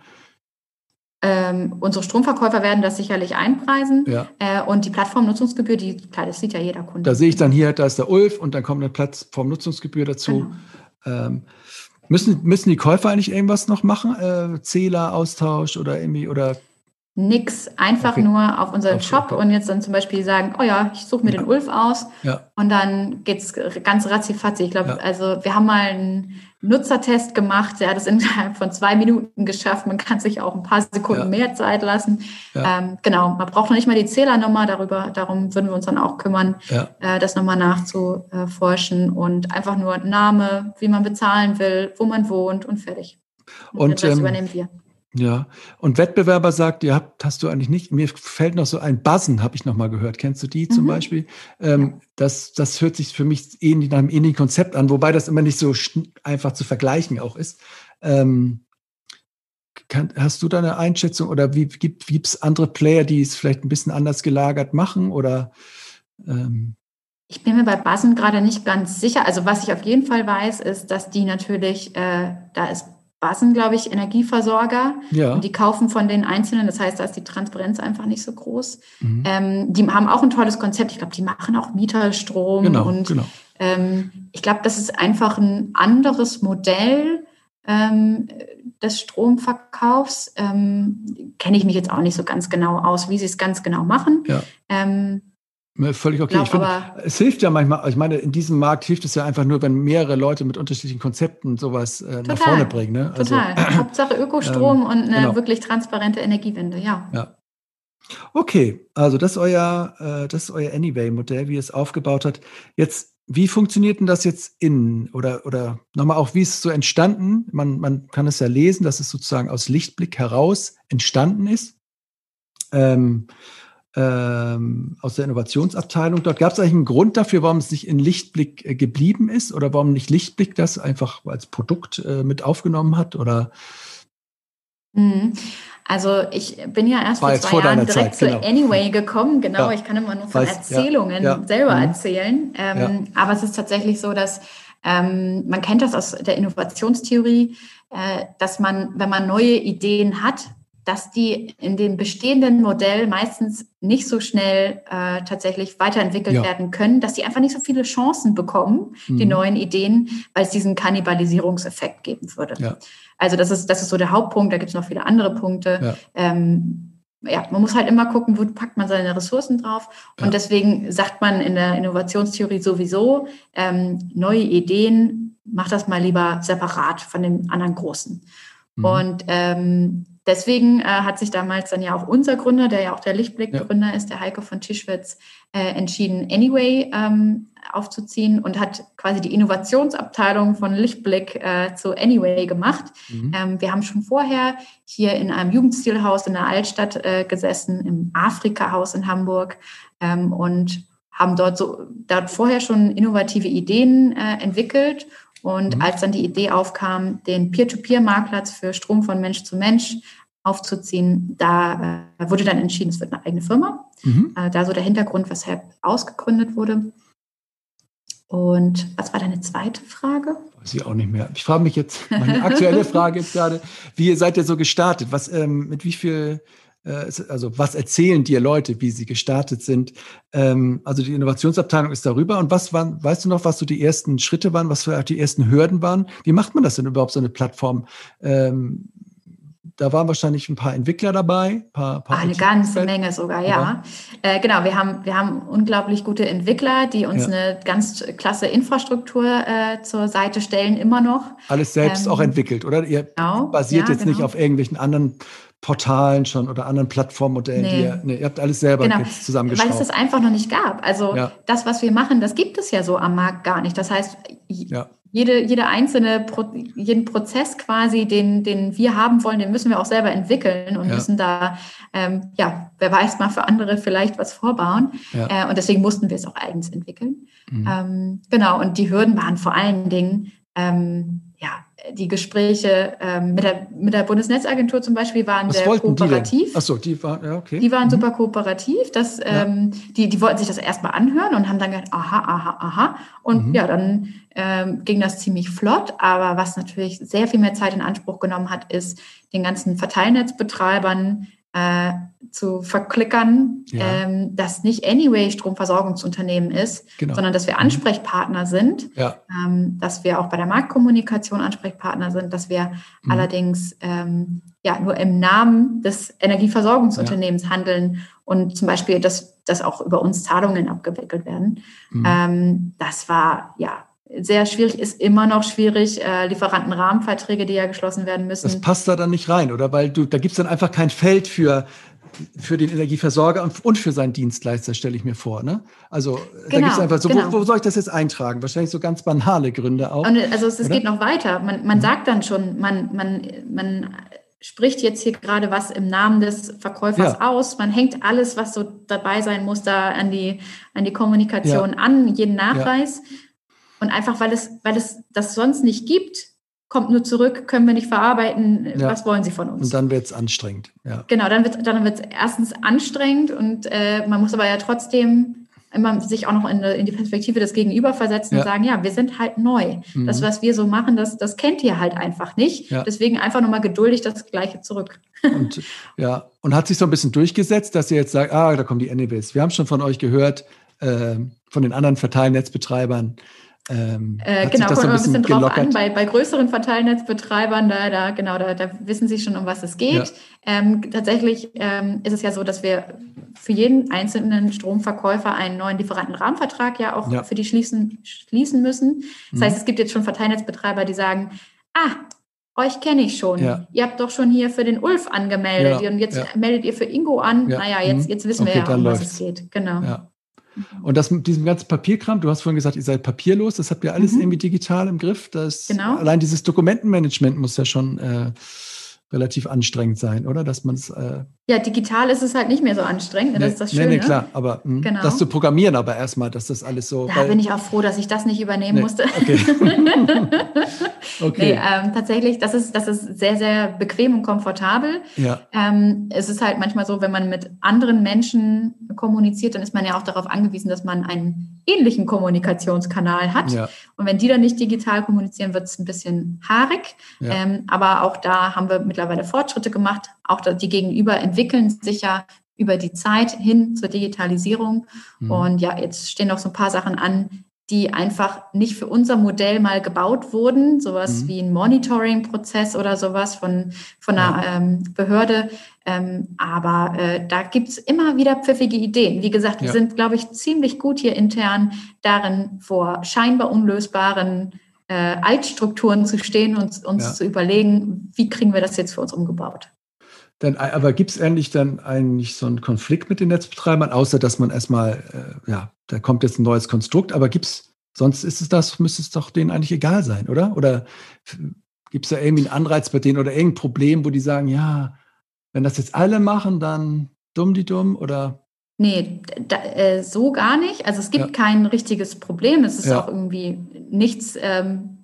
Ähm, unsere Stromverkäufer werden das sicherlich einpreisen. Ja. Äh, und die Plattformnutzungsgebühr, die, klar, das sieht ja jeder Kunde. Da sehe ich dann hier, da ist der Ulf und dann kommt eine Plattformnutzungsgebühr dazu. Genau. Ähm, müssen, müssen die Käufer eigentlich irgendwas noch machen? Äh, Zähler, Austausch oder irgendwie oder Nix, einfach Okay. nur auf unseren Auf- Shop okay. und jetzt dann zum Beispiel sagen, oh ja, ich suche mir den Ulf aus ja, und dann geht's ganz ratzifatzi. Ich glaube, Ja. also wir haben mal einen Nutzertest gemacht, der hat es innerhalb von zwei Minuten geschafft. Man kann sich auch ein paar Sekunden Ja. mehr Zeit lassen. Ähm, genau, man braucht noch nicht mal die Zählernummer, darüber, darum würden wir uns dann auch kümmern, äh, das nochmal nachzuforschen und einfach nur Name, wie man bezahlen will, wo man wohnt und fertig. Und, den Rest ähm, übernehmen wir. Ja. Und Wettbewerber sagt, ihr habt, hast du eigentlich nicht. Mir fällt noch so ein Buzzen, habe ich noch mal gehört. Kennst du die zum Mhm. Beispiel? Ähm, das, das hört sich für mich ähnlich nach einem ähnlichen Konzept an, wobei das immer nicht so einfach zu vergleichen auch ist. Ähm, kann, hast du da eine Einschätzung oder wie gibt es andere Player, die es vielleicht ein bisschen anders gelagert machen oder ähm, Ich bin mir bei Basen gerade nicht ganz sicher. Also was ich auf jeden Fall weiß, ist, dass die natürlich, äh, da ist Basen, glaube ich, Energieversorger ja. und die kaufen von den Einzelnen. Das heißt, da ist die Transparenz einfach nicht so groß. Mhm. Ähm, die haben auch ein tolles Konzept. Ich glaube, die machen auch Mieterstrom genau, und genau. ähm, ich glaube, das ist einfach ein anderes Modell ähm, des Stromverkaufs. Ähm, Kenne ich mich jetzt auch nicht so ganz genau aus, wie sie es ganz genau machen. Ja. Ähm, Völlig okay. glaub Ich finde, aber- es hilft ja manchmal, ich meine, in diesem Markt hilft es ja einfach nur, wenn mehrere Leute mit unterschiedlichen Konzepten sowas äh, nach Total. vorne bringen. Ne? Also, Total. Hauptsache Ökostrom ähm, und eine genau. wirklich transparente Energiewende, ja. Ja. Okay, also das ist euer, äh, das ist euer Anyway-Modell, wie ihr es aufgebaut hat. Jetzt, wie funktioniert denn das jetzt innen? Oder, oder nochmal auch, wie ist es so entstanden? Man, man kann es ja lesen, dass es sozusagen aus Lichtblick heraus entstanden ist. Ähm, ähm, aus der Innovationsabteilung. Dort gab es eigentlich einen Grund dafür, warum es nicht in Lichtblick äh, geblieben ist oder warum nicht Lichtblick das einfach als Produkt äh, mit aufgenommen hat oder Mhm. Also ich bin ja erst vor zwei vor Jahren direkt Zeit, zu genau. Anyway gekommen. Genau, Ja. ich kann immer nur von Weiß, ja, Erzählungen ja. selber Mhm. erzählen. Ähm, Aber es ist tatsächlich so, dass ähm, man kennt das aus der Innovationstheorie, äh, dass man, wenn man neue Ideen hat, dass die in dem bestehenden Modell meistens nicht so schnell äh, tatsächlich weiterentwickelt Ja. werden können, dass die einfach nicht so viele Chancen bekommen, die Mhm. neuen Ideen, weil es diesen Kannibalisierungseffekt geben würde. Ja. Also das ist, das ist so der Hauptpunkt, da gibt es noch viele andere Punkte. Ja. Ähm, ja, man muss halt immer gucken, wo packt man seine Ressourcen drauf. Und Ja. deswegen sagt man in der Innovationstheorie sowieso, ähm, neue Ideen, mach das mal lieber separat von den anderen großen. Mhm. Und ähm, deswegen äh, hat sich damals dann ja auch unser Gründer, der ja auch der Ja. Lichtblick-Gründer ist, der Heiko von Tischwitz, äh, entschieden, Anyway ähm, aufzuziehen und hat quasi die Innovationsabteilung von Lichtblick äh, zu Anyway gemacht. Mhm. Ähm, wir haben schon vorher hier in einem Jugendstilhaus in der Altstadt äh, gesessen, im Afrika-Haus in Hamburg ähm, und haben dort so dort vorher schon innovative Ideen äh, entwickelt. Und Mhm. als dann die Idee aufkam, den Peer-to-Peer-Marktplatz für Strom von Mensch zu Mensch aufzuziehen, da äh, wurde dann entschieden, es wird eine eigene Firma. Mhm. Äh, da so der Hintergrund, weshalb ausgegründet wurde. Und was war deine zweite Frage? Weiß ich auch nicht mehr. Ich frage mich jetzt, meine aktuelle Frage jetzt gerade, wie seid ihr so gestartet? Was, ähm, mit wie viel, also was erzählen dir Leute, wie sie gestartet sind? Ähm, also die Innovationsabteilung ist darüber. Und was waren, weißt du noch, was so die ersten Schritte waren, was für die ersten Hürden waren? Wie macht man das denn überhaupt, so eine Plattform? Ähm, da waren wahrscheinlich ein paar Entwickler dabei, paar, paar Ah, eine ganze. Menge sogar, ja. Äh, genau, wir haben, wir haben unglaublich gute Entwickler, die uns Ja. eine ganz klasse Infrastruktur äh, zur Seite stellen, immer noch. Alles selbst Ähm, auch entwickelt, oder? Ihr Genau, basiert ja, jetzt nicht genau. auf irgendwelchen anderen Portalen schon oder anderen Plattformmodellen. Nee. Die ihr, nee, ihr habt alles selber Genau, jetzt weil es zusammengeschraubt. das einfach noch nicht gab. Also Ja. das, was wir machen, das gibt es ja so am Markt gar nicht. Das heißt, Ja. jede, jede einzelne, jeden Prozess quasi, den, den wir haben wollen, den müssen wir auch selber entwickeln und Ja. müssen da, ähm, ja, wer weiß mal für andere vielleicht was vorbauen. Äh, und deswegen mussten wir es auch eigens entwickeln. Mhm. Ähm, genau, und die Hürden waren vor allen Dingen, ähm, die Gespräche ähm, mit, der, mit der Bundesnetzagentur zum Beispiel waren Was sehr kooperativ. Die Achso, die waren, ja, okay. Die waren Mhm. super kooperativ. Das, ähm, die, die wollten sich das erstmal anhören und haben dann gedacht, aha, aha, aha. Und Mhm. ja, dann ähm, ging das ziemlich flott. Aber was natürlich sehr viel mehr Zeit in Anspruch genommen hat, ist, den ganzen Verteilnetzbetreibern äh, zu verklickern, Ja. ähm, dass nicht anyway Stromversorgungsunternehmen ist, Genau. sondern dass wir Ansprechpartner sind, Ja, ähm, dass wir auch bei der Marktkommunikation Ansprechpartner sind, dass wir Mhm. allerdings ähm, ja nur im Namen des Energieversorgungsunternehmens handeln und zum Beispiel, dass, dass auch über uns Zahlungen abgewickelt werden. Mhm. Ähm, das war ja sehr schwierig, ist immer noch schwierig. Äh, Lieferantenrahmenverträge, die ja geschlossen werden müssen. das passt da dann nicht rein, oder? Weil du, da gibt es dann einfach kein Feld für, für den Energieversorger und, und für seinen Dienstleister, stelle ich mir vor. Ne? Also da Genau, gibt es einfach so, genau. wo, wo soll ich das jetzt eintragen? Wahrscheinlich so ganz banale Gründe auch. Und also es, es geht noch weiter. Man, man sagt dann schon, man, man, man spricht jetzt hier gerade was im Namen des Verkäufers Ja. aus. Man hängt alles, was so dabei sein muss, da an die, an die Kommunikation an, jeden Nachweis. Und einfach, weil es, weil es das sonst nicht gibt, kommt nur zurück, können wir nicht verarbeiten. Ja. Was wollen Sie von uns? Und dann wird es anstrengend. Ja. Genau, dann wird dann wird's erstens anstrengend und äh, man muss aber ja trotzdem immer sich auch noch in, in die Perspektive des Gegenüber versetzen Ja. und sagen, ja, wir sind halt neu. Mhm. Das, was wir so machen, das, das kennt ihr halt einfach nicht. Ja. Deswegen einfach nochmal geduldig das Gleiche zurück. Und, ja, und hat sich so ein bisschen durchgesetzt, dass ihr jetzt sagt, ah, da kommen die NEWs. Wir haben schon von euch gehört, ähm, von den anderen Verteilnetzbetreibern. Ähm, Äh, genau, kommt immer ein bisschen bisschen drauf an. Bei, bei größeren Verteilnetzbetreibern, da, da, genau, da, da wissen sie schon, um was es geht. Ja. Ähm, tatsächlich ähm, ist es ja so, dass wir für jeden einzelnen Stromverkäufer einen neuen Lieferantenrahmenvertrag ja auch Ja. für die schließen, schließen müssen. Das Mhm. heißt, es gibt jetzt schon Verteilnetzbetreiber, die sagen, ah, euch kenne ich schon. Ja. Ihr habt doch schon hier für den Ulf angemeldet und jetzt meldet ihr für Ingo an. Ja, Naja, jetzt, mhm. jetzt wissen Okay, wir ja, um was läuft's. es geht. Genau. Ja. Und das mit diesem ganzen Papierkram, du hast vorhin gesagt, ihr seid papierlos, das habt ihr alles Mhm. irgendwie digital im Griff. Das, Genau. Allein dieses Dokumentenmanagement muss ja schon äh, relativ anstrengend sein, oder? Dass man es. Äh, Ja, digital ist es halt nicht mehr so anstrengend. das ist das Schöne. nee, nee, klar, aber mh, Genau. das zu programmieren, aber erstmal, dass das alles so. Da bin ich auch froh, dass ich das nicht übernehmen Nee, musste. okay. okay. Nee, ähm, tatsächlich, das ist, das ist sehr, sehr bequem und komfortabel. ja, Ähm, es ist halt manchmal so, wenn man mit anderen Menschen kommuniziert, dann ist man ja auch darauf angewiesen, dass man einen ähnlichen Kommunikationskanal hat. ja, Und wenn die dann nicht digital kommunizieren, wird es ein bisschen haarig. Ja. Ähm, aber auch da haben wir mittlerweile Fortschritte gemacht. Auch die Gegenüber entwickeln sich ja über die Zeit hin zur Digitalisierung. Mhm. Und ja, jetzt stehen noch so ein paar Sachen an, die einfach nicht für unser Modell mal gebaut wurden. Sowas Mhm. wie ein Monitoring-Prozess oder sowas von, von einer ähm, Behörde. Ähm, aber äh, da gibt's immer wieder pfiffige Ideen. Wie gesagt, wir Ja. sind, glaube ich, ziemlich gut hier intern darin, vor scheinbar unlösbaren äh, Altstrukturen zu stehen und uns Ja. zu überlegen, wie kriegen wir das jetzt für uns umgebaut. Dann, äh, aber gibt es eigentlich dann eigentlich so einen Konflikt mit den Netzbetreibern, außer dass man erstmal, äh, ja, da kommt jetzt ein neues Konstrukt, aber gibt es, sonst ist es das, müsste es doch denen eigentlich egal sein, oder? Oder gibt es da irgendwie einen Anreiz bei denen oder irgendein Problem, wo die sagen, ja, wenn das jetzt alle machen, dann dumm die dumm oder Nee, da, äh, so gar nicht. Also es gibt Ja. kein richtiges Problem. Es ist Ja. auch irgendwie nichts, ähm,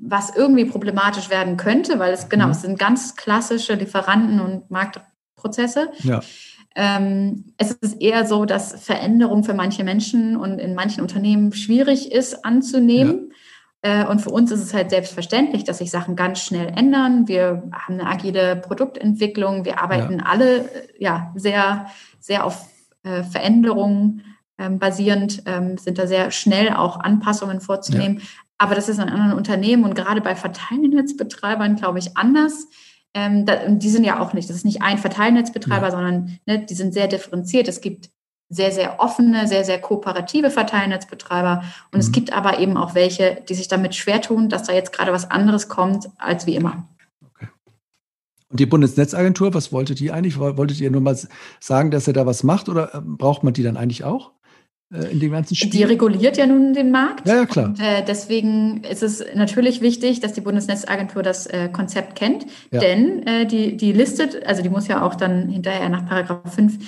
was irgendwie problematisch werden könnte, weil es genau, Mhm. es sind ganz klassische Lieferanten- und Marktprozesse. ja, Ähm, es ist eher so, dass Veränderung für manche Menschen und in manchen Unternehmen schwierig ist anzunehmen. Äh, Und für uns ist es halt selbstverständlich, dass sich Sachen ganz schnell ändern. Wir haben eine agile Produktentwicklung. Wir arbeiten alle äh, ja, sehr, sehr auf äh, Veränderungen ähm, basierend, ähm, sind da sehr schnell auch Anpassungen vorzunehmen. Aber das ist in anderen Unternehmen und gerade bei Verteilnetzbetreibern, glaube ich, anders. Ähm, da, und die sind ja auch nicht, das ist nicht ein Verteilnetzbetreiber, Ja. sondern ne, die sind sehr differenziert. Es gibt sehr, sehr offene, sehr, sehr kooperative Verteilnetzbetreiber. Und es Mhm. gibt aber eben auch welche, die sich damit schwer tun, dass da jetzt gerade was anderes kommt als wie immer. Und die Bundesnetzagentur, was wolltet ihr eigentlich? Wolltet ihr nur mal sagen, dass er da was macht oder äh, braucht man die dann eigentlich auch äh, in dem ganzen Spiel? Die reguliert ja nun den Markt. Ja, ja, klar. Und, äh, deswegen ist es natürlich wichtig, dass die Bundesnetzagentur das äh, Konzept kennt, Ja. denn äh, die, die listet, also die muss ja auch dann hinterher nach Paragraph 5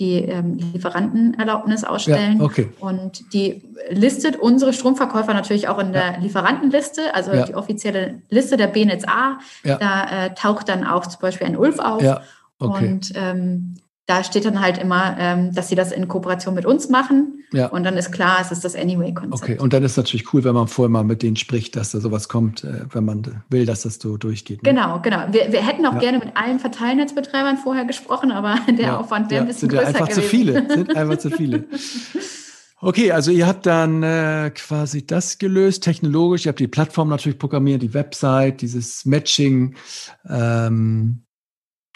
die ähm, Lieferantenerlaubnis ausstellen. Ja, okay. Und die listet unsere Stromverkäufer natürlich auch in der Ja. Lieferantenliste, also Ja. die offizielle Liste der BNetz A. Ja. Da äh, taucht dann auch zum Beispiel ein Ulf auf. Okay. Und ähm, da steht dann halt immer, ähm, dass sie das in Kooperation mit uns machen. Ja. Und dann ist klar, es ist das Anyway-Konzept. Okay, und dann ist natürlich cool, wenn man vorher mal mit denen spricht, dass da sowas kommt, äh, wenn man will, dass das so durchgeht. ne? Genau, genau. Wir, wir hätten auch Ja. gerne mit allen Verteilnetzbetreibern vorher gesprochen, aber der Ja, Aufwand wäre ein bisschen sind größer einfach gewesen. zu viele. Sind einfach zu viele. Okay, also ihr habt dann äh, quasi das gelöst, technologisch. Ihr habt die Plattform natürlich programmiert, die Website, dieses Matching. Ähm,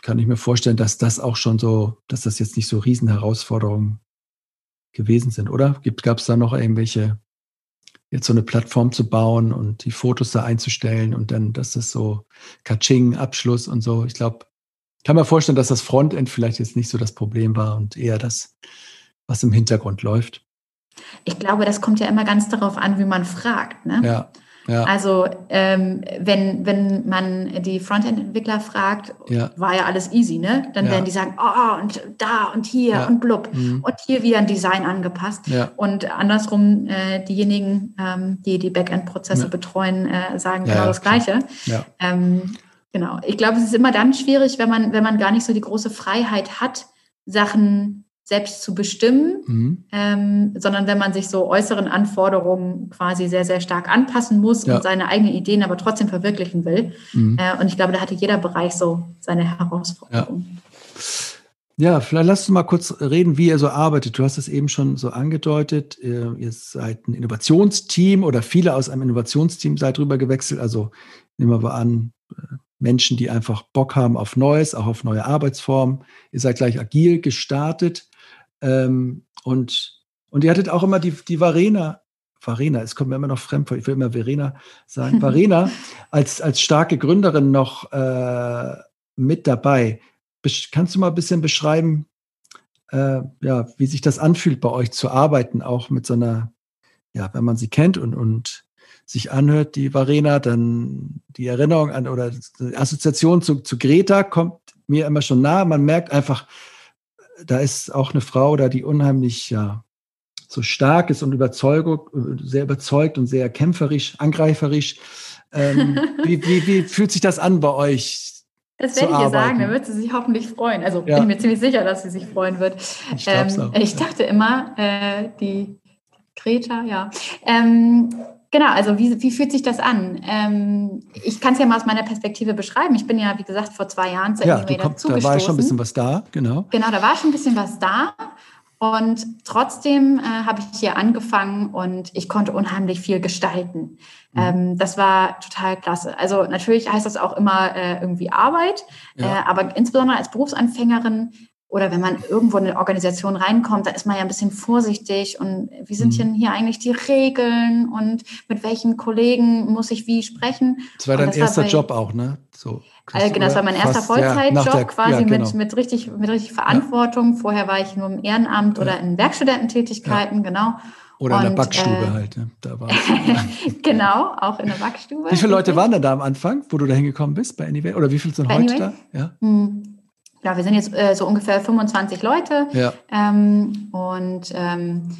kann ich mir vorstellen, dass das auch schon so, dass das jetzt nicht so Riesenherausforderungen gewesen sind, oder? Gab es da noch irgendwelche, jetzt so eine Plattform zu bauen und die Fotos da einzustellen und dann, dass das so Kaching, Abschluss und so. Ich glaube, kann mir vorstellen, dass das Frontend vielleicht jetzt nicht so das Problem war und eher das, was im Hintergrund läuft. Ich glaube, das kommt ja immer ganz darauf an, wie man fragt. Ne? Ja, ja, Also ähm, wenn, wenn man die Frontend-Entwickler fragt, ja. war ja alles easy, ne? Dann Ja. werden die sagen, oh, und da und hier und blub. Mhm. Und hier wieder ein Design angepasst. Und andersrum, äh, diejenigen, ähm, die die Backend-Prozesse betreuen, äh, sagen Ja, genau das. Gleiche. Ähm, genau. Ich glaube, es ist immer dann schwierig, wenn man, wenn man gar nicht so die große Freiheit hat, Sachen selbst zu bestimmen, mhm. ähm, sondern wenn man sich so äußeren Anforderungen quasi sehr, sehr stark anpassen muss Ja. und seine eigenen Ideen aber trotzdem verwirklichen will. Mhm. Äh, und ich glaube, da hatte jeder Bereich so seine Herausforderungen. Ja, vielleicht lass uns mal kurz reden, wie ihr so arbeitet. Du hast es eben schon so angedeutet. Ihr, ihr seid ein Innovationsteam oder viele aus einem Innovationsteam seid rüber gewechselt. Also nehmen wir an, äh, Menschen, die einfach Bock haben auf Neues, auch auf neue Arbeitsformen. Ihr seid gleich agil gestartet. Ähm, und, und ihr hattet auch immer die, die Varena, Varena, es kommt mir immer noch fremd vor, ich will immer Verena sagen, Varena als, als starke Gründerin noch äh, mit dabei. Besch- Kannst du mal ein bisschen beschreiben, äh, ja, wie sich das anfühlt, bei euch zu arbeiten, auch mit so einer, ja, wenn man sie kennt und, und sich anhört, die Varena, dann die Erinnerung an oder die Assoziation zu, zu Greta kommt mir immer schon nah. Man merkt einfach, da ist auch eine Frau da, die unheimlich, ja, so stark ist und Überzeugung, sehr überzeugt und sehr kämpferisch, angreiferisch. Ähm, wie, wie, wie fühlt sich das an bei euch? Das werde ich ihr sagen, dann wird sie sich hoffentlich freuen. Also Ja. bin ich mir ziemlich sicher, dass sie sich freuen wird. Ich Ähm, auch. ich dachte immer, äh, die Greta, ja. Ähm, genau, also wie, wie fühlt sich das an? Ähm, ich kann es ja mal aus meiner Perspektive beschreiben. Ich bin ja, wie gesagt, vor zwei Jahren zu Ja, du kommst, da dazugestoßen. war schon ein bisschen was da, genau. Genau, da war schon ein bisschen was da. Und trotzdem äh, habe ich hier angefangen und ich konnte unheimlich viel gestalten. Mhm. Ähm, das war total klasse. Also natürlich heißt das auch immer äh, irgendwie Arbeit, Ja. äh, aber insbesondere als Berufsanfängerin oder wenn man irgendwo in eine Organisation reinkommt, da ist man ja ein bisschen vorsichtig und wie sind Mhm. denn hier eigentlich die Regeln und mit welchen Kollegen muss ich wie sprechen? Das war dein das war erster bei- Job auch, ne? So, äh, genau, das war mein erster ja, Vollzeitjob der- quasi ja, genau. mit, mit, richtig, mit richtig Verantwortung. Vorher war ich nur im Ehrenamt oder in Werkstudententätigkeiten, genau. Oder in der Backstube äh, halt. Ne? Da war genau, auch in der Backstube. Wie viele Leute waren denn da am Anfang, wo du da hingekommen bist bei Anyway? Oder wie viele sind Bei heute Anyway? da? Ja. Hm. Ja, wir sind jetzt äh, so ungefähr 25 Leute. Ja. Ähm, und ähm,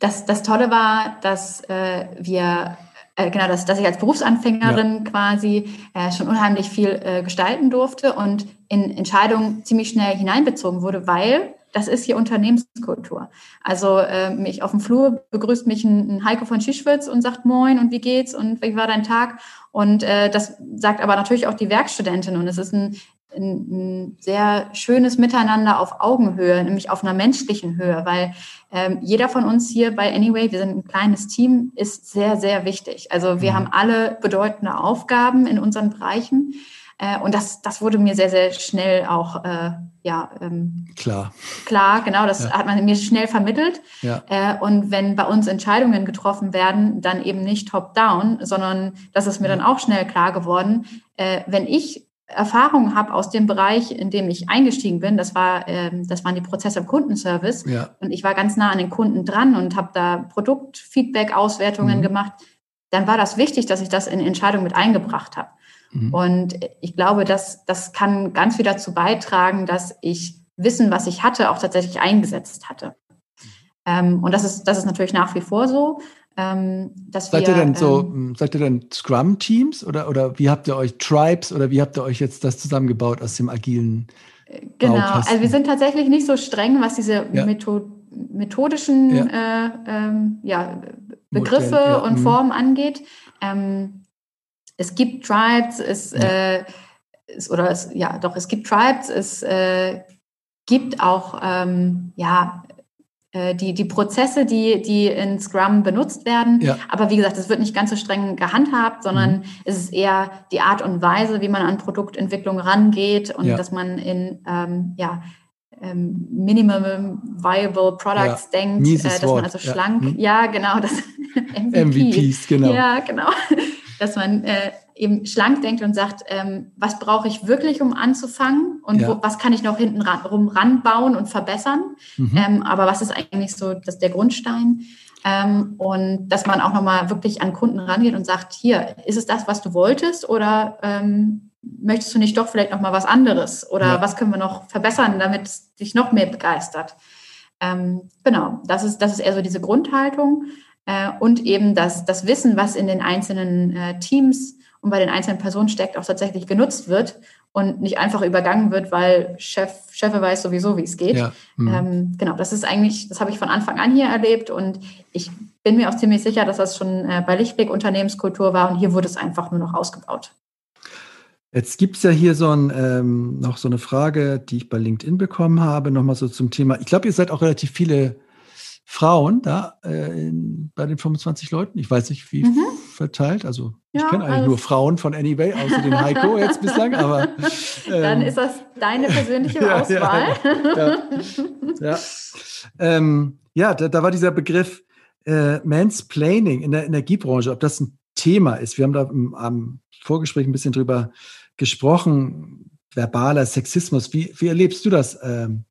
das, das Tolle war, dass äh, wir, äh, genau, dass, dass ich als Berufsanfängerin quasi äh, schon unheimlich viel äh, gestalten durfte und in Entscheidungen ziemlich schnell hineinbezogen wurde, weil das ist hier Unternehmenskultur. Also äh, mich auf dem Flur begrüßt mich ein, ein Heiko von Schischwitz und sagt Moin und wie geht's und wie war dein Tag? Und äh, das sagt aber natürlich auch die Werkstudentin und es ist ein, ein, sehr schönes Miteinander auf Augenhöhe, nämlich auf einer menschlichen Höhe, weil ähm, jeder von uns hier bei Anyway, wir sind ein kleines Team, ist sehr, sehr wichtig. Also wir Mhm. haben alle bedeutende Aufgaben in unseren Bereichen. Äh, und das, das wurde mir sehr, sehr schnell auch äh, ja, ähm, Klar. klar, genau, das Ja. hat man mir schnell vermittelt. Ja. Äh, und wenn bei uns Entscheidungen getroffen werden, dann eben nicht top-down, sondern das ist mir Ja. dann auch schnell klar geworden, äh, wenn ich Erfahrungen habe aus dem Bereich, in dem ich eingestiegen bin, das war, ähm, das waren die Prozesse im Kundenservice Ja. und ich war ganz nah an den Kunden dran und habe da Produktfeedback-Auswertungen Mhm. gemacht, dann war das wichtig, dass ich das in Entscheidungen mit eingebracht habe. Mhm. Und ich glaube, dass das kann ganz viel dazu beitragen, dass ich Wissen, was ich hatte, auch tatsächlich eingesetzt hatte. Ähm, und das ist, das ist natürlich nach wie vor so. Ähm, dass seid wir, ihr denn so, ähm, hm, seid ihr denn Scrum-Teams oder, oder wie habt ihr euch Tribes oder wie habt ihr euch jetzt das zusammengebaut aus dem agilen Genau, Baukasten? also wir sind tatsächlich nicht so streng, was diese Ja. Metho methodischen Ja. Äh, ähm, ja, Begriffe Modell, ja, und mhm. Formen angeht. Ähm, es gibt Tribes, es, äh, es oder es, ja, doch, es gibt Tribes, es äh, gibt auch ähm, ja, äh, die, die Prozesse, die, die in Scrum benutzt werden. Ja. Aber wie gesagt, es wird nicht ganz so streng gehandhabt, sondern Mhm. es ist eher die Art und Weise, wie man an Produktentwicklung rangeht und Ja. dass man in ähm, ja, ähm, Minimum Viable Products denkt, Mieses äh, dass Wort, man also ja. schlank, Mhm. ja, genau, das MVPs, genau. Ja, genau. Dass man äh, eben schlank denkt und sagt, ähm, was brauche ich wirklich, um anzufangen und Ja. wo, was kann ich noch hinten ran, rum ranbauen und verbessern. Mhm. Ähm, aber was ist eigentlich so das, der Grundstein? Ähm, und dass man auch nochmal wirklich an Kunden rangeht und sagt, hier, ist es das, was du wolltest oder ähm, möchtest du nicht doch vielleicht nochmal was anderes? Oder Ja. was können wir noch verbessern, damit es dich noch mehr begeistert? Ähm, genau, das ist, das ist eher so diese Grundhaltung äh, und eben das, das Wissen, was in den einzelnen äh, Teams und bei den einzelnen Personen steckt, auch tatsächlich genutzt wird und nicht einfach übergangen wird, weil Chef, Chef weiß sowieso, wie es geht. Ja. Mhm. Ähm, genau, das ist eigentlich, das habe ich von Anfang an hier erlebt und ich bin mir auch ziemlich sicher, dass das schon äh, bei Lichtblick Unternehmenskultur war und hier wurde es einfach nur noch ausgebaut. Jetzt gibt es ja hier so ein, ähm, noch so eine Frage, die ich bei LinkedIn bekommen habe, nochmal so zum Thema. Ich glaube, ihr seid auch relativ viele Frauen da äh, in, bei den 25 Leuten. Ich weiß nicht, wie Mhm. verteilt. Also ich Ja, kenne eigentlich also- nur Frauen von Anyway, außer den Heiko jetzt bislang, aber Dann ähm, ist das deine persönliche ja, ja, Auswahl. ja. ja, ähm, da, da war dieser Begriff äh, Mansplaining in der Energiebranche, ob das ein Thema ist. Wir haben da im, am Vorgespräch ein bisschen drüber gesprochen, verbaler Sexismus. Wie, wie erlebst du das ähm,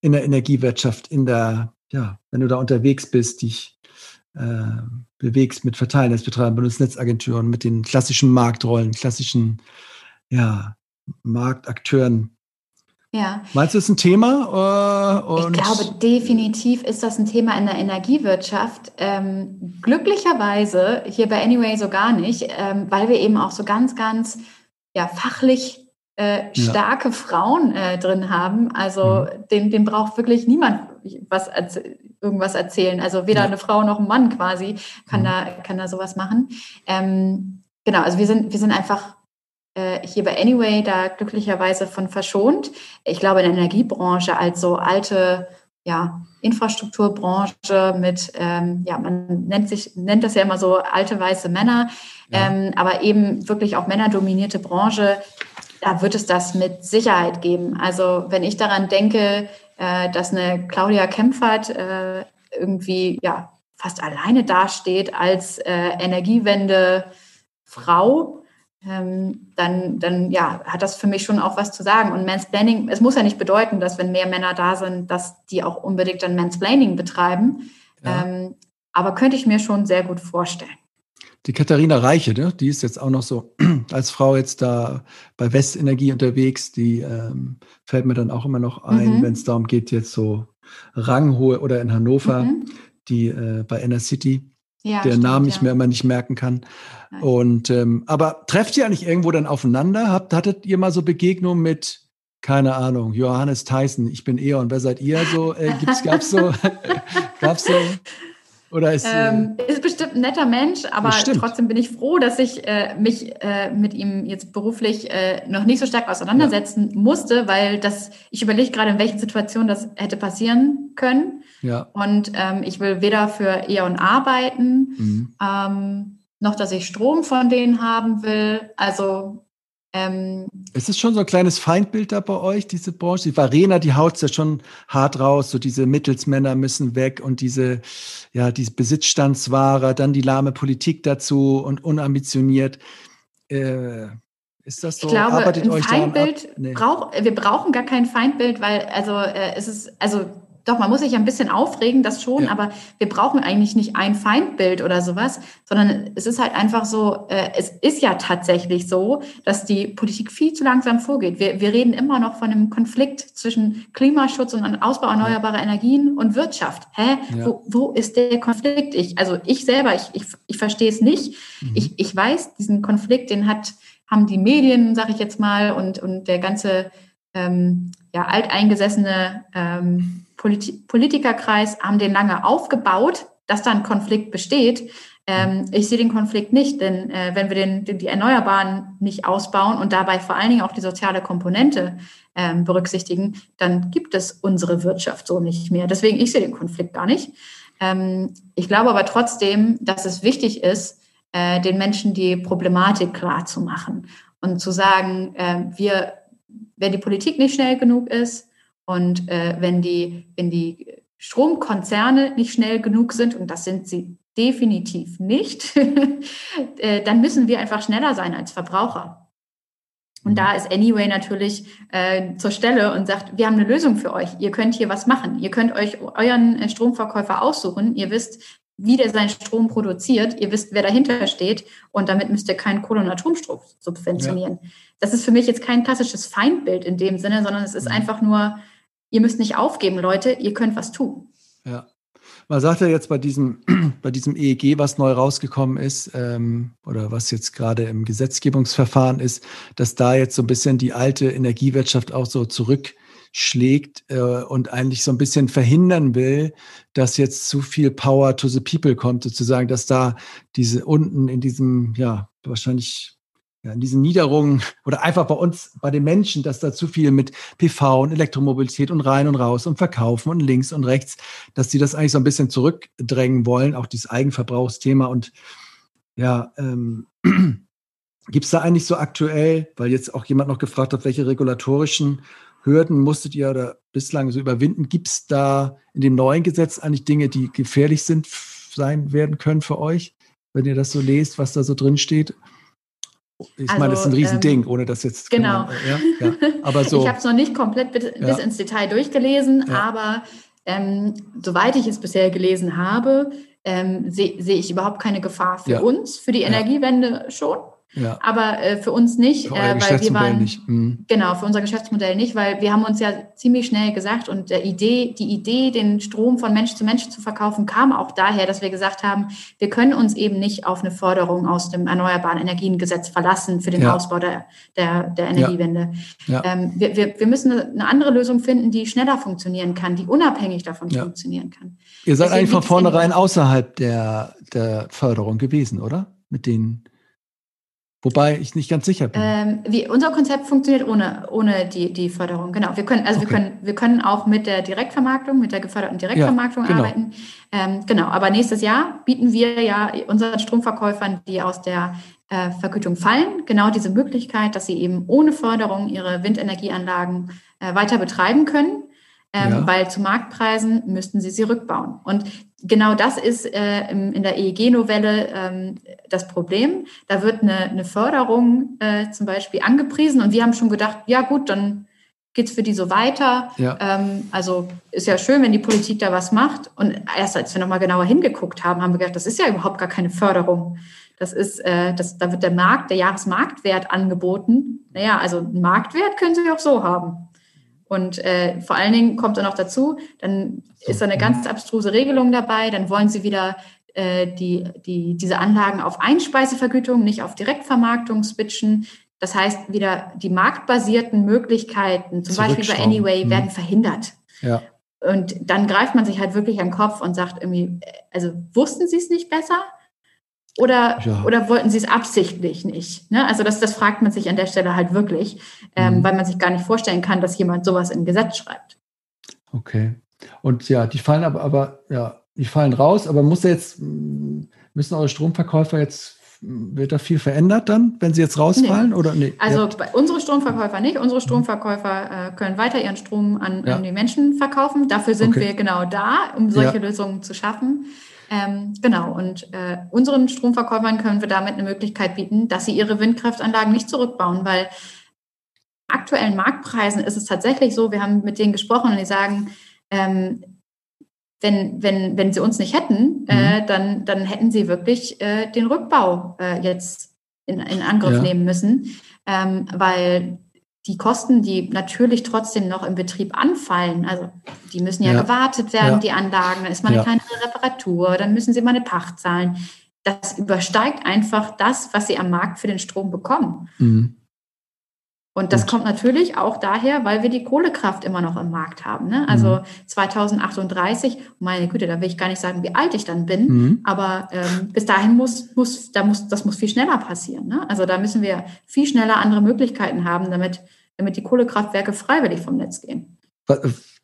in der Energiewirtschaft, in der, ja, wenn du da unterwegs bist, dich äh, bewegst mit Verteilnetzbetreibern, Bundesnetzagenturen, mit den klassischen Marktrollen, klassischen ja, Marktakteuren. Ja, Meinst du, das ist ein Thema? Äh, ich glaube, definitiv ist das ein Thema in der Energiewirtschaft. Ähm, glücklicherweise hier bei Anyway so gar nicht, ähm, weil wir eben auch so ganz, ganz ja, fachlich äh, Ja. starke Frauen äh, drin haben. Also Mhm. dem, dem braucht wirklich niemand was irgendwas erzählen. Also weder eine Frau noch ein Mann quasi kann, Mhm. da, kann da sowas machen. Ähm, genau, also wir sind, wir sind einfach äh, hier bei Anyway da glücklicherweise von verschont. Ich glaube, in der Energiebranche als so alte ja, Infrastrukturbranche mit, ähm, ja, man nennt sich, nennt das ja immer so alte weiße Männer, Ja. ähm, aber eben wirklich auch männerdominierte Branche, da wird es das mit Sicherheit geben. Also wenn ich daran denke, äh, dass eine Claudia Kempfert äh, irgendwie ja fast alleine dasteht als äh, Energiewende-Frau, ähm, dann, dann ja, hat das für mich schon auch was zu sagen. Und Mansplaining, es muss ja nicht bedeuten, dass wenn mehr Männer da sind, dass die auch unbedingt dann Mansplaining betreiben. Ja. Ähm, aber könnte ich mir schon sehr gut vorstellen. Die Katharina Reiche, ne? die ist jetzt auch noch so als Frau jetzt da bei Westenergie unterwegs. Die ähm, fällt mir dann auch immer noch ein, Mhm. wenn es darum geht, jetzt so ranghohe oder in Hannover, Mhm. die äh, bei Inner City, Ja, der Namen ich ja. mir immer nicht merken kann. Nein. Und ähm, aber trefft ihr eigentlich irgendwo dann aufeinander? Habt, hattet ihr mal so Begegnungen mit, keine Ahnung, Johannes Tyson, ich bin Eon, wer seid ihr? So, äh, gibt's, gab's so, gab's so, oder ist, äh, Ähm, ist bestimmt ein netter Mensch, aber Bestimmt. trotzdem bin ich froh, dass ich äh, mich äh, mit ihm jetzt beruflich äh, noch nicht so stark auseinandersetzen musste, weil das, ich überlege gerade, in welchen Situationen das hätte passieren können. ja, Und ähm, ich will weder für E.ON arbeiten, mhm. ähm, noch dass ich Strom von denen haben will. Also ähm, Es ist schon so ein kleines Feindbild da bei euch, diese Branche. Die Varena, die haut ja schon hart raus. So diese Mittelsmänner müssen weg und diese, ja, diese Besitzstandsware, dann die lahme Politik dazu und unambitioniert. Äh, ist das so? Ich glaube, Arbeitet ein euch? Feindbild Nee. brauch, wir brauchen gar kein Feindbild, weil also äh, es ist also doch, man muss sich ein bisschen aufregen, das schon, ja. aber wir brauchen eigentlich nicht ein Feindbild oder sowas, sondern es ist halt einfach so, äh, es ist ja tatsächlich so, dass die Politik viel zu langsam vorgeht. Wir, wir reden immer noch von einem Konflikt zwischen Klimaschutz und Ausbau erneuerbarer ja. Energien und Wirtschaft. Hä? Ja. Wo, wo ist der Konflikt? Ich, also ich selber, ich, ich, ich verstehe es nicht. Mhm. Ich, ich weiß, diesen Konflikt, den hat, haben die Medien, sage ich jetzt mal, und, und der ganze ähm, ja, alteingesessene ähm, Polit Politikerkreis haben den lange aufgebaut, dass da ein Konflikt besteht. Ähm, ich sehe den Konflikt nicht, denn äh, wenn wir den, den, die Erneuerbaren nicht ausbauen und dabei vor allen Dingen auch die soziale Komponente ähm, berücksichtigen, dann gibt es unsere Wirtschaft so nicht mehr. Deswegen, ich sehe den Konflikt gar nicht. Ähm, ich glaube aber trotzdem, dass es wichtig ist, äh, den Menschen die Problematik klar zu machen und zu sagen, äh, wir wenn die Politik nicht schnell genug ist und äh, wenn, die, wenn die Stromkonzerne nicht schnell genug sind, und das sind sie definitiv nicht, äh, dann müssen wir einfach schneller sein als Verbraucher. Und da ist Anyway natürlich äh, zur Stelle und sagt, wir haben eine Lösung für euch. Ihr könnt hier was machen. Ihr könnt euch euren äh, Stromverkäufer aussuchen. Ihr wisst, wie der seinen Strom produziert. Ihr wisst, wer dahinter steht. Und damit müsst ihr keinen Kohle- und Atomstrom subventionieren. Ja. Das ist für mich jetzt kein klassisches Feindbild in dem Sinne, sondern es ist mhm. einfach nur, ihr müsst nicht aufgeben, Leute, ihr könnt was tun. Ja. Man sagt ja jetzt bei diesem, bei diesem EEG, was neu rausgekommen ist, ähm, oder was jetzt gerade im Gesetzgebungsverfahren ist, dass da jetzt so ein bisschen die alte Energiewirtschaft auch so zurück schlägt äh, und eigentlich so ein bisschen verhindern will, dass jetzt zu viel Power to the people kommt, sozusagen, dass da diese unten in diesem, ja, wahrscheinlich ja, in diesen Niederungen oder einfach bei uns, bei den Menschen, dass da zu viel mit PV und Elektromobilität und rein und raus und verkaufen und links und rechts, dass die das eigentlich so ein bisschen zurückdrängen wollen, auch dieses Eigenverbrauchsthema und ja, ähm, gibt es da eigentlich so aktuell, weil jetzt auch jemand noch gefragt hat, welche regulatorischen Hürden musstet ihr oder bislang so überwinden? Gibt es da in dem neuen Gesetz eigentlich Dinge, die gefährlich sind, sein werden können für euch, wenn ihr das so lest, was da so drin steht? Ich also, meine, das ist ein also, Riesending, ähm, ohne das jetzt. Genau. Man, ja, ja. Aber so, ich habe es noch nicht komplett bis, ja. bis, ins Detail durchgelesen, aber ähm, soweit ich es bisher gelesen habe, ähm, sehe seh ich überhaupt keine Gefahr für uns, für die Energiewende schon. Ja. Aber äh, für uns nicht, für äh, weil wir waren nicht. Mhm. genau für unser Geschäftsmodell nicht, weil wir haben uns ja ziemlich schnell gesagt und der Idee, die Idee, den Strom von Mensch zu Mensch zu verkaufen, kam auch daher, dass wir gesagt haben, wir können uns eben nicht auf eine Förderung aus dem Erneuerbaren Energiengesetz verlassen für den ja. Ausbau der, der, der Energiewende. Ja. Ähm, wir, wir, wir müssen eine andere Lösung finden, die schneller funktionieren kann, die unabhängig davon funktionieren kann. Ihr seid Deswegen eigentlich von vornherein außerhalb der, der Förderung gewesen, oder? Mit den Wobei ich nicht ganz sicher bin. Ähm, wie, unser Konzept funktioniert ohne, ohne die, die Förderung. Genau. Wir können, also okay. wir können, wir können auch mit der Direktvermarktung, mit der geförderten Direktvermarktung ja, genau. arbeiten. Ähm, genau. Aber nächstes Jahr bieten wir ja unseren Stromverkäufern, die aus der äh, Vergütung fallen, genau diese Möglichkeit, dass sie eben ohne Förderung ihre Windenergieanlagen äh, weiter betreiben können. Ähm, ja. weil zu Marktpreisen müssten sie sie rückbauen. Und genau das ist äh, in der EEG-Novelle ähm, das Problem. Da wird eine, eine Förderung äh, zum Beispiel angepriesen und wir haben schon gedacht, ja gut, dann geht es für die so weiter. Ja. Ähm, also ist ja schön, wenn die Politik da was macht. Und erst als wir nochmal genauer hingeguckt haben, haben wir gedacht, das ist ja überhaupt gar keine Förderung. Das ist, äh, das, da wird der Markt, der Jahresmarktwert angeboten. Naja, also einen Marktwert können Sie auch so haben. Und äh, vor allen Dingen kommt dann noch dazu, dann ist da eine ganz abstruse Regelung dabei, dann wollen sie wieder äh, die, die, diese Anlagen auf Einspeisevergütung, nicht auf Direktvermarktung switchen. Das heißt, wieder die marktbasierten Möglichkeiten, zum Beispiel bei Anyway, hm. werden verhindert. Ja. Und dann greift man sich halt wirklich an den Kopf und sagt irgendwie, äh, also wussten Sie es nicht besser? Oder, ja. oder wollten sie es absichtlich nicht? Ne? Also das, das fragt man sich an der Stelle halt wirklich, ähm, mhm. weil man sich gar nicht vorstellen kann, dass jemand sowas in Gesetz schreibt. Okay. Und ja, die fallen aber, aber ja, die fallen raus, aber muss jetzt, müssen eure Stromverkäufer jetzt, wird da viel verändert dann, wenn sie jetzt rausfallen? Nee. Oder nee? Also unsere Stromverkäufer nicht. Unsere Stromverkäufer äh, können weiter ihren Strom an, ja. an, die Menschen verkaufen. Dafür sind okay. wir genau da, um solche ja. Lösungen zu schaffen. Ähm, genau, und äh, unseren Stromverkäufern können wir damit eine Möglichkeit bieten, dass sie ihre Windkraftanlagen nicht zurückbauen, weil aktuellen Marktpreisen ist es tatsächlich so, wir haben mit denen gesprochen und die sagen, ähm, wenn, wenn, wenn sie uns nicht hätten, äh, mhm. dann, dann hätten sie wirklich äh, den Rückbau äh, jetzt in, in Angriff ja. nehmen müssen, ähm, weil die Kosten, die natürlich trotzdem noch im Betrieb anfallen, also die müssen ja, ja. gewartet werden, ja. die Anlagen, dann ist mal eine kleine Reparatur, dann müssen sie mal eine Pacht zahlen. Das übersteigt einfach das, was sie am Markt für den Strom bekommen. Mhm. Und das Gut. kommt natürlich auch daher, weil wir die Kohlekraft immer noch im Markt haben. Ne? Also mhm. 2038, meine Güte, da will ich gar nicht sagen, wie alt ich dann bin, mhm. aber ähm, bis dahin muss, muss, da muss, das muss viel schneller passieren. Ne? Also da müssen wir viel schneller andere Möglichkeiten haben, damit, damit die Kohlekraftwerke freiwillig vom Netz gehen.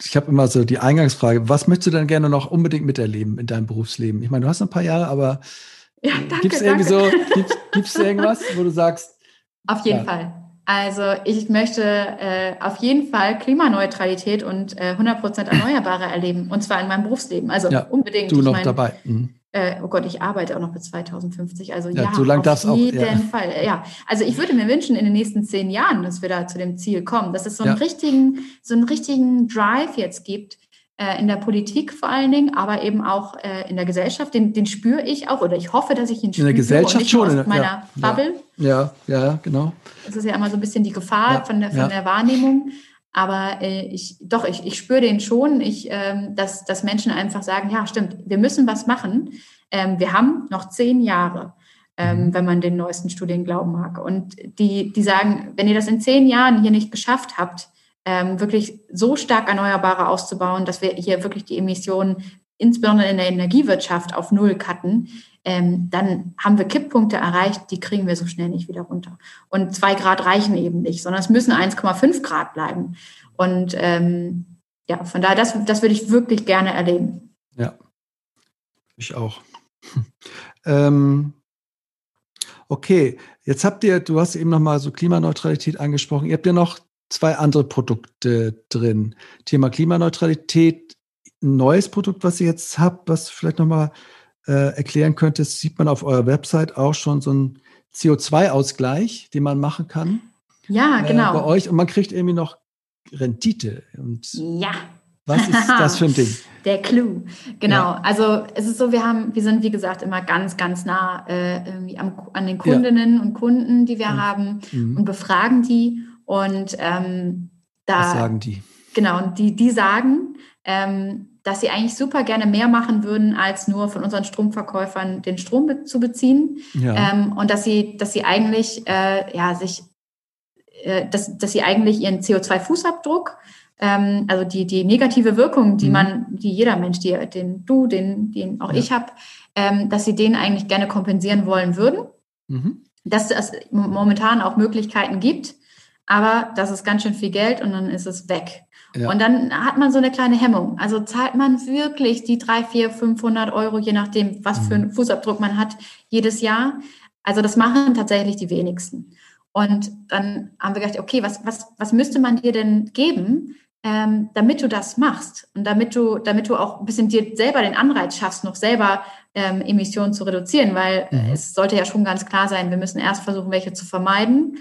Ich habe immer so die Eingangsfrage, was möchtest du denn gerne noch unbedingt miterleben in deinem Berufsleben? Ich meine, du hast ein paar Jahre, aber ja, gibt es irgendwie so, gibt es irgendwas, wo du sagst? Auf jeden ja. Fall. Also ich möchte äh, auf jeden Fall Klimaneutralität und äh, 100% Erneuerbare erleben. Und zwar in meinem Berufsleben. Also ja, unbedingt. Du noch mein, dabei. Mhm. Äh, oh Gott, ich arbeite auch noch bis 2050. Also ja, ja so lange darf es auch. jeden ja. Fall. Ja, also ich würde mir wünschen in den nächsten zehn Jahren, dass wir da zu dem Ziel kommen, dass es so einen ja. richtigen, so einen richtigen Drive jetzt gibt, äh, in der Politik vor allen Dingen, aber eben auch äh, in der Gesellschaft. Den, den spüre ich auch oder ich hoffe, dass ich ihn spüre. In der Gesellschaft schon. Aus meiner ja, Bubble. Ja, ja, genau. Das ist ja immer so ein bisschen die Gefahr von, der, von der Wahrnehmung. Aber äh, ich, doch, ich, ich spüre den schon, ich, ähm, dass, dass Menschen einfach sagen, ja, stimmt, wir müssen was machen. Ähm, wir haben noch zehn Jahre. Ähm, mhm. wenn man den neuesten Studien glauben mag. Und die, die sagen, wenn ihr das in zehn Jahren hier nicht geschafft habt, ähm, wirklich so stark Erneuerbare auszubauen, dass wir hier wirklich die Emissionen insbesondere in der Energiewirtschaft auf Null cutten, ähm, dann haben wir Kipppunkte erreicht, die kriegen wir so schnell nicht wieder runter. Und zwei Grad reichen eben nicht, sondern es müssen 1,5 Grad bleiben. Und ähm, ja, von daher, das, das würde ich wirklich gerne erleben. Ja, ich auch. ähm, okay, jetzt habt ihr, du hast eben nochmal so Klimaneutralität angesprochen. Ihr habt ja noch zwei andere Produkte drin. Thema Klimaneutralität, ein neues Produkt, was ihr jetzt habt, was vielleicht nochmal äh, erklären könntest, sieht man auf eurer Website auch schon so einen CO2-Ausgleich, den man machen kann. Ja, genau. Äh, bei euch und man kriegt irgendwie noch Rendite. Und ja. Was ist das für ein Ding? Der Clou, genau. Ja. Also es ist so, wir haben, wir sind wie gesagt immer ganz, ganz nah äh, am, an den Kundinnen ja. und Kunden, die wir mhm. haben mhm. und befragen die und ähm, da. Was sagen die? Genau, und die, die sagen, ähm, dass sie eigentlich super gerne mehr machen würden, als nur von unseren Stromverkäufern den Strom be zu beziehen. Ja. Ähm, und dass sie, dass sie eigentlich äh, ja, sich, äh, dass, dass sie eigentlich ihren CO2-Fußabdruck, ähm, also die, die negative Wirkung, die mhm. man, die jeder Mensch, die, den du, den, den auch ja. ich habe, ähm, dass sie den eigentlich gerne kompensieren wollen würden. Mhm. Dass es momentan auch Möglichkeiten gibt, aber das ist ganz schön viel Geld und dann ist es weg. Ja. Und dann hat man so eine kleine Hemmung. Also zahlt man wirklich die drei, vier, 500 Euro, je nachdem, was für einen mhm. Fußabdruck man hat, jedes Jahr. Also das machen tatsächlich die wenigsten. Und dann haben wir gedacht, okay, was, was, was müsste man dir denn geben, ähm, damit du das machst und damit du, damit du auch ein bisschen dir selber den Anreiz schaffst, noch selber ähm, Emissionen zu reduzieren, weil mhm. es sollte ja schon ganz klar sein, wir müssen erst versuchen, welche zu vermeiden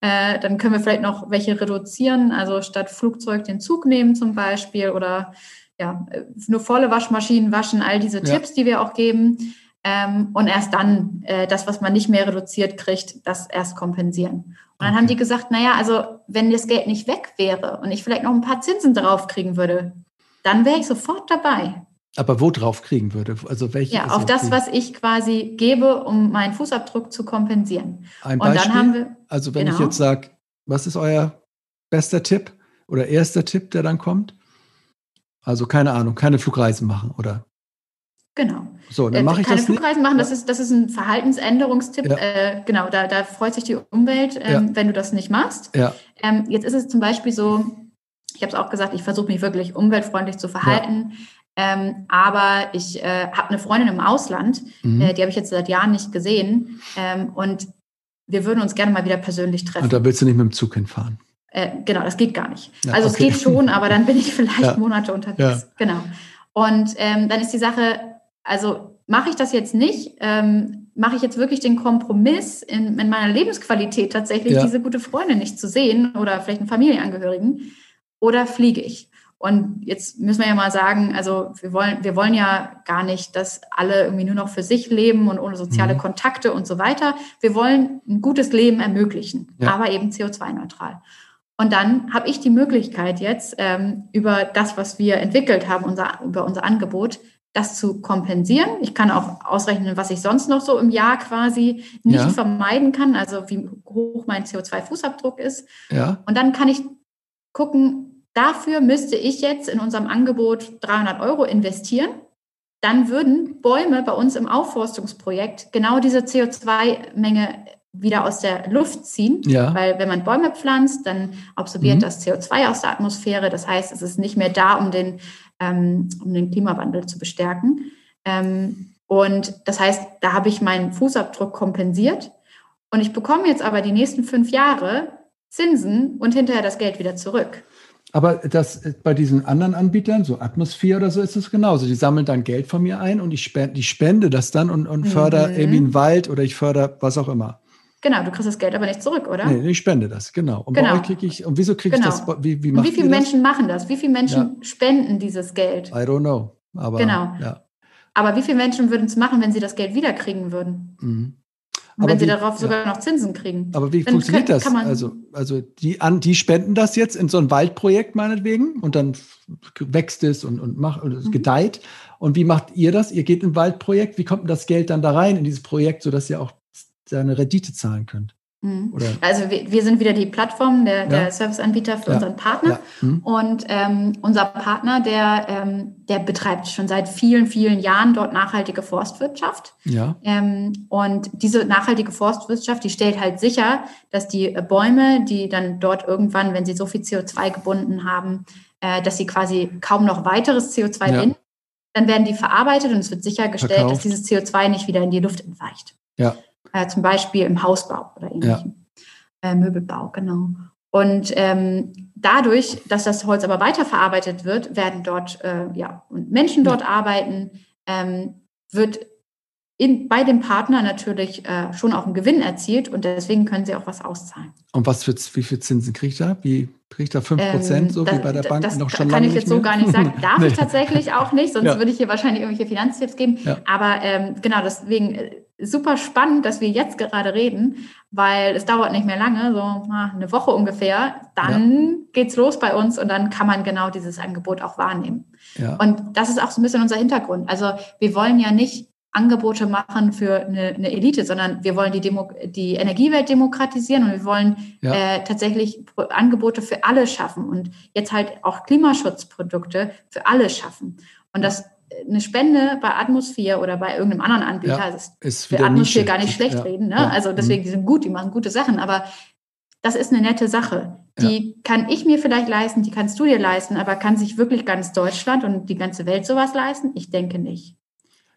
äh, dann können wir vielleicht noch welche reduzieren, also statt Flugzeug den Zug nehmen zum Beispiel oder ja, nur volle Waschmaschinen waschen, all diese ja. Tipps, die wir auch geben. Ähm, und erst dann äh, das, was man nicht mehr reduziert kriegt, das erst kompensieren. Und dann okay. haben die gesagt, naja, also wenn das Geld nicht weg wäre und ich vielleicht noch ein paar Zinsen drauf kriegen würde, dann wäre ich sofort dabei. Aber wo drauf kriegen würde? Also welche? Ja, auf das, was ich quasi gebe, um meinen Fußabdruck zu kompensieren. Ein Beispiel? Und dann haben wir, also wenn genau. ich jetzt sage, was ist euer bester Tipp oder erster Tipp, der dann kommt? Also keine Ahnung, keine Flugreisen machen, oder? Genau. So, dann mache ich Keine das Flugreisen machen, das ist, das ist ein Verhaltensänderungstipp. Ja. Äh, genau, da, da freut sich die Umwelt, ähm, ja. wenn du das nicht machst. Ja. Ähm, jetzt ist es zum Beispiel so, ich habe es auch gesagt, ich versuche mich wirklich umweltfreundlich zu verhalten. Ja. Ähm, aber ich äh, habe eine Freundin im Ausland, mhm. äh, die habe ich jetzt seit Jahren nicht gesehen. Ähm, und wir würden uns gerne mal wieder persönlich treffen. Und da willst du nicht mit dem Zug hinfahren? Äh, genau, das geht gar nicht. Ja, also okay. es geht schon, aber dann bin ich vielleicht ja. Monate unterwegs. Ja. Genau. Und ähm, dann ist die Sache, also mache ich das jetzt nicht, ähm, mache ich jetzt wirklich den Kompromiss in, in meiner Lebensqualität tatsächlich, diese gute Freundin nicht zu sehen oder vielleicht einen Familienangehörigen, oder fliege ich? Und jetzt müssen wir ja mal sagen, also wir wollen, wir wollen ja gar nicht, dass alle irgendwie nur noch für sich leben und ohne soziale mhm. Kontakte und so weiter. Wir wollen ein gutes Leben ermöglichen, ja. aber eben CO2-neutral. Und dann habe ich die Möglichkeit jetzt ähm, über das, was wir entwickelt haben, unser, über unser Angebot, das zu kompensieren. Ich kann auch ausrechnen, was ich sonst noch so im Jahr quasi nicht ja. vermeiden kann, also wie hoch mein CO2-Fußabdruck ist. Ja. Und dann kann ich gucken, dafür müsste ich jetzt in unserem Angebot 300 Euro investieren. Dann würden Bäume bei uns im Aufforstungsprojekt genau diese CO2-Menge wieder aus der Luft ziehen, ja. weil wenn man Bäume pflanzt, dann absorbiert mhm. das CO2 aus der Atmosphäre. Das heißt, es ist nicht mehr da, um den, ähm, um den Klimawandel zu bestärken. Ähm, und das heißt, da habe ich meinen Fußabdruck kompensiert und ich bekomme jetzt aber die nächsten fünf Jahre Zinsen und hinterher das Geld wieder zurück. Aber das bei diesen anderen Anbietern, so Atmosphäre oder so, ist es genauso. Die sammeln dann Geld von mir ein und ich spende, ich spende das dann und, und fördere mhm. irgendwie einen Wald oder ich fördere was auch immer. Genau, du kriegst das Geld aber nicht zurück, oder? Nee, ich spende das, genau. Und genau. bei euch kriege ich, und wieso kriege genau. ich das? Wie, wie, und wie viele Menschen machen das? Wie viele Menschen ja. spenden dieses Geld? I don't know. Aber, genau. Ja. Aber wie viele Menschen würden es machen, wenn sie das Geld wiederkriegen würden? Mhm. Und wenn wie, sie darauf ja. sogar noch Zinsen kriegen. Aber wie dann funktioniert kann, das? Kann also, also die, an, die spenden das jetzt in so ein Waldprojekt meinetwegen und dann wächst es und, und, macht, und es mhm. gedeiht. Und wie macht ihr das? Ihr geht in ein Waldprojekt. Wie kommt denn das Geld dann da rein in dieses Projekt, sodass ihr auch seine Rendite zahlen könnt. Mhm. Also wir, wir, sind wieder die Plattform, der, der ja. Serviceanbieter für ja. unseren Partner. Ja. Mhm. Und ähm, unser Partner, der, ähm, der betreibt schon seit vielen, vielen Jahren dort nachhaltige Forstwirtschaft. Ja. Ähm, und diese nachhaltige Forstwirtschaft, die stellt halt sicher, dass die Bäume, die dann dort irgendwann, wenn sie so viel CO2 gebunden haben, äh, dass sie quasi kaum noch weiteres CO2 binden, dann werden die verarbeitet und es wird sichergestellt, Verkauft. dass dieses CO2 nicht wieder in die Luft entweicht. Ja äh, zum Beispiel im Hausbau oder ähnlichem. Ja. Äh, Möbelbau, genau. Und ähm, dadurch, dass das Holz aber weiterverarbeitet wird, werden dort äh, ja und Menschen dort ja. arbeiten, ähm, wird in, bei dem Partner natürlich äh, schon auch ein Gewinn erzielt und deswegen können sie auch was auszahlen. Und was für wie viel Zinsen kriegt er? Wie kriegt er 5 Prozent, ähm, so das, wie bei der Bank das noch schon kann lange ich jetzt so gar nicht sagen. Darf nee. ich tatsächlich auch nicht, sonst ja. würde ich hier wahrscheinlich irgendwelche Finanztipps geben. Ja. Aber ähm, genau, deswegen äh, super spannend, dass wir jetzt gerade reden, weil es dauert nicht mehr lange, so eine Woche ungefähr. Dann ja. geht's los bei uns und dann kann man genau dieses Angebot auch wahrnehmen. Ja. Und das ist auch so ein bisschen unser Hintergrund. Also wir wollen ja nicht Angebote machen für eine, eine Elite, sondern wir wollen die, Demo, die Energiewelt demokratisieren und wir wollen ja. äh, tatsächlich Angebote für alle schaffen und jetzt halt auch Klimaschutzprodukte für alle schaffen. Und das eine Spende bei Atmosphäre oder bei irgendeinem anderen Anbieter, ja, also ist für Atmosphäre gar nicht schlecht ja, reden, ne? Ja, also deswegen, die sind gut, die machen gute Sachen, aber das ist eine nette Sache. Die kann ich mir vielleicht leisten, die kannst du dir leisten, aber kann sich wirklich ganz Deutschland und die ganze Welt sowas leisten? Ich denke nicht.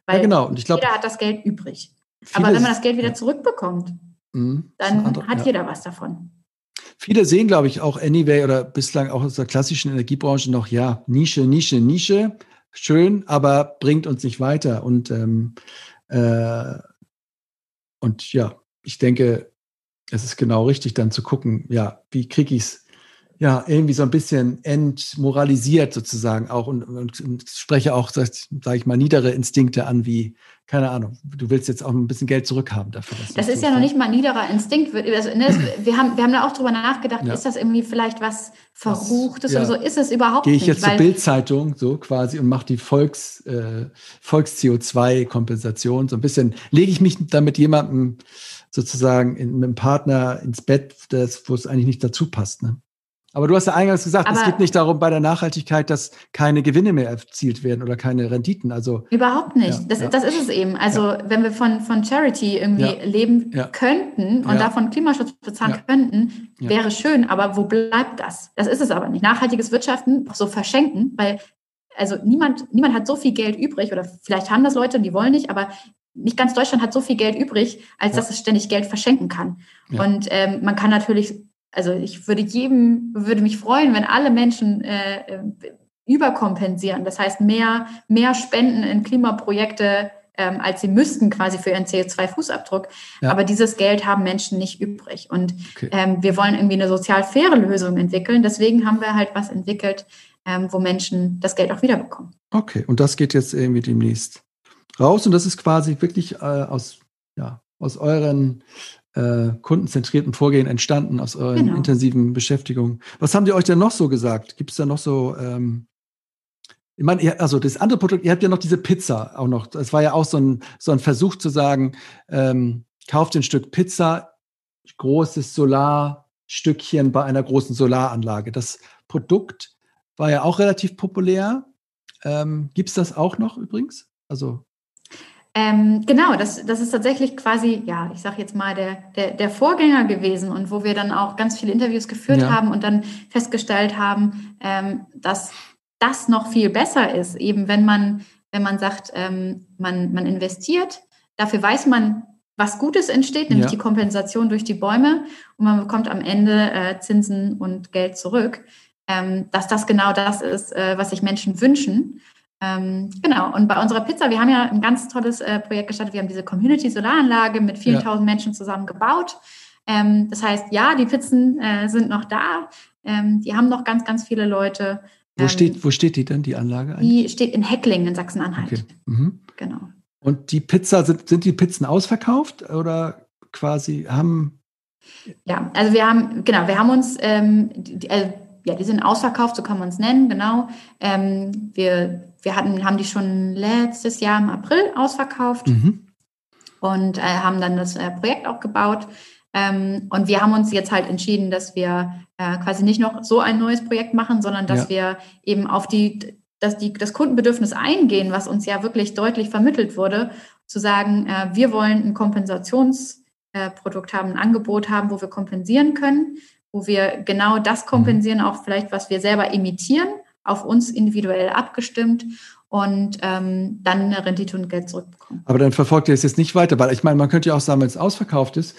Weil ja, genau. Und ich glaub, jeder hat das Geld übrig. Aber wenn man das Geld wieder zurückbekommt, mhm, dann andere, hat jeder was davon. Viele sehen, glaube ich, auch Anyway oder bislang auch aus der klassischen Energiebranche noch, ja, Nische, Nische, Nische schön, aber bringt uns nicht weiter. Und, ähm, äh, und ja, ich denke, es ist genau richtig, dann zu gucken, ja, wie kriege ich es ja, irgendwie so ein bisschen entmoralisiert sozusagen auch und, und, und spreche auch, sage sag ich mal, niedere Instinkte an, wie, keine Ahnung, du willst jetzt auch ein bisschen Geld zurückhaben dafür. das ist ja noch nicht mal niederer Instinkt. Also, ne, wir, haben, wir haben da auch drüber nachgedacht, ja. ist das irgendwie vielleicht was Verruchtes ja. oder so? Ist es überhaupt nicht. Gehe ich jetzt zur Bildzeitung so quasi und mache die Volks, äh, Volks-CO2-Kompensation so ein bisschen, lege ich mich da mit jemandem sozusagen in, mit einem Partner ins Bett, das, wo es eigentlich nicht dazu passt. Ne? Aber du hast ja eingangs gesagt, Aber es geht nicht darum bei der Nachhaltigkeit, dass keine Gewinne mehr erzielt werden oder keine Renditen. Also überhaupt nicht. Ja, das, ja. das, ist es eben. Also ja. wenn wir von, von Charity irgendwie leben könnten und davon Klimaschutz bezahlen könnten, wäre schön. Aber wo bleibt das? Das ist es aber nicht. Nachhaltiges Wirtschaften so verschenken, weil also niemand, niemand hat so viel Geld übrig oder vielleicht haben das Leute, die wollen nicht, aber nicht ganz Deutschland hat so viel Geld übrig, als dass es ständig Geld verschenken kann. Und ähm, man kann natürlich also ich würde jedem, würde mich freuen, wenn alle Menschen äh, äh, überkompensieren. Das heißt, mehr, mehr Spenden in Klimaprojekte, ähm, als sie müssten quasi für ihren CO2-Fußabdruck. Ja. Aber dieses Geld haben Menschen nicht übrig. Und okay. ähm, wir wollen irgendwie eine sozial faire Lösung entwickeln. Deswegen haben wir halt was entwickelt, ähm, wo Menschen das Geld auch wiederbekommen. Okay, und das geht jetzt irgendwie demnächst raus und das ist quasi wirklich äh, aus, ja, aus euren äh, kundenzentrierten Vorgehen entstanden, aus euren genau. intensiven Beschäftigungen. Was haben die euch denn noch so gesagt? Gibt es da noch so, ähm, ich meine, also das andere Produkt, ihr habt ja noch diese Pizza auch noch. Das war ja auch so ein, so ein Versuch zu sagen, ähm, kauft ein Stück Pizza, großes Solarstückchen bei einer großen Solaranlage. Das Produkt war ja auch relativ populär. Ähm, Gibt es das auch noch übrigens? Also ähm, genau, das, das ist tatsächlich quasi, ja, ich sage jetzt mal, der, der, der Vorgänger gewesen und wo wir dann auch ganz viele Interviews geführt ja. haben und dann festgestellt haben, ähm, dass das noch viel besser ist, eben wenn man, wenn man sagt, ähm, man, man investiert, dafür weiß man, was Gutes entsteht, nämlich ja. die Kompensation durch die Bäume und man bekommt am Ende äh, Zinsen und Geld zurück, ähm, dass das genau das ist, äh, was sich Menschen wünschen. Ähm, genau, und bei unserer Pizza, wir haben ja ein ganz tolles äh, Projekt gestartet. Wir haben diese Community-Solaranlage mit vielen ja. tausend Menschen zusammen gebaut. Ähm, das heißt, ja, die Pizzen äh, sind noch da. Ähm, die haben noch ganz, ganz viele Leute. Wo, steht, ähm, wo steht die denn, die Anlage? Eigentlich? Die steht in Hecklingen in Sachsen-Anhalt. Okay. Mhm. Genau. Und die Pizza, sind, sind die Pizzen ausverkauft oder quasi haben. Ja, also wir haben, genau, wir haben uns, ähm, die, also, ja, die sind ausverkauft, so kann man es nennen, genau. Ähm, wir wir hatten, haben die schon letztes Jahr im April ausverkauft mhm. und äh, haben dann das äh, Projekt auch gebaut. Ähm, und wir haben uns jetzt halt entschieden, dass wir äh, quasi nicht noch so ein neues Projekt machen, sondern dass ja. wir eben auf die, dass die, das Kundenbedürfnis eingehen, was uns ja wirklich deutlich vermittelt wurde, zu sagen, äh, wir wollen ein Kompensationsprodukt haben, ein Angebot haben, wo wir kompensieren können, wo wir genau das kompensieren, mhm. auch vielleicht, was wir selber imitieren auf uns individuell abgestimmt und ähm, dann eine Rendite und Geld zurückbekommen. Aber dann verfolgt ihr es jetzt nicht weiter, weil ich meine, man könnte ja auch sagen, wenn es ausverkauft ist,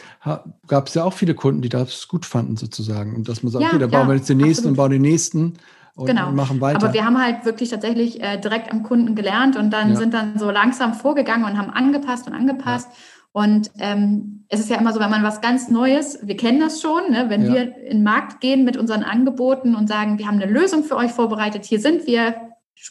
gab es ja auch viele Kunden, die das gut fanden sozusagen und dass man sagt, ja, okay, da ja, bauen wir jetzt den nächsten absolut. und bauen den nächsten und genau. machen weiter. Aber wir haben halt wirklich tatsächlich äh, direkt am Kunden gelernt und dann ja. sind dann so langsam vorgegangen und haben angepasst und angepasst. Ja. Und ähm, es ist ja immer so, wenn man was ganz Neues, wir kennen das schon, ne? wenn ja. wir in den Markt gehen mit unseren Angeboten und sagen, wir haben eine Lösung für euch vorbereitet, hier sind wir,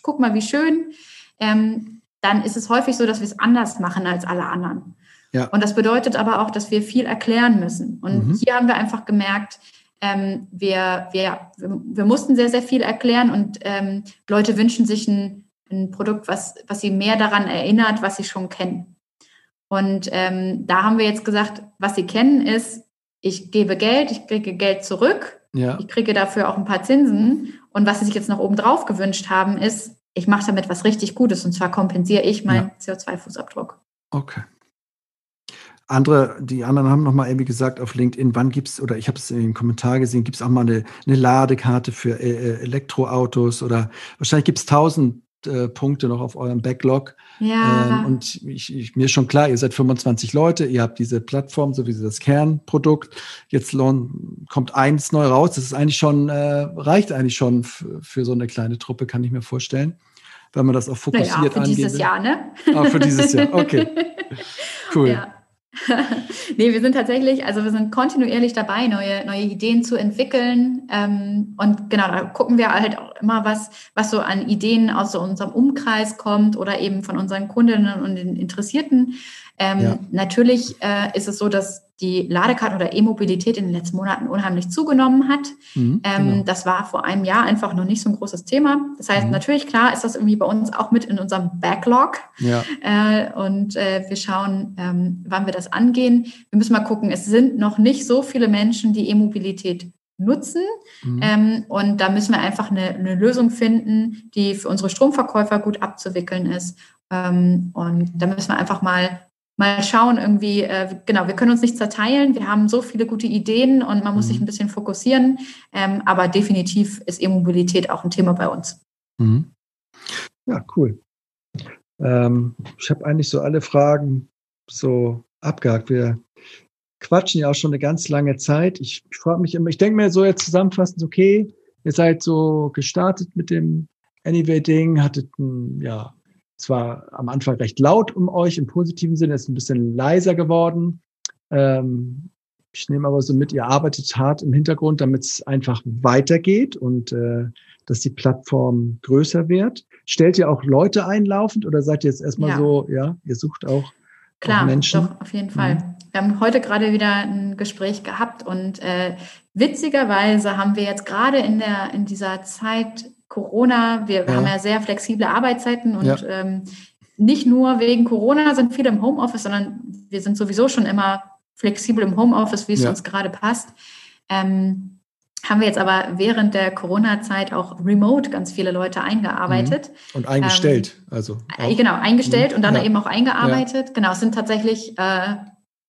guck mal, wie schön, ähm, dann ist es häufig so, dass wir es anders machen als alle anderen. Ja. Und das bedeutet aber auch, dass wir viel erklären müssen. Und mhm. hier haben wir einfach gemerkt, ähm, wir, wir, wir mussten sehr, sehr viel erklären und ähm, Leute wünschen sich ein, ein Produkt, was, was sie mehr daran erinnert, was sie schon kennen. Und ähm, da haben wir jetzt gesagt, was Sie kennen ist, ich gebe Geld, ich kriege Geld zurück, ja. ich kriege dafür auch ein paar Zinsen. Und was Sie sich jetzt noch oben drauf gewünscht haben, ist, ich mache damit was richtig Gutes und zwar kompensiere ich meinen ja. CO2-Fußabdruck. Okay. Andere, die anderen haben nochmal irgendwie gesagt auf LinkedIn, wann gibt es, oder ich habe es im Kommentar gesehen, gibt es auch mal eine, eine Ladekarte für äh, äh Elektroautos oder wahrscheinlich gibt es tausend äh, Punkte noch auf eurem Backlog. Ja. Ähm, und ich, ich, mir ist schon klar, ihr seid 25 Leute, ihr habt diese Plattform, so wie das Kernprodukt. Jetzt kommt eins neu raus. Das ist eigentlich schon, äh, reicht eigentlich schon für so eine kleine Truppe, kann ich mir vorstellen. Wenn man das auch fokussiert naja, für angeht. Für dieses Jahr, ne? Ah, für dieses Jahr, okay. Cool. Ja. nee, wir sind tatsächlich, also wir sind kontinuierlich dabei, neue, neue Ideen zu entwickeln. Ähm, und genau, da gucken wir halt auch immer, was, was so an Ideen aus so unserem Umkreis kommt oder eben von unseren Kundinnen und den Interessierten. Ähm, ja. Natürlich äh, ist es so, dass die Ladekarten oder E-Mobilität in den letzten Monaten unheimlich zugenommen hat. Mhm, ähm, genau. Das war vor einem Jahr einfach noch nicht so ein großes Thema. Das heißt, mhm. natürlich, klar, ist das irgendwie bei uns auch mit in unserem Backlog. Ja. Äh, und äh, wir schauen, ähm, wann wir das angehen. Wir müssen mal gucken, es sind noch nicht so viele Menschen, die E-Mobilität nutzen. Mhm. Ähm, und da müssen wir einfach eine, eine, Lösung finden, die für unsere Stromverkäufer gut abzuwickeln ist. Ähm, und da müssen wir einfach mal mal schauen, irgendwie, äh, genau, wir können uns nicht zerteilen, wir haben so viele gute Ideen und man muss mhm. sich ein bisschen fokussieren, ähm, aber definitiv ist E-Mobilität auch ein Thema bei uns. Mhm. Ja, cool. Ähm, ich habe eigentlich so alle Fragen so abgehakt. Wir quatschen ja auch schon eine ganz lange Zeit. Ich, ich frage mich immer, ich denke mir so jetzt zusammenfassend, okay, ihr seid so gestartet mit dem Anyway-Ding, hattet ein, ja, zwar am Anfang recht laut um euch im positiven Sinne, ist ein bisschen leiser geworden. Ähm, ich nehme aber so mit, ihr arbeitet hart im Hintergrund, damit es einfach weitergeht und äh, dass die Plattform größer wird. Stellt ihr auch Leute einlaufend oder seid ihr jetzt erstmal Ja. so, ja, ihr sucht auch, Klar, auch Menschen? doch, auf jeden Fall. Wir haben heute gerade wieder ein Gespräch gehabt und äh, witzigerweise haben wir jetzt gerade in der in dieser Zeit Corona, wir, Ja. haben ja sehr flexible Arbeitszeiten und Ja. ähm, nicht nur wegen Corona sind viele im Homeoffice, sondern wir sind sowieso schon immer flexibel im Homeoffice, wie es Ja. uns gerade passt. Ähm, haben wir jetzt aber während der Corona-Zeit auch remote ganz viele Leute eingearbeitet. Und eingestellt. also Äh, auch. Genau, eingestellt Mhm. und dann eben auch eingearbeitet. Genau, es sind tatsächlich, äh,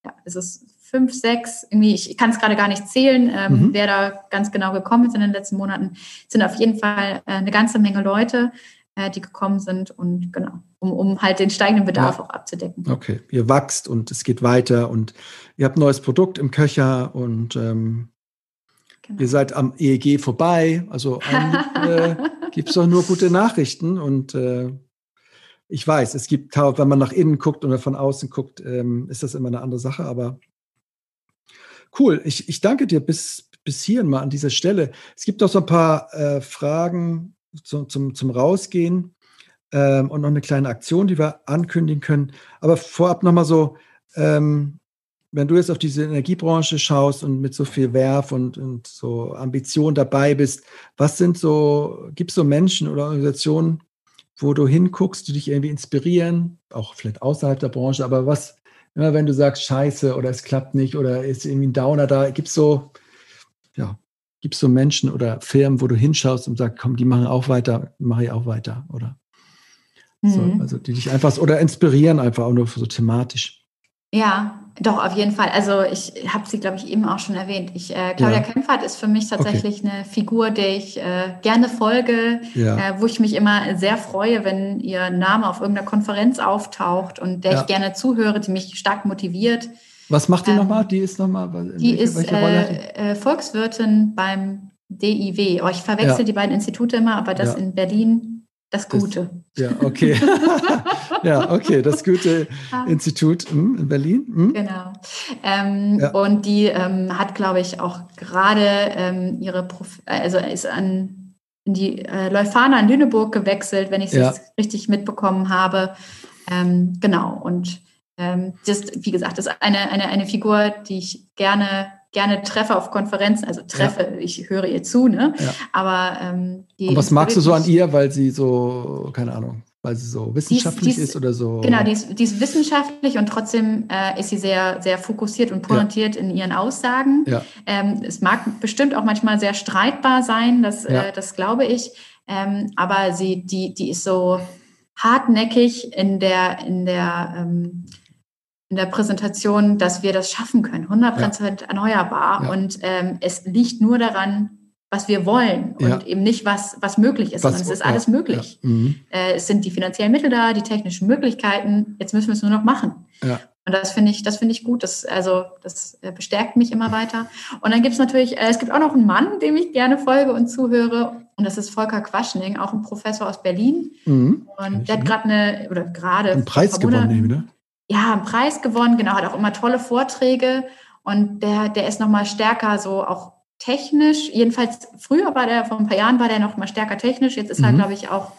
ja, es ist fünf, sechs, irgendwie, ich kann es gerade gar nicht zählen, ähm, Mhm. wer da ganz genau gekommen ist in den letzten Monaten. Es sind auf jeden Fall äh, eine ganze Menge Leute, äh, die gekommen sind und genau, um, um halt den steigenden Bedarf Ja. auch abzudecken. Okay, ihr wachst und es geht weiter und ihr habt ein neues Produkt im Köcher und ähm, Genau. ihr seid am EEG vorbei. Also äh, gibt es doch nur gute Nachrichten und äh, ich weiß, es gibt, wenn man nach innen guckt oder von außen guckt, ähm, ist das immer eine andere Sache, aber cool. Ich, ich danke dir bis, bis hierhin mal an dieser Stelle. Es gibt noch so ein paar äh, Fragen zum, zum, zum Rausgehen ähm, und noch eine kleine Aktion, die wir ankündigen können. Aber vorab nochmal so, ähm, wenn du jetzt auf diese Energiebranche schaust und mit so viel Werf und, und so Ambition dabei bist, was sind so, gibt es so Menschen oder Organisationen, wo du hinguckst, die dich irgendwie inspirieren, auch vielleicht außerhalb der Branche, aber was, immer wenn du sagst, scheiße oder es klappt nicht oder ist irgendwie ein Downer da, gibt es so, ja, gibt es so Menschen oder Firmen, wo du hinschaust und sagst, komm, die machen auch weiter, mache ich auch weiter, oder? So, Mhm. also die dich einfach oder inspirieren einfach auch nur so thematisch. Ja, doch, auf jeden Fall. Also ich habe sie, glaube ich, eben auch schon erwähnt. Ich, äh, Claudia Ja. Kempfert ist für mich tatsächlich eine Figur, der ich äh, gerne folge, Ja. äh, wo ich mich immer sehr freue, wenn ihr Name auf irgendeiner Konferenz auftaucht und der Ja. ich gerne zuhöre, die mich stark motiviert. Was macht die Ähm, nochmal? Die ist nochmal, Die welche, ist welche die? äh, äh, Volkswirtin beim DIW. Oh, ich verwechsel die beiden Institute immer, aber das in Berlin, das Das- Gute. Ja, okay. ja, okay, das gute Ah. Institut hm, in Berlin. Hm? Genau. Ähm, Ja. Und die ähm, hat, glaube ich, auch gerade ähm, ihre, Prof also ist an in die äh, Leuphana in Lüneburg gewechselt, wenn ich es Ja. richtig mitbekommen habe. Ähm, genau. Und ähm, das, wie gesagt, das ist eine, eine, eine Figur, die ich gerne, gerne treffe auf Konferenzen. Also treffe, ich höre ihr zu, ne? Ja. Aber ähm, die Und was magst du so an ihr, weil sie so, keine Ahnung, weil sie so wissenschaftlich die ist- ist oder so? Genau, die ist, die ist wissenschaftlich und trotzdem äh, ist sie sehr, sehr fokussiert und pointiert in ihren Aussagen. Ja. Ähm, es mag bestimmt auch manchmal sehr streitbar sein, das, Ja. äh, das glaube ich. Ähm, aber sie, die, die ist so hartnäckig in der, in der, ähm, in der Präsentation, dass wir das schaffen können, 100% erneuerbar. Ja. Und ähm, es liegt nur daran, was wir wollen und Ja. eben nicht, was, was möglich ist, Was- sondern es ist alles möglich. Ja. Mhm. Äh, es sind die finanziellen Mittel da, die technischen Möglichkeiten. Jetzt müssen wir es nur noch machen. Ja. Und das finde ich, das finde ich gut. Das, also, das äh, bestärkt mich immer weiter. Und dann gibt es natürlich, äh, es gibt auch noch einen Mann, dem ich gerne folge und zuhöre. Und das ist Volker Quaschning, auch ein Professor aus Berlin. Mhm. Und der hat gerade eine, oder gerade. Einen Preis gewonnen, ne? ja, einen Preis gewonnen, genau, hat auch immer tolle Vorträge und der, der ist nochmal stärker so auch technisch. Jedenfalls früher war der, vor ein paar Jahren war der noch mal stärker technisch. Jetzt ist er, Mhm. glaube ich, auch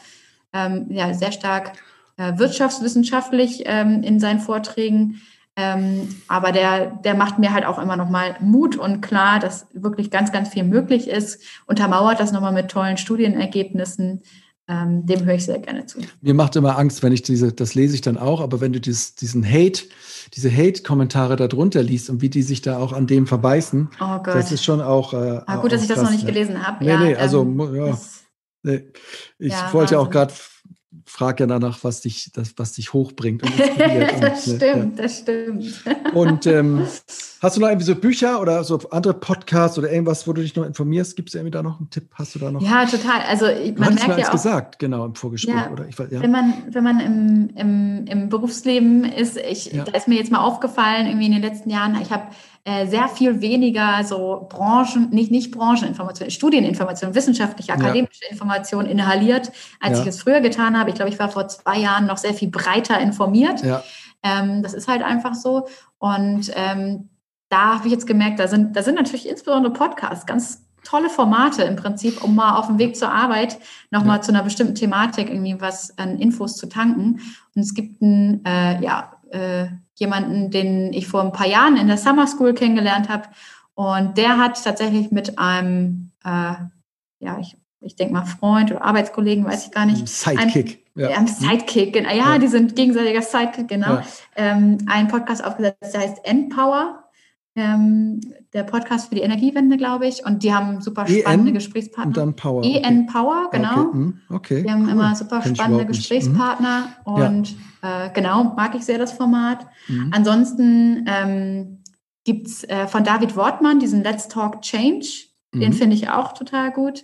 ähm, ja, sehr stark äh, wirtschaftswissenschaftlich ähm, in seinen Vorträgen. Ähm, aber der, der macht mir halt auch immer noch mal Mut und klar, dass wirklich ganz, ganz viel möglich ist. Untermauert das nochmal mit tollen Studienergebnissen. Ähm, dem höre ich sehr gerne zu. Mir macht immer Angst, wenn ich diese, das lese ich dann auch, aber wenn du dieses, diesen Hate, diese Hate-Kommentare da drunter liest und wie die sich da auch an dem verbeißen, Oh Gott. das ist schon auch. Äh, ah, gut, dass auch ich das krass, noch nicht ja. gelesen habe. Nee, nee, also, ja. das- Nee. Ich Ja, wollte ja auch Wahnsinn. gerade frage ja danach, was dich, das, was dich hochbringt. Und das und, stimmt, das stimmt. Ja. Und ähm, hast du noch irgendwie so Bücher oder so andere Podcasts oder irgendwas, wo du dich noch informierst? Gibt es irgendwie da noch einen Tipp? Hast du da noch? Ja, total. Also ich- man merkt ja eins auch, gesagt, genau, im Vorgespräch, Ja. oder? Ich, ja. wenn man, wenn man im, im, im Berufsleben ist, ich, Ja. da ist mir jetzt mal aufgefallen, irgendwie in den letzten Jahren, ich habe äh, sehr viel weniger so Branchen, nicht, nicht Brancheninformationen, Studieninformationen, wissenschaftliche, Ja. akademische Informationen inhaliert, als Ja. ich es früher getan habe. Ich glaube, ich war vor zwei Jahren noch sehr viel breiter informiert. ja, Ähm, das ist halt einfach so. Und ähm, da habe ich jetzt gemerkt, da sind, da sind natürlich insbesondere Podcasts ganz tolle Formate im Prinzip, um mal auf dem Weg zur Arbeit nochmal ja. zu einer bestimmten Thematik irgendwie was an Infos zu tanken. Und es gibt einen, äh, ja, äh, jemanden, den ich vor ein paar Jahren in der Summer School kennengelernt habe. Und der hat tatsächlich mit einem, äh, ja, ich, ich denke mal Freund oder Arbeitskollegen, weiß ich gar nicht. Sidekick. Ein, ja. ein Sidekick, ja, ja, die sind gegenseitiger Sidekick, genau. Ja. Ähm, einen Podcast aufgesetzt, der heißt Empower ähm, der Podcast für die Energiewende, glaube ich. Und die haben super spannende EN Gesprächspartner. Und dann Power. EN okay. Power, genau. Okay. Hm, okay. Die haben cool. immer super spannende Gesprächspartner. Mhm. Und. Äh, genau, mag ich sehr das Format. Mhm. Ansonsten ähm, gibt es äh, von David Wortmann diesen Let's Talk Change. Den mhm. finde ich auch total gut.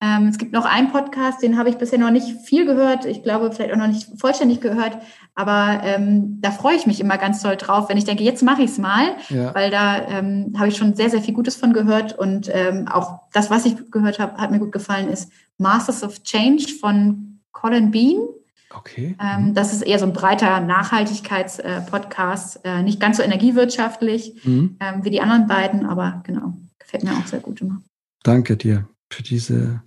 Ähm, es gibt noch einen Podcast, den habe ich bisher noch nicht viel gehört. Ich glaube, vielleicht auch noch nicht vollständig gehört. Aber ähm, da freue ich mich immer ganz toll drauf, wenn ich denke, jetzt mache ich es mal, ja. weil da ähm, habe ich schon sehr, sehr viel Gutes von gehört. Und ähm, auch das, was ich gehört habe, hat mir gut gefallen, ist Masters of Change von Colin Bean. Okay. Ähm, mhm. das ist eher so ein breiter Nachhaltigkeitspodcast, äh, äh, nicht ganz so energiewirtschaftlich mhm. ähm, wie die anderen beiden, aber genau, gefällt mir auch sehr gut immer. Danke dir für diese,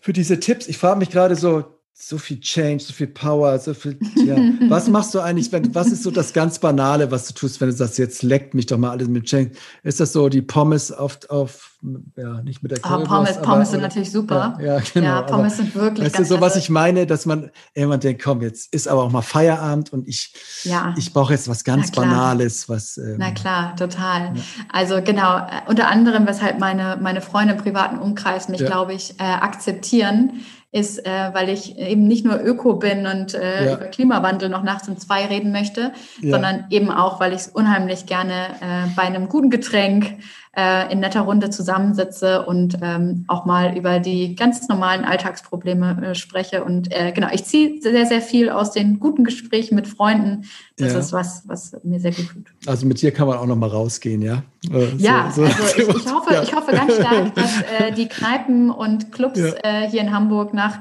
für diese Tipps. Ich frage mich gerade so, so viel Change, so viel Power, so viel. Ja. Was machst du eigentlich, wenn, was ist so das ganz Banale, was du tust, wenn du sagst, jetzt leckt mich doch mal alles mit Change? Ist das so die Pommes auf, auf ja, nicht mit der Currywurst, oh, Pommes, aber, Pommes sind natürlich super. Ja, ja genau. Ja, Pommes aber, sind wirklich Weißt du, so was ich meine, dass man irgendwann denkt, komm, jetzt ist aber auch mal Feierabend und ich, ja. ich brauche jetzt was ganz Banales, was. Ähm, Na klar, total. Also genau, äh, unter anderem, weshalb meine, meine Freunde im privaten Umkreis mich, glaube ich, äh, akzeptieren, ist, äh, weil ich eben nicht nur Öko bin und äh, ja. über Klimawandel noch nachts um zwei reden möchte, ja. sondern eben auch, weil ich es unheimlich gerne äh, bei einem guten Getränk äh, in netter Runde zusammensitze und ähm, auch mal über die ganz normalen Alltagsprobleme äh, spreche. Und äh, genau, ich ziehe sehr, sehr viel aus den guten Gesprächen mit Freunden. Das ja. ist was, was mir sehr gut tut. Also mit dir kann man auch noch mal rausgehen, ja? Äh, ja, so, so also ich, ich, hoffe, ja. ich hoffe ganz stark, dass äh, die Kneipen und Clubs ja. äh, hier in Hamburg nach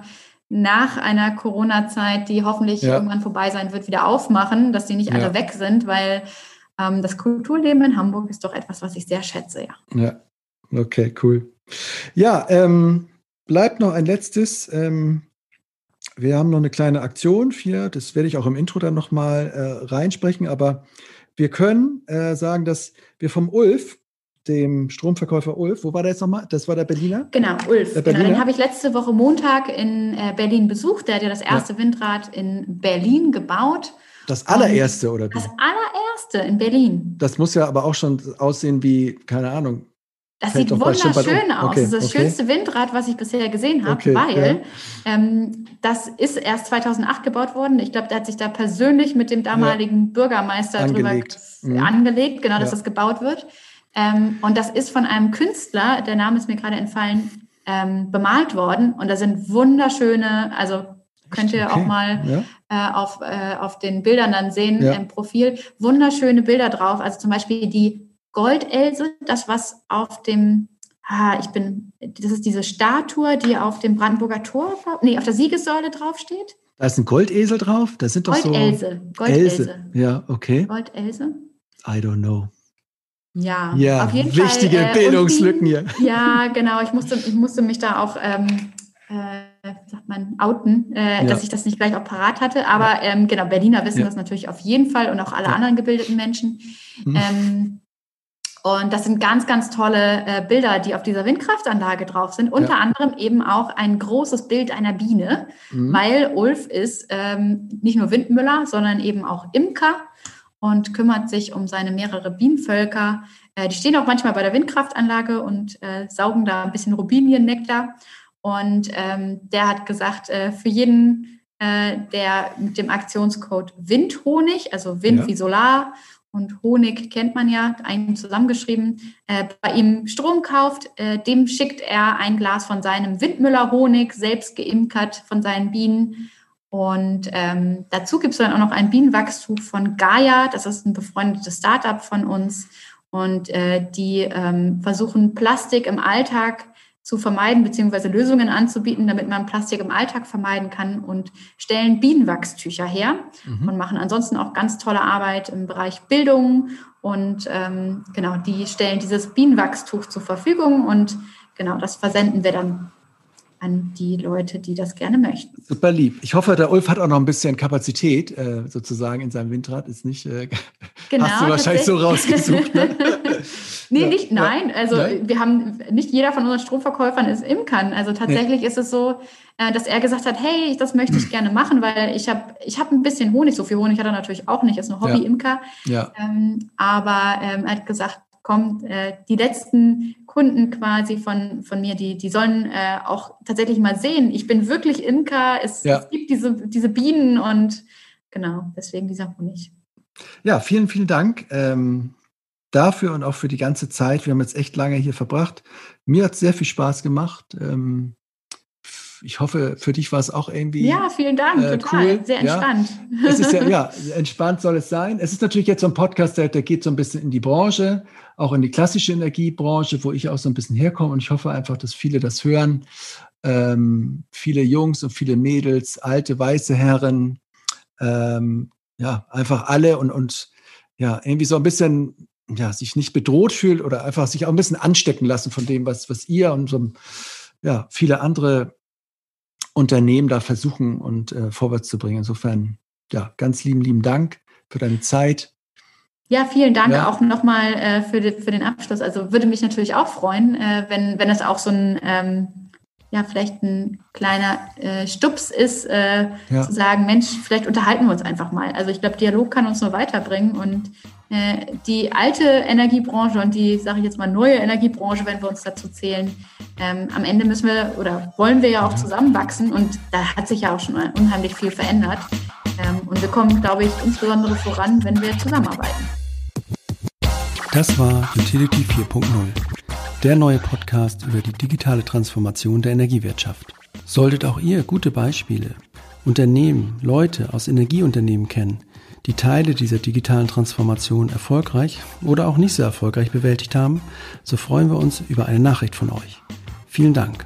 nach einer Corona-Zeit, die hoffentlich ja. irgendwann vorbei sein wird, wieder aufmachen, dass die nicht alle weg sind, weil ähm, das Kulturleben in Hamburg ist doch etwas, was ich sehr schätze, ja. Ja, okay, cool. Ja, ähm, bleibt noch ein letztes. Ähm, wir haben noch eine kleine Aktion, vier, das werde ich auch im Intro dann nochmal äh, reinsprechen, aber wir können äh, sagen, dass wir vom Ulf, dem Stromverkäufer Ulf, wo war der jetzt nochmal? Das war der Berliner? Genau, Ulf. Der Berliner. Genau, den habe ich letzte Woche Montag in äh, Berlin besucht. Der hat ja das erste ja. Windrad in Berlin gebaut. Das allererste, oder? Das allererste in Berlin. Das muss ja aber auch schon aussehen wie, keine Ahnung. Das sieht wunderschön aus. Okay, das ist das okay. schönste Windrad, was ich bisher gesehen habe, okay, weil ja. ähm, das ist erst 2008 gebaut worden. Ich glaube, der hat sich da persönlich mit dem damaligen ja. Bürgermeister angelegt. drüber mhm. angelegt, genau, dass ja. das gebaut wird. Ähm, und das ist von einem Künstler, der Name ist mir gerade entfallen, ähm, bemalt worden. Und da sind wunderschöne, also könnt ihr okay. auch mal ja. äh, auf, äh, auf den Bildern dann sehen ja. im Profil. Wunderschöne Bilder drauf. Also zum Beispiel die Goldelse, das was auf dem, ah, ich bin, das ist diese Statue, die auf dem Brandenburger Tor, nee, auf der Siegessäule draufsteht. Da ist ein Goldesel drauf. Das sind doch Goldelse. so. Goldelse. Ja, okay. Goldelse. I don't know. Ja, ja auf jeden wichtige Fall, äh, Bildungslücken hier. Ja, genau. Ich musste, ich musste mich da auch ähm, äh, wie sagt man, outen, äh, ja. dass ich das nicht gleich auch parat hatte. Aber ja. ähm, genau, Berliner wissen ja. das natürlich auf jeden Fall und auch alle anderen gebildeten Menschen. Mhm. Ähm, und das sind ganz, ganz tolle äh, Bilder, die auf dieser Windkraftanlage drauf sind. Unter anderem eben auch ein großes Bild einer Biene, mhm. weil Ulf ist ähm, nicht nur Windmüller, sondern eben auch Imker und kümmert sich um seine mehrere Bienenvölker. Äh, die stehen auch manchmal bei der Windkraftanlage und äh, saugen da ein bisschen Rubiniennektar. Und ähm, der hat gesagt, äh, für jeden, äh, der mit dem Aktionscode Windhonig, also Wind ja. wie Solar und Honig kennt man ja, einen zusammengeschrieben, äh, bei ihm Strom kauft, äh, dem schickt er ein Glas von seinem Windmüller-Honig, selbst geimkert von seinen Bienen. Und ähm, dazu gibt es dann auch noch ein Bienenwachstuch von Gaia, das ist ein befreundetes Startup von uns. Und äh, die ähm, versuchen Plastik im Alltag zu vermeiden, beziehungsweise Lösungen anzubieten, damit man Plastik im Alltag vermeiden kann und stellen Bienenwachstücher her mhm. und machen ansonsten auch ganz tolle Arbeit im Bereich Bildung und ähm, genau, die stellen dieses Bienenwachstuch zur Verfügung und genau, das versenden wir dann an die Leute, die das gerne möchten. Super lieb. Ich hoffe, der Ulf hat auch noch ein bisschen Kapazität äh, sozusagen in seinem Windrad. Ist nicht, äh, genau, hast du wahrscheinlich so rausgesucht. Ne? nee, ja, nicht, nein. Also nein? wir haben, nicht jeder von unseren Stromverkäufern ist Imkern. Also tatsächlich nee. ist es so, äh, dass er gesagt hat, hey, das möchte ich gerne machen, weil ich habe ich hab ein bisschen Honig, so viel Honig hat er natürlich auch nicht, ist ein Hobby-Imker. Ja. ja. Ähm, aber ähm, er hat gesagt, kommt, äh, die letzten Kunden quasi von, von mir, die, die sollen äh, auch tatsächlich mal sehen, ich bin wirklich Imker, es, ja. es gibt diese, diese Bienen und genau, deswegen dieser Honig. Ja, vielen, vielen Dank ähm, dafür und auch für die ganze Zeit. Wir haben jetzt echt lange hier verbracht. Mir hat es sehr viel Spaß gemacht. Ähm, ich hoffe, für dich war es auch irgendwie. Ja, vielen Dank, äh, total. Cool. Sehr entspannt. Ja. Es ist ja, ja, entspannt soll es sein. Es ist natürlich jetzt so ein Podcast, der, der geht so ein bisschen in die Branche, auch in die klassische Energiebranche, wo ich auch so ein bisschen herkomme. Und ich hoffe einfach, dass viele das hören. Ähm, viele Jungs und viele Mädels, alte weiße Herren, ähm, ja, einfach alle und, und ja, irgendwie so ein bisschen ja, sich nicht bedroht fühlt oder einfach sich auch ein bisschen anstecken lassen von dem, was, was ihr und so ja, viele andere Unternehmen da versuchen und äh, vorwärts zu bringen. Insofern, ja, ganz lieben, lieben Dank für deine Zeit. Ja, vielen Dank ja. auch nochmal äh, für, die, für den Abschluss. Also würde mich natürlich auch freuen, äh, wenn, wenn es auch so ein, ähm, ja, vielleicht ein kleiner äh, Stups ist, äh, ja. zu sagen, Mensch, vielleicht unterhalten wir uns einfach mal. Also ich glaube, Dialog kann uns nur weiterbringen und die alte Energiebranche und die, sage ich jetzt mal, neue Energiebranche, wenn wir uns dazu zählen, ähm, am Ende müssen wir oder wollen wir ja auch zusammenwachsen und da hat sich ja auch schon unheimlich viel verändert. Ähm, und wir kommen, glaube ich, insbesondere voran, wenn wir zusammenarbeiten. Das war Utility 4.0, der neue Podcast über die digitale Transformation der Energiewirtschaft. Solltet auch ihr gute Beispiele, Unternehmen, Leute aus Energieunternehmen kennen, die Teile dieser digitalen Transformation erfolgreich oder auch nicht so erfolgreich bewältigt haben, so freuen wir uns über eine Nachricht von euch. Vielen Dank.